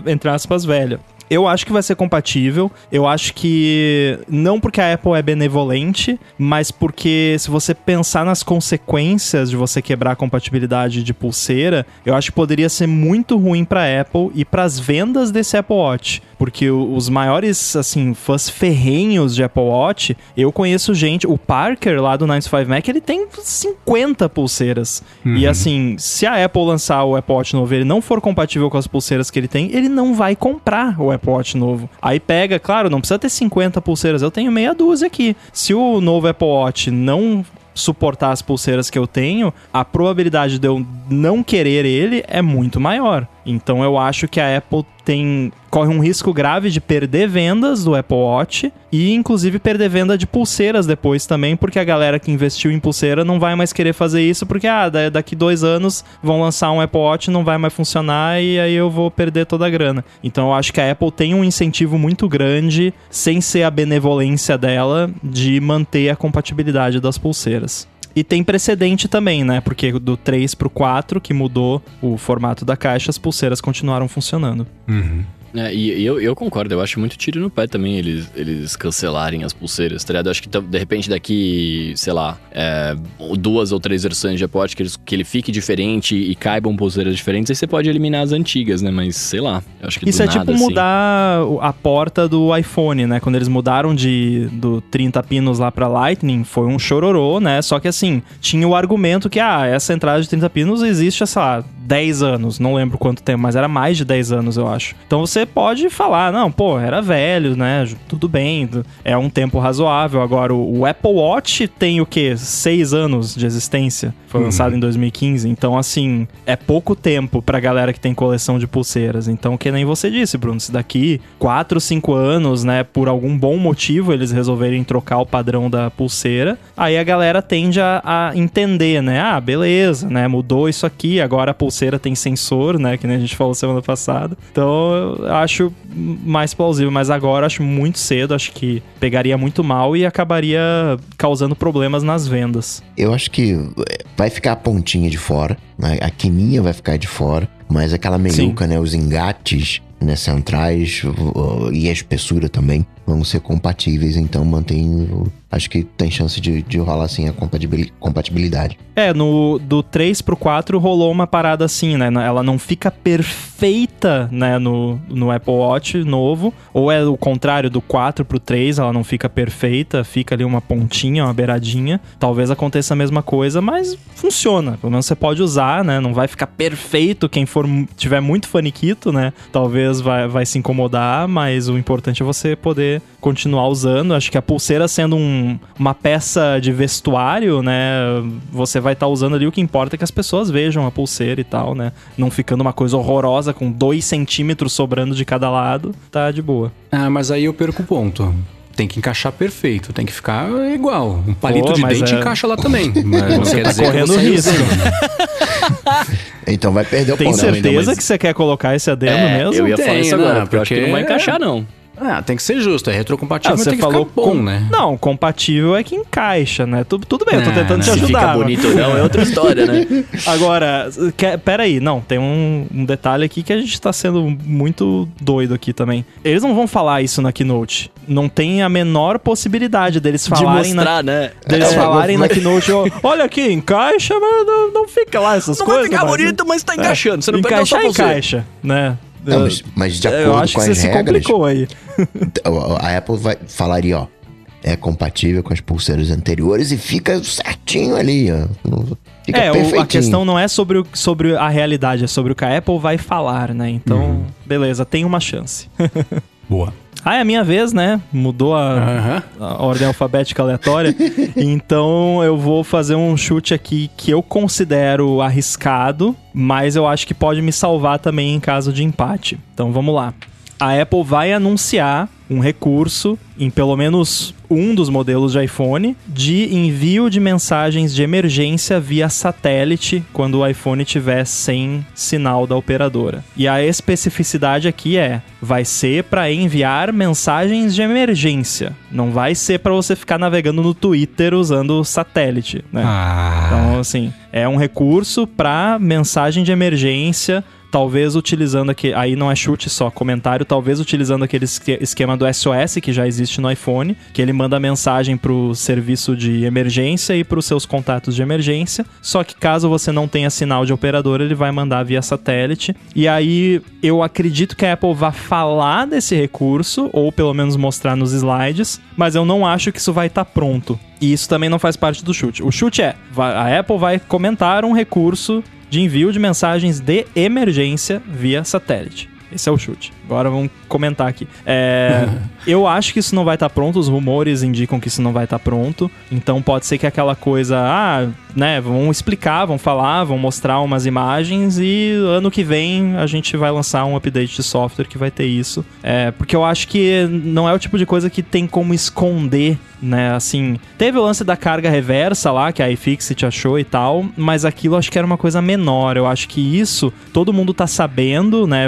entre aspas, velha. Eu acho que vai ser compatível. Eu acho que não porque a Apple é benevolente, mas porque se você pensar nas consequências de você quebrar a compatibilidade de pulseira, eu acho que poderia ser muito ruim para a Apple e para as vendas desse Apple Watch, porque os maiores assim fãs ferrenhos de Apple Watch, eu conheço gente, o Parker lá do 95 Mac, ele tem 50 pulseiras. Uhum. E assim, se a Apple lançar o Apple Watch novo, ele não for compatível com as pulseiras que ele tem, ele não vai comprar o Apple Watch novo. Aí pega, claro, não precisa ter 50 pulseiras, eu tenho meia dúzia aqui. Se o novo Apple Watch não suportar as pulseiras que eu tenho, a probabilidade de eu não querer ele é muito maior. Então eu acho que a Apple tem corre um risco grave de perder vendas do Apple Watch e inclusive perder venda de pulseiras depois também, porque a galera que investiu em pulseira não vai mais querer fazer isso porque ah, daqui dois anos vão lançar um Apple Watch não vai mais funcionar e aí eu vou perder toda a grana. Então eu acho que a Apple tem um incentivo muito grande, sem ser a benevolência dela, de manter a compatibilidade das pulseiras. E tem precedente também, né? Porque do 3 pro 4, que mudou o formato da caixa, as pulseiras continuaram funcionando. Uhum. É, e eu, eu concordo, eu acho muito tiro no pé também eles, eles cancelarem as pulseiras, tá ligado? Eu acho que de repente daqui, sei lá, é, duas ou três versões de Apple que, eles, que ele fique diferente e caibam pulseiras diferentes, aí você pode eliminar as antigas, né? Mas sei lá, eu acho que Isso é nada, tipo assim... mudar a porta do iPhone, né? Quando eles mudaram de do 30 pinos lá pra Lightning, foi um chororô, né? Só que assim, tinha o argumento que, ah, essa entrada de 30 pinos existe, sei lá, 10 anos, não lembro quanto tempo, mas era mais de 10 anos, eu acho. Então você pode falar, não, pô, era velho, né? Tudo bem, é um tempo razoável. Agora, o, Apple Watch tem o quê? 6 anos de existência. Foi uhum. lançado em 2015. Então, assim, é pouco tempo pra galera que tem coleção de pulseiras. Então, que nem você disse, Bruno, se daqui 4, 5 anos, né, por algum bom motivo eles resolverem trocar o padrão da pulseira, aí a galera tende a, a entender, né? Ah, beleza, né? Mudou isso aqui, agora a pulseira tem sensor, né? Que nem a gente falou semana passada. Então acho mais plausível, mas agora acho muito cedo, acho que pegaria muito mal e acabaria causando problemas nas vendas. Eu acho que eh, vai ficar a pontinha de fora, né? a quininha vai ficar de fora, mas aquela meiuca, né? Os engates né, centrais e a espessura também vão ser compatíveis, então mantém. Acho que tem chance de, de rolar assim a compatibilidade. É, no do 3 pro 4 rolou uma parada assim, né? Ela não fica perfeita, né, no, no Apple Watch novo, ou é o contrário do 4 pro 3, ela não fica perfeita, fica ali uma pontinha, uma beiradinha. Talvez aconteça a mesma coisa, mas funciona. Pelo menos você pode usar, né? Não vai ficar perfeito quem for tiver muito faniquito, né? Talvez vai, vai se incomodar, mas o importante é você poder continuar usando. Acho que a pulseira sendo um, uma peça de vestuário, né? Você vai estar tá usando ali o que importa é que as pessoas vejam a pulseira e tal, né? Não ficando uma coisa horrorosa com dois centímetros sobrando de cada lado, tá de boa. Ah, mas aí eu perco o ponto. tem que encaixar perfeito, tem que ficar igual. Um palito Pô, de dente é... encaixa lá também. Mas você quer tá dizer correndo que risco. então vai perder o Tem certeza que você quer colocar esse adendo é, mesmo? Eu ia falar isso agora, porque eu acho que não vai encaixar, não. Ah, tem que ser justo, é retrocompatível, ah, mas você falou bom, com... né? Não, compatível é que encaixa, né? Tudo, tudo bem, eu tô tentando te ajudar. Se fica bonito ou não é outra história, né? Agora, que, peraí, não, tem um, um, detalhe aqui que a gente tá sendo muito doido aqui também. Eles não vão falar isso na Keynote. Não tem a menor possibilidade deles falarem De mostrar, na, né? Deles é, falarem na Keynote, olha aqui, encaixa, mas não, não fica lá essas não coisas. Não vai ficar bonito, mas tá encaixando. Você não Encaixar, encaixa, né? Não, mas, mas de acordo eu acho com que as você regras. Se complicou aí. A Apple vai, falaria, ó. É compatível com as pulseiras anteriores e fica certinho ali, ó. Fica é, a questão não é sobre, o, sobre a realidade, é sobre o que a Apple vai falar, né? Então, uhum. beleza, tem uma chance. Boa. Ah, é a minha vez, né? Mudou a, uhum. a ordem alfabética aleatória. então eu vou fazer um chute aqui que eu considero arriscado, mas eu acho que pode me salvar também em caso de empate. Então vamos lá. A Apple vai anunciar um recurso em pelo menos um dos modelos de iPhone de envio de mensagens de emergência via satélite quando o iPhone estiver sem sinal da operadora. E a especificidade aqui é: vai ser para enviar mensagens de emergência. Não vai ser para você ficar navegando no Twitter usando satélite, né? Ah. Então, assim, é um recurso para mensagem de emergência talvez utilizando aqui, aí não é chute só, comentário, talvez utilizando aquele esquema do SOS que já existe no iPhone, que ele manda mensagem pro serviço de emergência e para os seus contatos de emergência. Só que caso você não tenha sinal de operador, ele vai mandar via satélite. E aí eu acredito que a Apple vai falar desse recurso ou pelo menos mostrar nos slides, mas eu não acho que isso vai estar tá pronto. E isso também não faz parte do chute. O chute é: a Apple vai comentar um recurso de envio de mensagens de emergência via satélite. Esse é o chute. Agora vamos comentar aqui. É, eu acho que isso não vai estar tá pronto, os rumores indicam que isso não vai estar tá pronto. Então pode ser que aquela coisa, ah, né, vão explicar, vão falar, vão mostrar umas imagens e ano que vem a gente vai lançar um update de software que vai ter isso. É, porque eu acho que não é o tipo de coisa que tem como esconder né? Assim, teve o lance da carga reversa lá, que a iFixit achou e tal, mas aquilo acho que era uma coisa menor. Eu acho que isso todo mundo tá sabendo, né?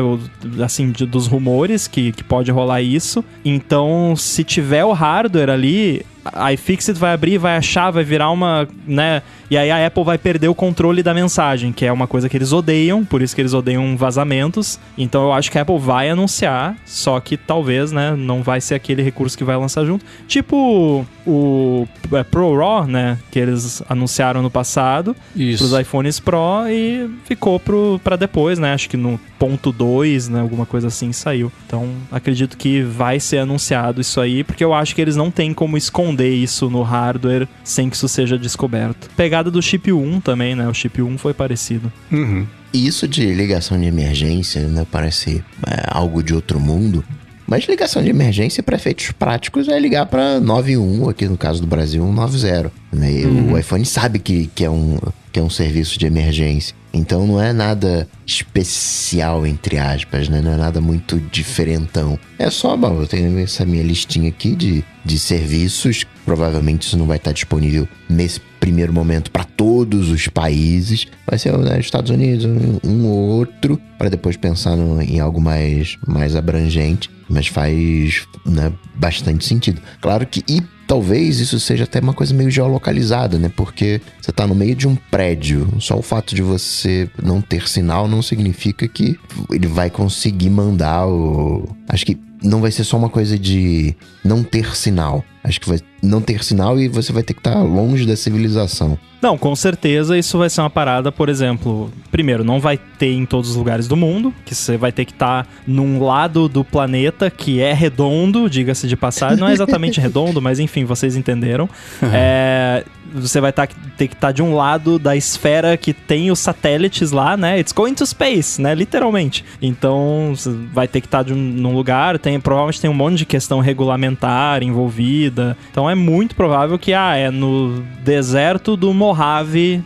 Assim, de, dos rumores que, que pode rolar isso. Então, se tiver o hardware ali, a iFixit vai abrir, vai achar, vai virar uma, né? E aí a Apple vai perder o controle da mensagem, que é uma coisa que eles odeiam, por isso que eles odeiam vazamentos. Então eu acho que a Apple vai anunciar, só que talvez, né, não vai ser aquele recurso que vai lançar junto. Tipo o é, Pro Raw, né, que eles anunciaram no passado isso. pros iPhones Pro e ficou pro, pra depois, né? Acho que no ponto 2, né, alguma coisa assim saiu. Então acredito que vai ser anunciado isso aí, porque eu acho que eles não têm como esconder isso no hardware sem que isso seja descoberto. Pegada do chip 1 também, né? O chip 1 foi parecido. Uhum. E isso de ligação de emergência, né? Parece é, algo de outro mundo. Mas ligação de emergência para efeitos práticos é ligar para 91, aqui no caso do Brasil, 190. Né? Uhum. O iPhone sabe que, que, é um, que é um serviço de emergência. Então não é nada especial, entre aspas, né? Não é nada muito diferentão. É só, bom, eu tenho essa minha listinha aqui de, de serviços. Provavelmente isso não vai estar disponível nesse primeiro momento para todos os países. Vai ser né, Estados Unidos, um, ou outro, para depois pensar no, em algo mais, mais abrangente. Mas faz né, bastante sentido. Claro que. E talvez isso seja até uma coisa meio geolocalizada, né? Porque você está no meio de um prédio. Só o fato de você não ter sinal não significa que ele vai conseguir mandar o. Acho que não vai ser só uma coisa de não ter sinal. Acho que vai não ter sinal e você vai ter que estar tá longe da civilização. Não, com certeza isso vai ser uma parada, por exemplo, primeiro, não vai ter em todos os lugares do mundo, que você vai ter que estar tá num lado do planeta que é redondo, diga-se de passagem, não é exatamente redondo, mas enfim, vocês entenderam. é, você vai tá, ter que estar tá de um lado da esfera que tem os satélites lá, né? It's going to space, né? Literalmente. Então, vai ter que estar de um, num lugar, tem, provavelmente tem um monte de questão regulamentar envolvida. Então, é muito provável que, ah, é no deserto do Mojave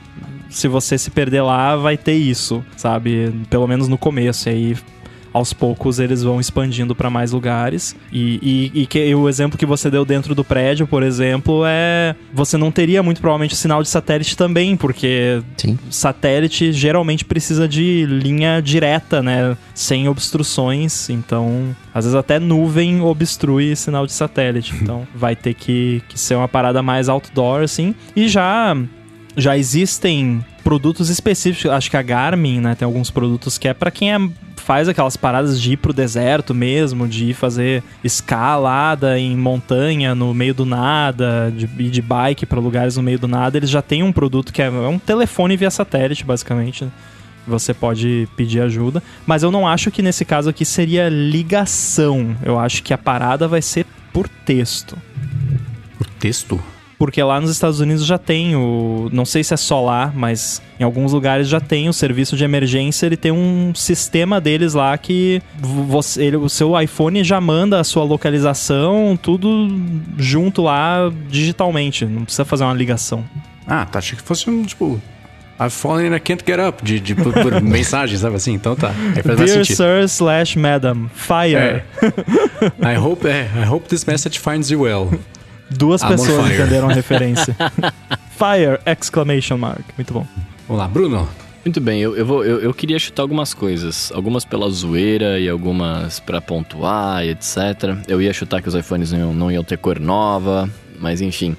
se você se perder lá, vai ter isso, sabe? Pelo menos no começo. E aí aos poucos eles vão expandindo para mais lugares. E, e, e, que, o exemplo que você deu dentro do prédio, por exemplo, é. Você não teria muito provavelmente sinal de satélite também, porque Sim. satélite geralmente precisa de linha direta, né? Sem obstruções. Então, às vezes até nuvem obstrui sinal de satélite. Então, vai ter que, que ser uma parada mais outdoor, assim. E já já existem produtos específicos. Acho que a Garmin, né, tem alguns produtos que é para quem é, faz aquelas paradas de ir pro deserto mesmo, de ir fazer escalada em montanha no meio do nada, de ir de bike para lugares no meio do nada. Eles já têm um produto que é, é um telefone via satélite, basicamente. Você pode pedir ajuda, mas eu não acho que nesse caso aqui seria ligação. Eu acho que a parada vai ser por texto. Por texto? Porque lá nos Estados Unidos já tem o. Não sei se é só lá, mas em alguns lugares já tem o serviço de emergência. Ele tem um sistema deles lá que você, ele, o seu iPhone já manda a sua localização, tudo junto lá digitalmente. Não precisa fazer uma ligação. Ah, tá. Achei que fosse um tipo. I've fallen and I can't get up. De, de por, por mensagem, sabe assim? Então tá. Dear sir slash madam, fire. É. I hope, é, I hope this message finds you well. Duas I'm pessoas entenderam a referência. Fire! Exclamation mark. Muito bom. Vamos lá, Bruno. Muito bem, eu, eu, vou, eu, eu, queria chutar algumas coisas. Algumas pela zoeira e algumas para pontuar e etc. Eu ia chutar que os iPhones não, não iam ter cor nova, mas enfim.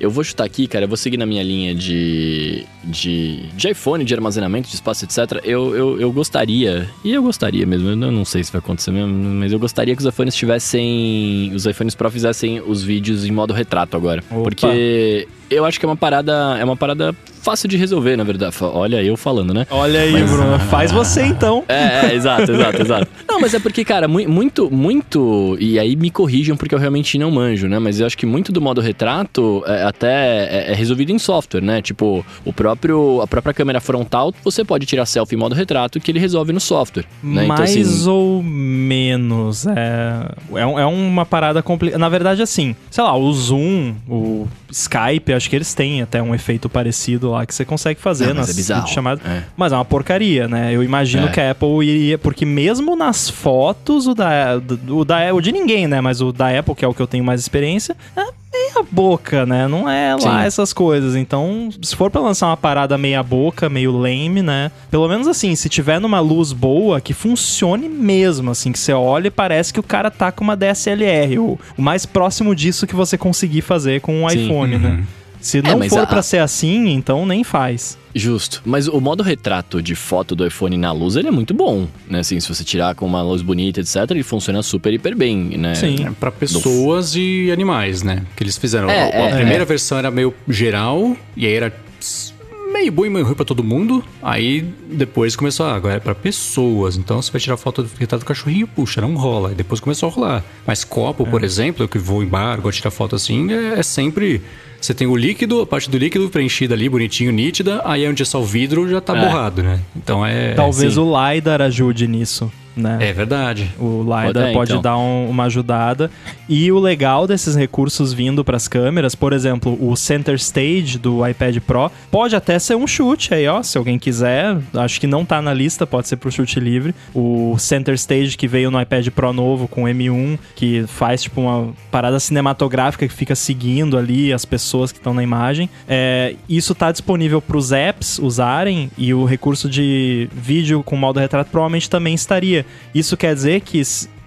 Eu vou chutar aqui, cara, eu vou seguir na minha linha de, de, de iPhone, de armazenamento, de espaço, etc. Eu, eu, eu gostaria, e eu gostaria mesmo, eu não sei se vai acontecer mesmo, mas eu gostaria que os iPhones tivessem. Os iPhones Pro fizessem os vídeos em modo retrato agora. Opa. Porque eu acho que é uma parada. É uma parada fácil de resolver, na verdade. Olha eu falando, né? Olha aí, mas... Bruno. Faz você então. É, é, exato, exato, exato. Não, mas é porque, cara, muito, muito. E aí me corrijam porque eu realmente não manjo, né? Mas eu acho que muito do modo retrato é, até é, é resolvido em software, né? Tipo, o próprio, a própria câmera frontal, você pode tirar selfie em modo retrato que ele resolve no software. Né? Então, Mais então, assim... ou menos. É, é, é uma parada complicada. Na verdade, assim, sei lá, o Zoom, o Skype, acho que eles têm até um efeito parecido lá que você consegue fazer Não, nas é chamadas. É. Mas é uma porcaria, né? Eu imagino é. que a Apple iria. Porque mesmo nas fotos, o da, o da. O de ninguém, né? Mas o da Apple, que é o que eu tenho mais experiência, é meia boca, né? Não é lá Sim. essas coisas. Então, se for pra lançar uma parada meia boca, meio lame, né? Pelo menos assim, se tiver numa luz boa, que funcione mesmo, assim, que você olha e parece que o cara tá com uma DSLR. O, o mais próximo disso que você conseguir fazer com um Sim. iPhone, né? uhum. né? Se é, não é, for a... para ser assim, então nem faz. Justo. Mas o modo retrato de foto do iPhone na luz, ele é muito bom, né? Assim, se você tirar com uma luz bonita, etc, ele funciona super, hiper bem, né? Sim, é para pessoas do... e animais, né? Que eles fizeram. É, a, a é, primeira é. versão era meio geral, e aí era meio bom e meio ruim pra todo mundo. Aí depois começou, ah, agora é pra pessoas. Então você vai tirar foto do retrato do cachorrinho, puxa, não rola. Aí depois começou a rolar. Mas copo, é. por exemplo, eu que vou em bar, gosto de tirar foto assim, é, é sempre você tem o líquido, a parte do líquido preenchida ali, bonitinho, nítida, aí onde é só o vidro já tá é. borrado, né? Então é. Talvez assim. o LiDAR ajude nisso né? É verdade. O LiDAR pode, pode então. dar um, uma ajudada. E o legal desses recursos vindo para as câmeras, por exemplo, o Center Stage do iPad Pro, pode até ser um chute aí, ó, se alguém quiser. Acho que não tá na lista, pode ser pro chute livre. O Center Stage que veio no iPad Pro novo com M1, que faz tipo uma parada cinematográfica que fica seguindo ali as pessoas que estão na imagem. É, isso tá disponível para os apps usarem e o recurso de vídeo com modo retrato provavelmente também estaria. Isso quer dizer que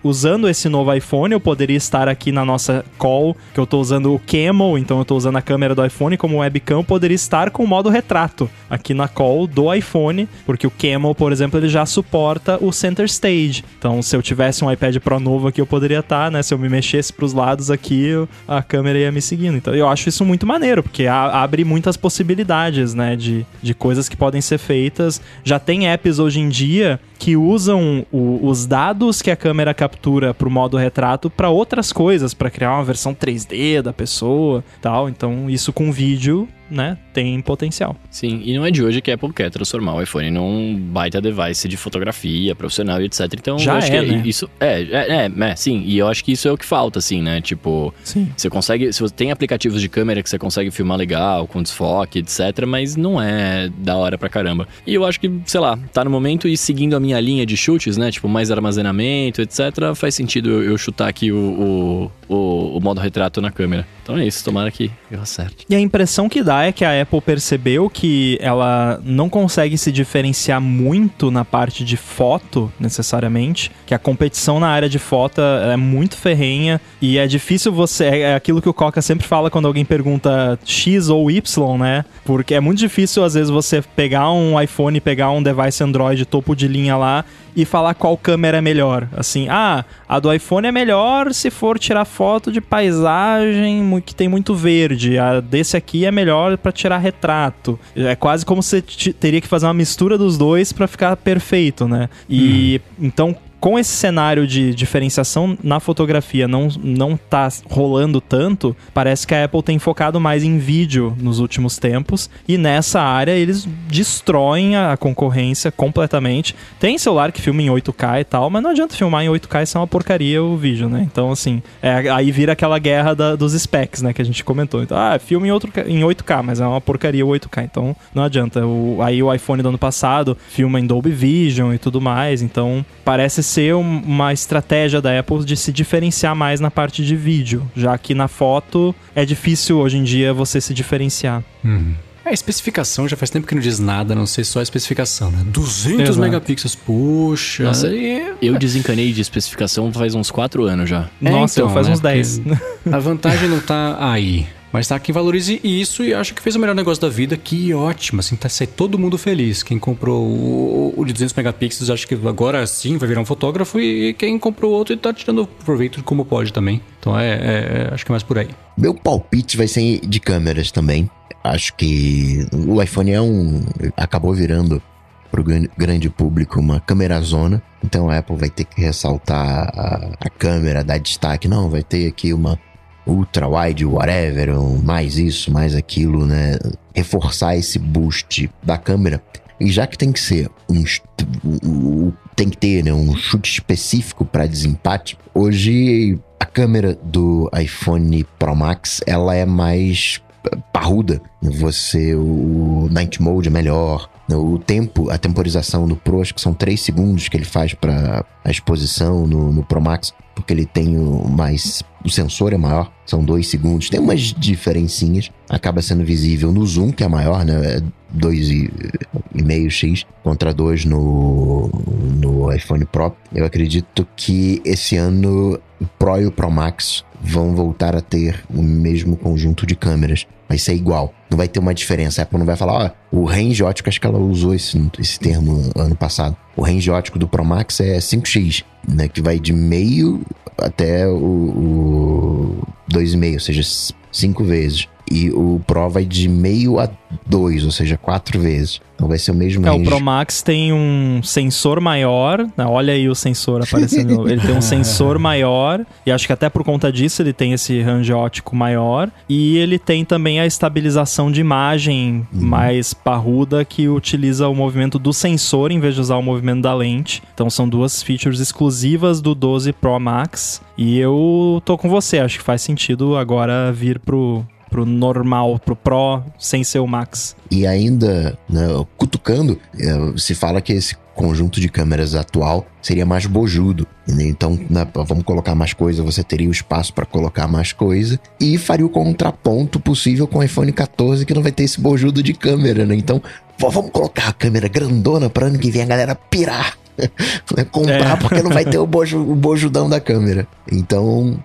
usando esse novo iPhone, eu poderia estar aqui na nossa call, que eu estou usando o Camel, então eu estou usando a câmera do iPhone como webcam, eu poderia estar com o modo retrato aqui na call do iPhone, porque o Camel, por exemplo, ele já suporta o Center Stage. Então, se eu tivesse um iPad Pro novo aqui, eu poderia estar, né? Se eu me mexesse para os lados aqui, a câmera ia me seguindo. Então, eu acho isso muito maneiro, porque abre muitas possibilidades, né? De, de coisas que podem ser feitas. Já tem apps hoje em dia que usam o, os dados que a câmera captura pro modo retrato para outras coisas, para criar uma versão 3D da pessoa, tal. Então, isso com vídeo né, tem potencial. Sim, e não é de hoje que a Apple quer transformar o iPhone num baita device de fotografia profissional e etc. Então, Já eu acho é, que né? isso é, é, é, é, sim, e eu acho que isso é o que falta, assim, né? Tipo, Sim. você consegue, se você tem aplicativos de câmera que você consegue filmar legal, com desfoque, etc, mas não é da hora pra caramba. E eu acho que, sei lá, tá no momento e seguindo a minha linha de chutes, né? Tipo, mais armazenamento, etc, faz sentido eu, eu chutar aqui o, o, o, o modo retrato na câmera. Então é isso, tomara que eu acerte. E a impressão que dá é que a Apple percebeu que ela não consegue se diferenciar muito na parte de foto, necessariamente, que a competição na área de foto é muito ferrenha e é difícil você. É aquilo que o Coca sempre fala quando alguém pergunta X ou Y, né? Porque é muito difícil, às vezes, você pegar um iPhone, pegar um device Android topo de linha lá e falar qual câmera é melhor. Assim, ah, a do iPhone é melhor se for tirar foto de paisagem que tem muito verde. A desse aqui é melhor para tirar retrato. É quase como se te- teria que fazer uma mistura dos dois para ficar perfeito, né? E então com esse cenário de diferenciação na fotografia não, não tá rolando tanto, parece que a Apple tem focado mais em vídeo nos últimos tempos. E nessa área eles destroem a concorrência completamente. Tem celular que filma em 8K e tal, mas não adianta filmar em 8K, isso é uma porcaria o vídeo, né? Então, assim, é, aí vira aquela guerra da- dos specs, né? Que a gente comentou. Então, ah, filma em, outro, em 8K, mas é uma porcaria o 8K, então não adianta. O, aí o iPhone do ano passado filma em Dolby Vision e tudo mais, então parece ser um- uma estratégia da Apple de se diferenciar mais na parte de vídeo, já que na foto é difícil hoje em dia você se diferenciar. A especificação já faz tempo que não diz nada, não sei só a especificação, né? 200 Exato. megapixels, puxa. Nossa, e- Eu desencanei de especificação faz uns 4 anos já. É, Nossa, então, faz né, uns 10. A vantagem não tá aí. Mas tá quem valorize isso e acho que fez o melhor negócio da vida. Que ótimo, assim, tá sai todo mundo feliz. Quem comprou o, o de 200 megapixels, acho que agora sim vai virar um fotógrafo. E quem comprou outro tá tirando proveito como pode também. Então é, é- é- acho que é mais por aí. Meu palpite vai ser de câmeras também. Acho que o iPhone é um. acabou virando para o grande público uma câmera zona. Então a Apple vai ter que ressaltar a, a câmera, dar destaque. Não, vai ter aqui uma ultra wide, whatever, mais isso, mais aquilo, né? Reforçar esse boost da câmera. E já que tem que ser um tem que ter né, um chute específico para desempate, hoje a câmera do iPhone Pro Max ela é mais parruda. Você o Night Mode é melhor. O tempo, a temporização do Pro, acho que são 3 segundos que ele faz para a exposição no, no Pro Max, porque ele tem o mais. O sensor é maior, são 2 segundos. Tem umas diferencinhas. Acaba sendo visível no zoom, que é maior, né? É 2,5x contra 2 no, no iPhone Pro. Eu acredito que esse ano o Pro e o Pro Max vão voltar a ter o mesmo conjunto de câmeras. Vai ser igual. Não vai ter uma diferença. A Apple não vai falar, ó, o range ótico, acho que ela usou esse, esse termo ano passado. O range ótico do Pro Max é 5x, né? Que vai de meio até o, o 2,5, ou seja, 5 vezes. E o Pro vai de meio a 2, ou seja, 4 vezes. Então vai ser o mesmo É, o range. Pro Max tem um sensor maior. né, Olha aí o sensor aparecendo. ele tem um sensor maior. E acho que até por conta disso ele tem esse range ótico maior. E ele tem também a estabilização de imagem mais parruda que utiliza o movimento do sensor em vez de usar o movimento da lente. Então são duas features exclusivas do 12 Pro Max. E eu tô com você. Acho que faz sentido agora vir pro. Pro normal, pro Pro, sem ser o Max. E ainda, né, cutucando, eh, se fala que esse conjunto de câmeras atual seria mais bojudo. né? Então, né, vamos colocar mais coisa, você teria o espaço para colocar mais coisa e faria o contraponto possível com o iPhone 14 que não vai ter esse bojudo de câmera, né? Então, vamos colocar a câmera grandona para ano que vem a galera pirar. né? Comprar É. porque não vai ter o, boju, o bojudão da câmera. Então,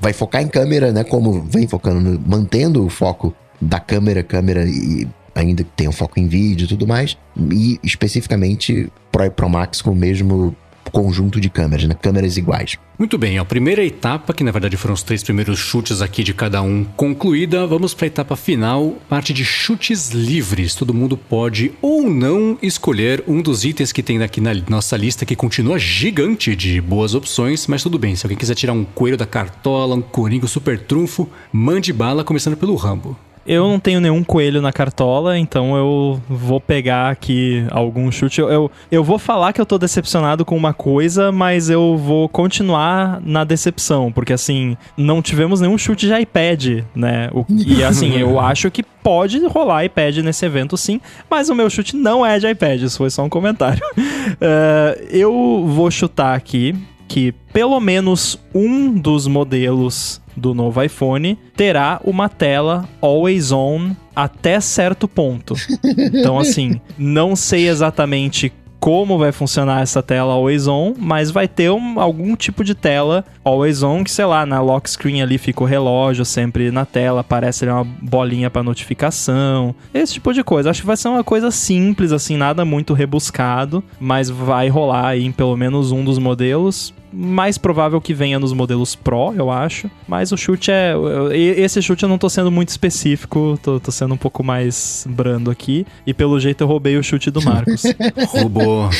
vai focar em câmera, né? Como vem focando, mantendo o foco da câmera, câmera e ainda que tenha um foco em vídeo e tudo mais. E especificamente Pro e Pro Max com o mesmo conjunto de câmeras, né? Câmeras iguais. Muito bem, a primeira etapa, que na verdade foram os três primeiros chutes aqui de cada um, concluída. Vamos para a etapa final, parte de chutes livres. Todo mundo pode ou não escolher um dos itens que tem aqui na nossa lista, que continua gigante de boas opções, mas tudo bem. Se alguém quiser tirar um coelho da cartola, um coringo super trunfo, mande bala, começando pelo Rambo. Eu não tenho nenhum coelho na cartola, então eu vou pegar aqui algum chute. Eu, eu, eu, vou falar que eu tô decepcionado com uma coisa, mas eu vou continuar na decepção, porque assim, não tivemos nenhum chute de iPad, né? O, e assim, eu acho que pode rolar iPad nesse evento sim, mas o meu chute não é de iPad, isso foi só um comentário. Uh, eu vou chutar aqui que pelo menos um dos modelos do novo iPhone terá uma tela always on até certo ponto. Então, assim, não sei exatamente como vai funcionar essa tela always on, mas vai ter um, algum tipo de tela always on que, sei lá, na lock screen ali fica o relógio sempre na tela, aparece ali uma bolinha para notificação, esse tipo de coisa. Acho que vai ser uma coisa simples, assim, nada muito rebuscado, mas vai rolar aí em pelo menos um dos modelos mais provável que venha nos modelos Pro, eu acho. Mas o chute é. Esse chute eu não tô sendo muito específico, tô, tô sendo um pouco mais brando aqui. E pelo jeito eu roubei o chute do Marcos. Roubou.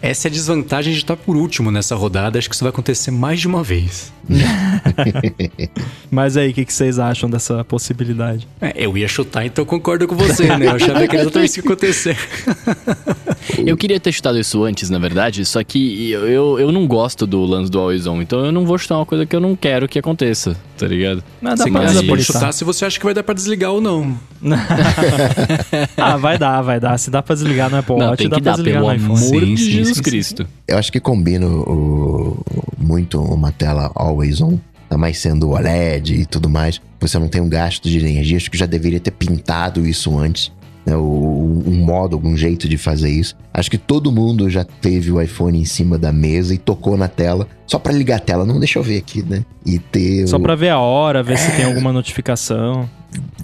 Essa é a desvantagem de estar por último nessa rodada. Acho que isso vai acontecer mais de uma vez. Mas aí, o que, que, vocês acham dessa possibilidade? É, eu ia chutar, então concordo com você, né? Eu achava que era exatamente isso que ia acontecer. eu queria ter chutado isso antes, na verdade, só que eu, eu, eu não gosto do lance do Always On, então eu não vou chutar uma coisa que eu não quero que aconteça, tá ligado? Nada você pra pode chutar se você acha que vai dar pra desligar ou não. ah, vai dar, vai dar. Se dá pra desligar, não é pô, não, tem que dar, pelo amor sim, de Jesus Cristo. Eu acho que combina o, muito uma tela always on, tá mais sendo OLED e tudo mais. Você não tem um gasto de energia, acho que já deveria ter pintado isso antes. Né, o, um modo, algum jeito de fazer isso. Acho que todo mundo já teve o iPhone em cima da mesa e tocou na tela, só para ligar a tela. Não deixa eu ver aqui, né? E ter. Só o... para ver a hora, ver é... se tem alguma notificação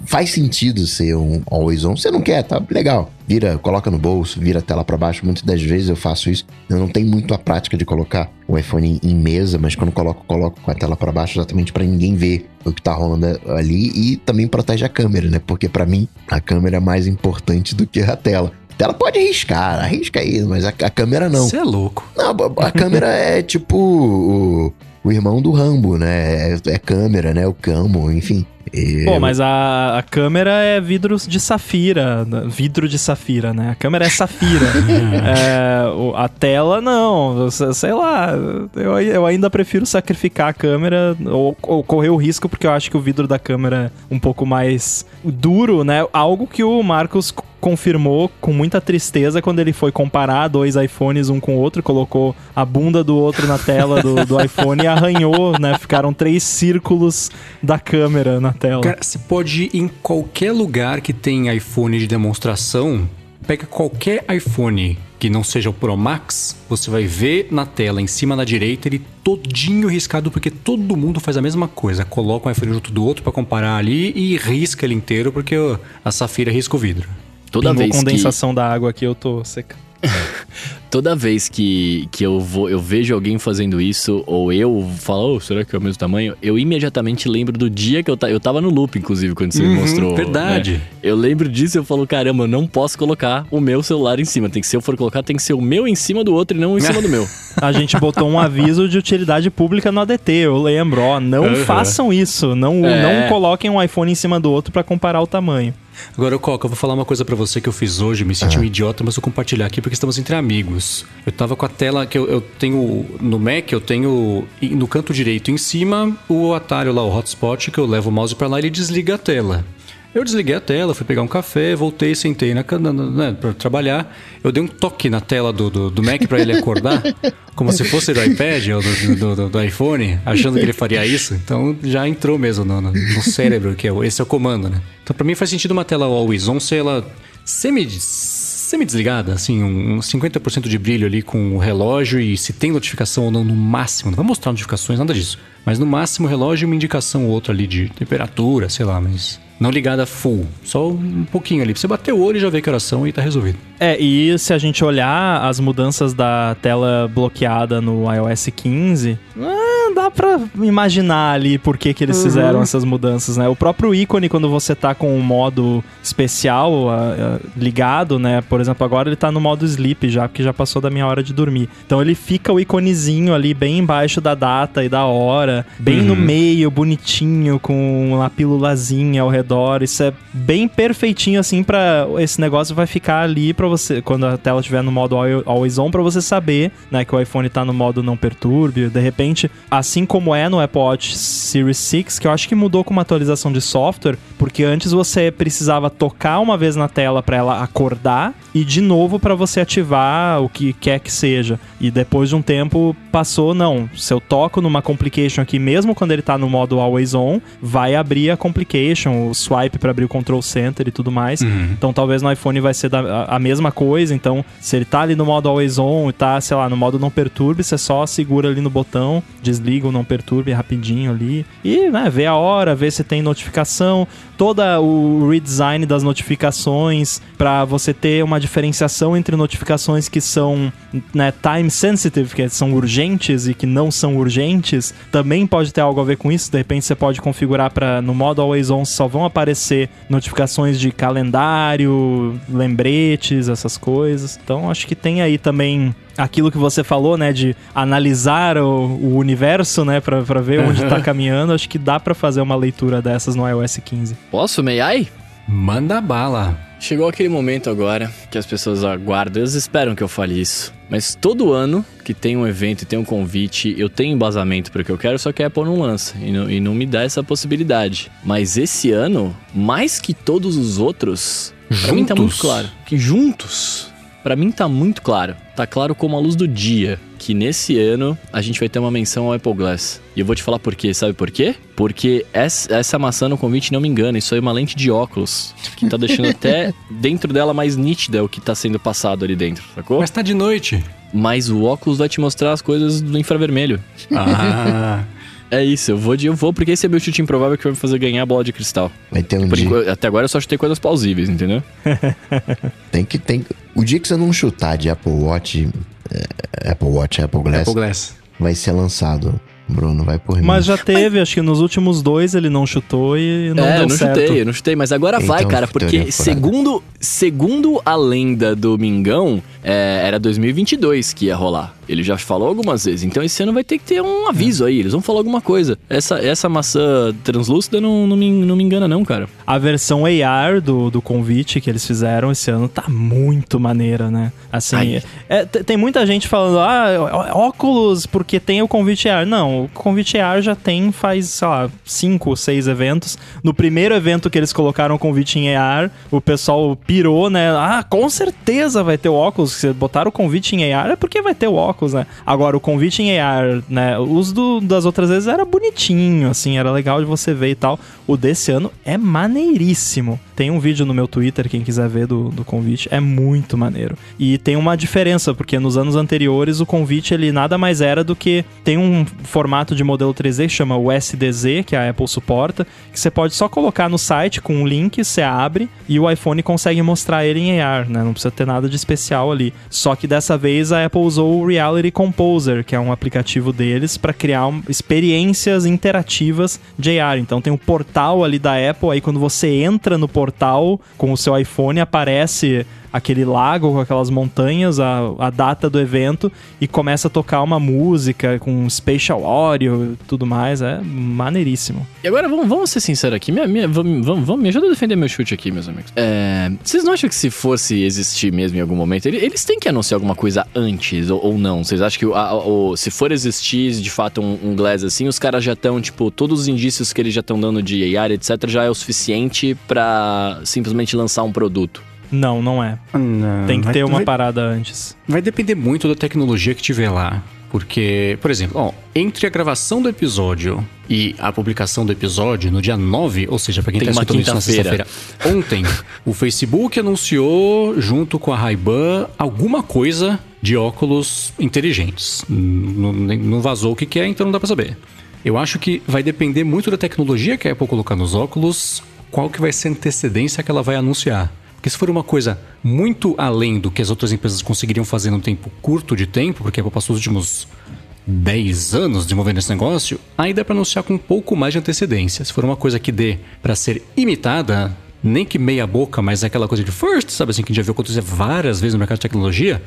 faz sentido ser um always on. Você não quer, tá legal. Vira, coloca no bolso, vira a tela para baixo. Muitas das vezes eu faço isso. Eu não tenho muito a prática de colocar o iPhone em mesa, mas quando coloco, coloco com a tela para baixo exatamente para ninguém ver o que tá rolando ali e também protege a câmera, né? Porque para mim a câmera é mais importante do que a tela. A tela pode arriscar, arrisca aí, mas a, a câmera não. Você é louco. Não, a, a câmera é tipo o, o irmão do Rambo, né? É, é câmera, né? O Camo, enfim. Eu... Pô, mas a, a câmera é vidro de safira. Vidro de safira, né? A câmera é safira. é, a tela, não. Sei lá. Eu, eu ainda prefiro sacrificar a câmera ou, ou, correr o risco, porque eu acho que o vidro da câmera é um pouco mais duro, né? Algo que o Marcos confirmou com muita tristeza quando ele foi comparar dois iPhones um com o outro, colocou a bunda do outro na tela do, do iPhone e arranhou, né? Ficaram três círculos da câmera na tela. Cara, você pode ir em qualquer lugar que tem iPhone de demonstração, pega qualquer iPhone que não seja o Pro Max, você vai ver na tela, em cima na direita, ele todinho riscado, porque todo mundo faz a mesma coisa. Coloca um iPhone junto do outro para comparar ali e risca ele inteiro, porque a Safira risca o vidro. Toda Pingou vez condensação que... da água aqui, eu tô seca. Toda vez que, que eu, vou, eu vejo alguém fazendo isso, ou eu falo, oh, será que é o mesmo tamanho? Eu imediatamente lembro do dia que eu, ta, eu tava no loop, inclusive, quando você uhum, me mostrou. Verdade. Né? Eu lembro disso e eu falo, caramba, eu não posso colocar o meu celular em cima. Tem que, se eu for colocar, tem que ser o meu em cima do outro e não em cima do meu. A gente botou um aviso de utilidade pública no ADT, eu lembro, ó, não uhum. façam isso, não, é. não coloquem um iPhone em cima do outro para comparar o tamanho. Agora, Coca, eu vou falar uma coisa para você que eu fiz hoje, me senti um idiota, mas vou compartilhar aqui porque estamos entre amigos. Eu tava com a tela que eu, eu, tenho no Mac, eu tenho no canto direito em cima o atalho lá, o hotspot, que eu levo o mouse para lá e ele desliga a tela. Eu desliguei a tela, fui pegar um café, voltei, sentei na, na, né, para trabalhar. Eu dei um toque na tela do, do, do Mac para ele acordar, como se fosse do iPad ou do, do, do, iPhone, achando que ele faria isso. Então já entrou mesmo no, no cérebro, que é, esse é o comando, né? Então para mim faz sentido uma tela always on ser ela semi semi-desligada, assim, um 50% de brilho ali com o relógio e se tem notificação ou não no máximo. Não vai mostrar notificações, nada disso. Mas no máximo o relógio e uma indicação ou outra ali de temperatura, sei lá, mas não ligada full, só um pouquinho ali. Pra você bater o olho e já ver que horas são e tá resolvido. É, e se a gente olhar as mudanças da tela bloqueada no iOS 15, ah, dá pra imaginar ali por que, que eles uhum. fizeram essas mudanças, né? O próprio ícone, quando você tá com um modo especial uh, uh, ligado, né? Por exemplo, agora ele tá no modo sleep já, porque já passou da minha hora de dormir. Então ele fica o iconezinho ali bem embaixo da data e da hora, bem uhum. no meio, bonitinho, com uma pílulazinha ao redor. Isso é bem perfeitinho, assim, para Esse negócio vai ficar ali para você, quando a tela estiver no modo Always On, pra você saber, né, que o iPhone tá no modo não perturbe. De repente, assim como é no Apple Watch Series 6, que eu acho que mudou com uma atualização de software, porque antes você precisava tocar uma vez na tela para ela acordar e de novo para você ativar o que quer que seja. E depois de um tempo passou, não. Se eu toco numa complication aqui, mesmo quando ele tá no modo always on, vai abrir a complication, o swipe para abrir o control center e tudo mais. Uhum. Então talvez no iPhone vai ser da, a, a, mesma coisa. Então, se ele tá ali no modo always on e tá, sei lá, no modo não perturbe, você só segura ali no botão, desliga o não perturbe rapidinho ali. E, né, vê a hora, vê se tem notificação, toda o redesign das notificações para você ter uma diferenciação entre notificações que são né, time sensitive, que são urgentes e que não são urgentes, também pode ter algo a ver com isso. De repente você pode configurar para no modo always on só vão aparecer notificações de calendário, lembretes, essas coisas. Então acho que tem aí também aquilo que você falou, né, de analisar o, o universo, né, para ver onde tá caminhando, acho que dá para fazer uma leitura dessas no iOS 15. Posso, Meiai? Manda bala. Chegou aquele momento agora que as pessoas aguardam, eles esperam que eu fale isso. Mas todo ano que tem um evento e tem um convite, eu tenho embasamento para o que eu quero, só que a Apple não lança e não, e não me dá essa possibilidade. Mas esse ano, mais que todos os outros, juntos? pra mim tá muito claro. Que juntos, para mim tá muito claro. Tá claro como a luz do dia que nesse ano a gente vai ter uma menção ao Apple Glass. E eu vou te falar por quê. Sabe por quê? Porque essa, essa maçã no convite não me engana. Isso aí é uma lente de óculos. Que tá deixando até dentro dela mais nítida o que tá sendo passado ali dentro, sacou? Mas tá de noite. Mas o óculos vai te mostrar as coisas do infravermelho. Ah. É isso, eu vou de eu vou, porque esse é meu chute improvável que vai me fazer ganhar a bola de cristal. Vai ter um dia... Enquanto, até agora eu só chutei coisas plausíveis, entendeu? tem que tem. O dia que você não chutar de Apple Watch, é, Apple Watch, Apple Glass, Apple Glass, vai ser lançado. Bruno, vai por mim. Mas já teve, mas... acho que nos últimos dois ele não chutou e não é, deu eu não certo. chutei, eu não chutei, mas agora então, vai, cara, porque segundo, segundo a lenda do Mingão, é, era 2022 que ia rolar. Ele já falou algumas vezes. Então esse ano vai ter que ter um aviso aí. Eles vão falar alguma coisa. Essa, essa maçã translúcida não, não, me, não me engana, não, cara. A versão AR do, do convite que eles fizeram esse ano tá muito maneira, né? Assim, é, tem muita gente falando, ah, óculos, porque tem o convite AR. Não, o convite AR já tem faz, sei lá, cinco, seis eventos. No primeiro evento que eles colocaram o convite em AR, o pessoal pirou, né? Ah, com certeza vai ter o óculos. Se botaram o convite em AR é porque vai ter o óculos óculos, né? Agora, o convite em AR, né? Os do, das outras vezes era bonitinho, assim, era legal de você ver e tal. O desse ano é maneiríssimo. Tem um vídeo no meu Twitter, quem quiser ver do, do convite, é muito maneiro. E tem uma diferença, porque nos anos anteriores o convite ele nada mais era do que tem um formato de modelo 3D que chama o SDZ, que a Apple suporta, que você pode só colocar no site com um link, você abre e o iPhone consegue mostrar ele em AR, né? Não precisa ter nada de especial ali. Só que dessa vez a Apple usou o Reality Composer, que é um aplicativo deles para criar um, experiências interativas de AR. Então tem um portal ali da Apple, aí quando você entra no portal com o seu iPhone, aparece aquele lago com aquelas montanhas, a, a data do evento e começa a tocar uma música com spatial audio e tudo mais. É maneiríssimo. E agora vamos, vamos ser sinceros aqui. Minha, minha, vamos, vamos, me ajuda a defender meu chute aqui, meus amigos. É, vocês não acham que se fosse existir mesmo em algum momento, eles têm que anunciar alguma coisa antes ou, ou não? Vocês acham que a, o, se for existir de fato um, um Glass assim, os caras já estão, tipo, todos os indícios que eles já estão dando de AR, etc., já é o suficiente para simplesmente lançar um produto? Não, não é. Não, Tem que vai, ter uma vai, parada antes. Vai depender muito da tecnologia que tiver lá. Porque, por exemplo, ó, entre a gravação do episódio e a publicação do episódio no dia 9, ou seja, para quem está escutando isso na sexta-feira, ontem o Facebook anunciou, junto com a Ray-Ban, alguma coisa de óculos inteligentes. Não, não vazou o que, que é, então não dá para saber. Eu acho que vai depender muito da tecnologia que a Apple colocar nos óculos, qual que vai ser a antecedência que ela vai anunciar. Porque se for uma coisa muito além do que as outras empresas conseguiriam fazer num tempo curto de tempo, porque a Apple passou os últimos 10 anos desenvolvendo esse negócio, aí dá para anunciar com um pouco mais de antecedência. Se for uma coisa que dê para ser imitada, nem que meia boca, mas é aquela coisa de first, sabe assim, que a gente já viu acontecer várias vezes no mercado de tecnologia,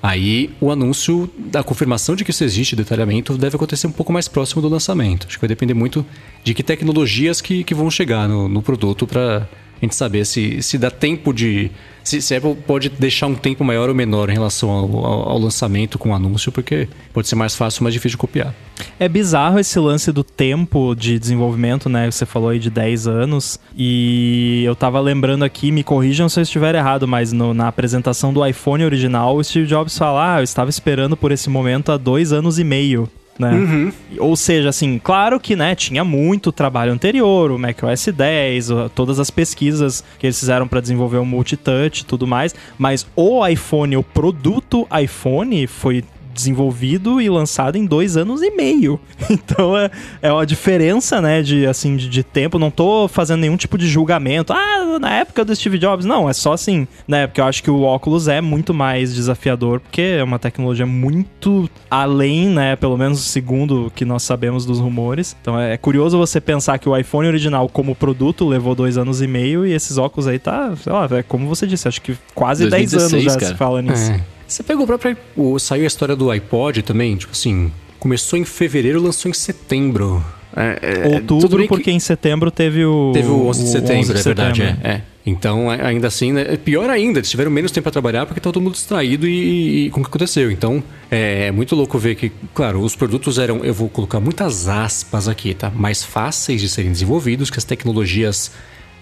aí o anúncio da confirmação de que isso existe, detalhamento, deve acontecer um pouco mais próximo do lançamento. Acho que vai depender muito de que tecnologias que, que vão chegar no, no produto para a gente saber se, se dá tempo de. Se, se a Apple pode deixar um tempo maior ou menor em relação ao, ao, ao, lançamento com o anúncio, porque pode ser mais fácil mais difícil de copiar. É bizarro esse lance do tempo de desenvolvimento, né? Você falou aí de 10 anos. E eu tava lembrando aqui, me corrijam se eu estiver errado, mas no, na apresentação do iPhone original, o Steve Jobs fala: Ah, eu estava esperando por esse momento há dois anos e meio né? Uhum. Ou seja, assim, claro que, né, tinha muito trabalho anterior, o macOS 10, todas as pesquisas que eles fizeram para desenvolver o multitouch e tudo mais, mas o iPhone, o produto iPhone foi desenvolvido e lançado em dois anos e meio. Então é, é uma diferença, né, de, assim, de, de, tempo. Não tô fazendo nenhum tipo de julgamento. Ah, na época do Steve Jobs. Não, é só assim, né, porque eu acho que o óculos é muito mais desafiador, porque é uma tecnologia muito além, né, pelo menos segundo o que nós sabemos dos rumores. Então é curioso você pensar que o iPhone original como produto levou dois anos e meio e esses óculos aí tá, sei lá, é como você disse, acho que quase 10 anos já cara. se fala nisso. É. Você pegou o próprio. O, saiu a história do iPod também, tipo assim. Começou em fevereiro, lançou em setembro. É, é, Outubro, porque em setembro teve o. Teve o 11 de setembro, 11 de é verdade. É, é. Então, ainda assim, né, pior ainda, eles tiveram menos tempo para trabalhar porque tá todo mundo distraído e, e, com o que aconteceu. Então, é, é, muito louco ver que, claro, os produtos eram, eu vou colocar muitas aspas aqui, tá? Mais fáceis de serem desenvolvidos, que as tecnologias,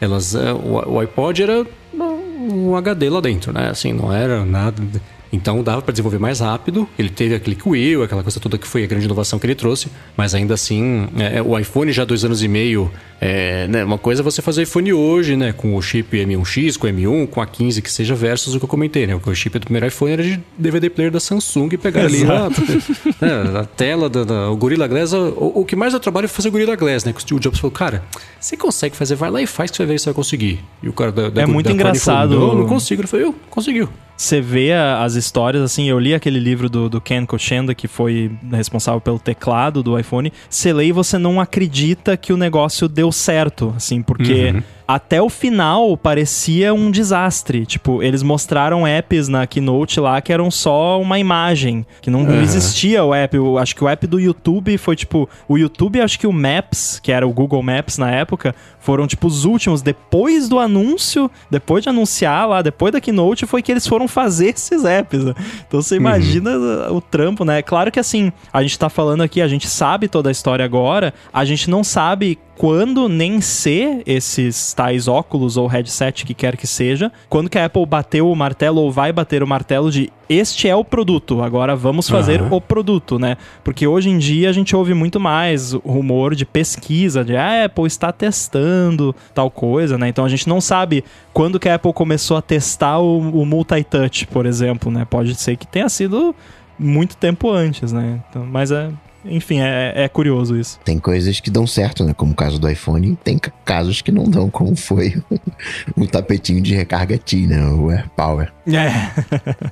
elas. É, o, o iPod era um HD lá dentro, né? Assim, não era nada então dava para desenvolver mais rápido. Ele teve a Click Wheel, aquela coisa toda que foi a grande inovação que ele trouxe. Mas ainda assim, é, o iPhone já há dois anos e meio. É, né, uma coisa é você fazer iPhone hoje, né? Com o chip M1X, com o M1, com a 15 que seja, versus o que eu comentei, né? O chip do primeiro iPhone era de DVD player da Samsung e pegar ali a, né, a, tela, da, da, o Gorilla Glass. O, o, que mais dá trabalho é fazer o Gorilla Glass, né? Que o Jobs falou, cara, você consegue fazer, vai lá e faz que você vai ver se vai conseguir. E o cara da, da É muito da engraçado. Falou, não, não consigo. Ele falou, eu, conseguiu você vê as histórias, assim, eu li aquele livro do, do Ken Kochenda, que foi responsável pelo teclado do iPhone. Você lê e você não acredita que o negócio deu certo, assim, porque. Uhum até o final parecia um desastre. Tipo, eles mostraram apps na Keynote lá que eram só uma imagem, que não, uhum. existia o app. Eu acho que o app do YouTube foi tipo, o YouTube, acho que o Maps, que era o Google Maps na época, foram tipo os últimos depois do anúncio, depois de anunciar lá, depois da Keynote foi que eles foram fazer esses apps. Então você uhum. imagina uhum. o trampo, né? Claro que assim, a gente tá falando aqui, a gente sabe toda a história agora, a gente não sabe quando nem ser esses tais óculos ou headset que quer que seja, quando que a Apple bateu o martelo ou vai bater o martelo de este é o produto, agora vamos fazer uhum. o produto, né? Porque hoje em dia a gente ouve muito mais rumor de pesquisa, de a Apple está testando tal coisa, né? Então a gente não sabe quando que a Apple começou a testar o, o multi-touch, por exemplo, né? Pode ser que tenha sido muito tempo antes, né? Então, mas é, enfim, é, é, curioso isso. Tem coisas que dão certo, né? Como o caso do iPhone, tem casos que não dão, como foi o tapetinho de recarga T, né? O AirPower. É.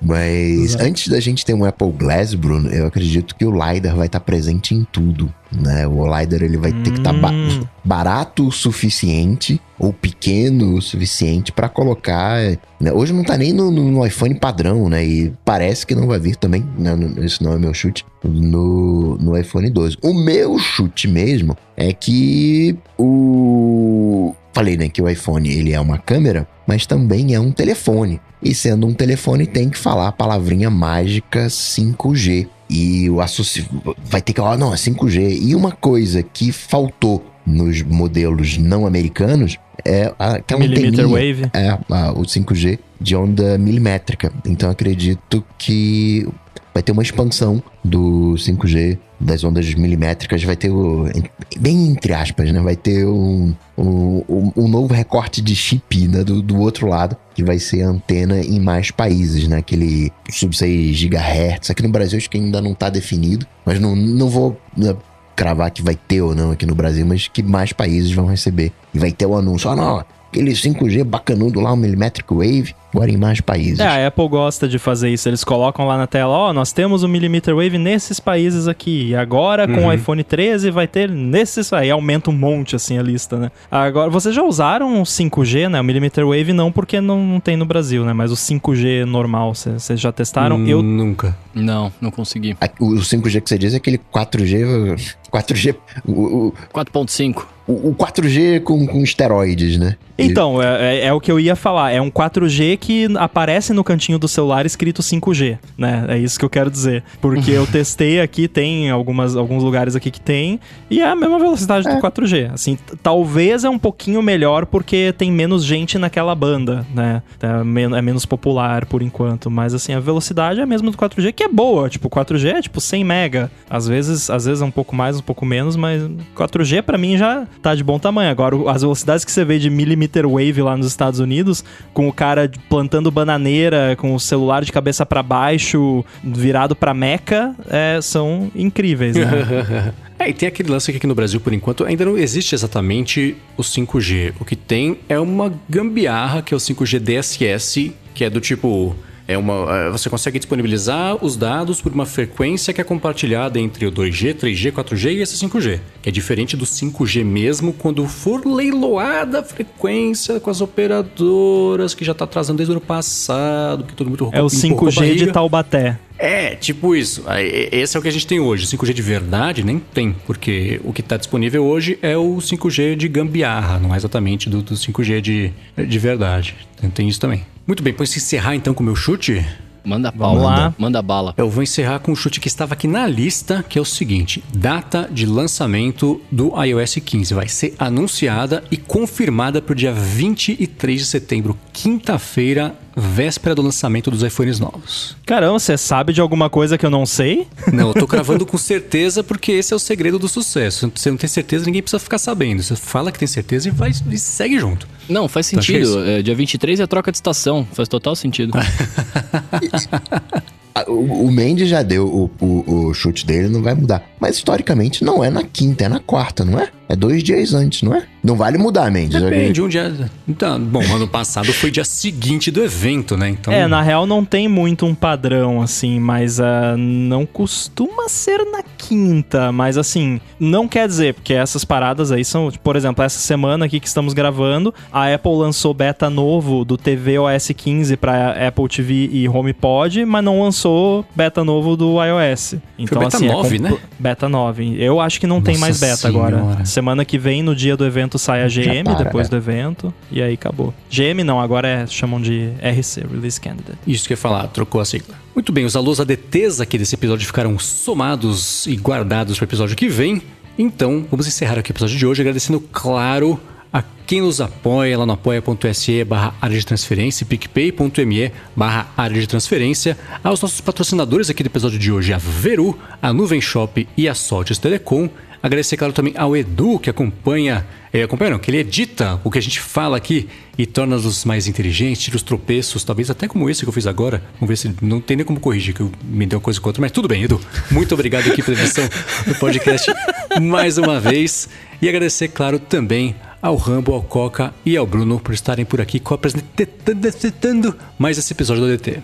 Mas Exato. antes da gente ter um Apple Glass, Bruno, eu acredito que o LiDAR vai estar presente em tudo. Né? O LiDAR ele vai hum. ter que estar tá ba hum. barato o suficiente ou pequeno o suficiente para colocar. Né? Hoje não tá nem no, no, iPhone padrão, né? E parece que não vai vir também. Né? Esse não é meu chute. No, no iPhone 12. O meu chute mesmo é que o. Falei, né, que o iPhone ele é uma câmera, mas também é um telefone. E sendo um telefone, tem que falar a palavrinha mágica 5G. E o associ... vai ter que falar, não, é 5G. E uma coisa que faltou nos modelos não americanos é aquela Millimeter Wave. É, a, o 5G de onda milimétrica. Então acredito que vai ter uma expansão do 5G das ondas milimétricas, vai ter o, bem entre aspas, né? Vai ter um, um, um novo recorte de chip né? do, do outro lado, que vai ser antena em mais países, né? Aquele sub 6 GHz. Aqui no Brasil acho que ainda não está definido, mas não, não vou né, cravar que vai ter ou não aqui no Brasil, mas que mais países vão receber. E vai ter o anúncio, ah não, aquele 5G bacanudo lá, o Millimetric Wave, agora em mais países. É, a Apple gosta de fazer isso. Eles colocam lá na tela, ó, oh, nós temos o Millimeter Wave nesses países aqui. E agora com uhum. o iPhone 13 vai ter nesses aí aumenta um monte assim a lista, né? Agora, vocês já usaram o 5G, né? O Millimeter Wave não porque não, não tem no Brasil, né? Mas o 5G normal, vocês já testaram? Hum, Eu nunca. Não, não consegui. O 5G que você diz é aquele 4G 4G. O, 4.5. O, o 4G com, com esteroides, né? Então, é, é, é, o que eu ia falar. É um 4G que aparece no cantinho do celular escrito 5G, né? É isso que eu quero dizer. Porque eu testei aqui, tem algumas, alguns lugares aqui que tem, e é a mesma velocidade é. do 4G. Assim, talvez é um pouquinho melhor porque tem menos gente naquela banda, né? É, men é menos popular por enquanto. Mas assim, a velocidade é a mesma do 4G, que é boa. Tipo, 4G é tipo 100 mega. Às vezes, às vezes é um pouco mais, um pouco menos, mas 4G para mim já tá de bom tamanho. Agora, as velocidades que você vê de millimeter wave lá nos Estados Unidos, com o cara plantando bananeira, com o celular de cabeça para baixo, virado para Meca, é, são incríveis, né? É, e tem aquele lance que aqui no Brasil, por enquanto, ainda não existe exatamente o 5G. O que tem é uma gambiarra, que é o 5G DSS, que é do tipo é uma, é, você consegue disponibilizar os dados por uma frequência que é compartilhada entre o 2G, 3G, 4G e esse 5G. Que é diferente do 5G mesmo quando for leiloada a frequência com as operadoras, que já está atrasando desde o ano passado, que todo mundo É o 5G de Taubaté. É, tipo isso. Esse é o que a gente tem hoje. 5G de verdade nem tem, porque o que está disponível hoje é o 5G de gambiarra, não é exatamente do, do 5G de, de verdade. Tem isso também. Muito bem, pois encerrar então com o meu chute. Manda bala. Manda, manda bala. Eu vou encerrar com um chute que estava aqui na lista, que é o seguinte: data de lançamento do iOS 15 vai ser anunciada e confirmada para o dia 23 de setembro, quinta-feira, véspera do lançamento dos iPhones novos. Caramba, você sabe de alguma coisa que eu não sei? Não, eu tô cravando com certeza porque esse é o segredo do sucesso. Você não tem certeza, ninguém precisa ficar sabendo. Você fala que tem certeza e vai e segue junto. Não, faz sentido. É, dia 23 é a troca de estação. Faz total sentido. o, o Mendes já deu o, o, o, chute dele, não vai mudar. Mas historicamente não é na quinta, é na quarta, não é? É dois dias antes, não é? Não vale mudar, Mendes. Depende, um dia. Então, bom, ano passado foi dia seguinte do evento, né? Então... É, na real não tem muito um padrão, assim, mas uh, não costuma ser na quinta. Mas assim, não quer dizer, porque essas paradas aí são, por exemplo, essa semana aqui que estamos gravando, a Apple lançou beta novo do TV OS 15 para Apple TV e HomePod, mas não lançou beta novo do iOS. Então, foi beta assim, 9, é né? Beta 9. Eu acho que não Nossa tem mais beta senhora. agora. Semana que vem, no dia do evento, sai a GM, para, depois do evento, e aí acabou. GM não, agora é, chamam de RC, Release Candidate. Isso que eu ia falar, trocou a sigla. Muito bem, os alunos ADTs aqui desse episódio ficaram somados e guardados para o episódio que vem. Então, vamos encerrar aqui o episódio de hoje agradecendo, claro, a quem nos apoia lá no apoia.se barra área de transferência, picpay.me barra área de transferência, aos nossos patrocinadores aqui do episódio de hoje, a Veru, a Nuvem Shop e a Soltes Telecom, Agradecer, claro, também ao Edu, que acompanha, é, acompanha não, que ele edita o que a gente fala aqui e torna-nos mais inteligentes, tira os tropeços, talvez até como esse que eu fiz agora. Vamos ver se não tem nem como corrigir, que eu me deu uma coisa com outra, mas tudo bem, Edu. Muito obrigado aqui pela edição do podcast mais uma vez. E agradecer, claro, também ao Rambo, ao Coca e ao Bruno por estarem por aqui apresentando mais esse episódio do DT.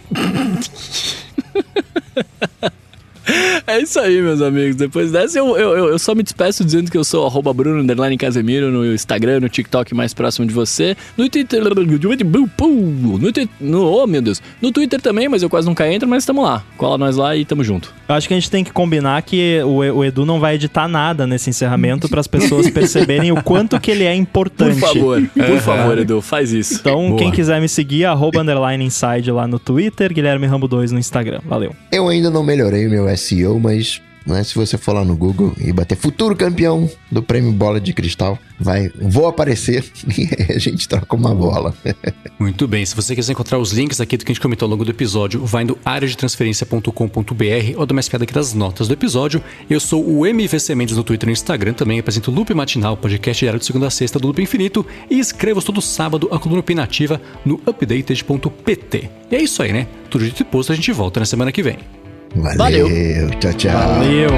É isso aí, meus amigos. Depois dessa, eu, eu, eu só me despeço dizendo que eu sou arroba Bruno Underline Casemiro no Instagram, no TikTok mais próximo de você. No Twitter. No Twitter. No, oh, meu Deus. No Twitter também, mas eu quase nunca entro, mas estamos lá. Cola nós lá e tamo junto. Eu acho que a gente tem que combinar que o, o Edu não vai editar nada nesse encerramento para as pessoas perceberem o quanto que ele é importante. Por favor, por favor, Edu, faz isso. Então, Boa. quem quiser me seguir, arroba underline inside lá no Twitter, Guilherme Rambo 2 no Instagram. Valeu. Eu ainda não melhorei meu SEO, mas né, se você for lá no Google e bater futuro campeão do prêmio Bola de Cristal, vai, vou aparecer e a gente troca uma bola. Muito bem, se você quiser encontrar os links aqui do que a gente comentou ao longo do episódio, vai no areadetransferência.com.br ou dá uma espiada aqui das notas do episódio. Eu sou o MVC Mendes no Twitter e no Instagram, também apresento o Loop Matinal, podcast diário de segunda a sexta do Loop Infinito e escrevo todo sábado a coluna opinativa no updated.pt. E é isso aí, né? Tudo dito e posto, a gente volta na semana que vem. Valeu. Valeu. Tchau, tchau. Valeu.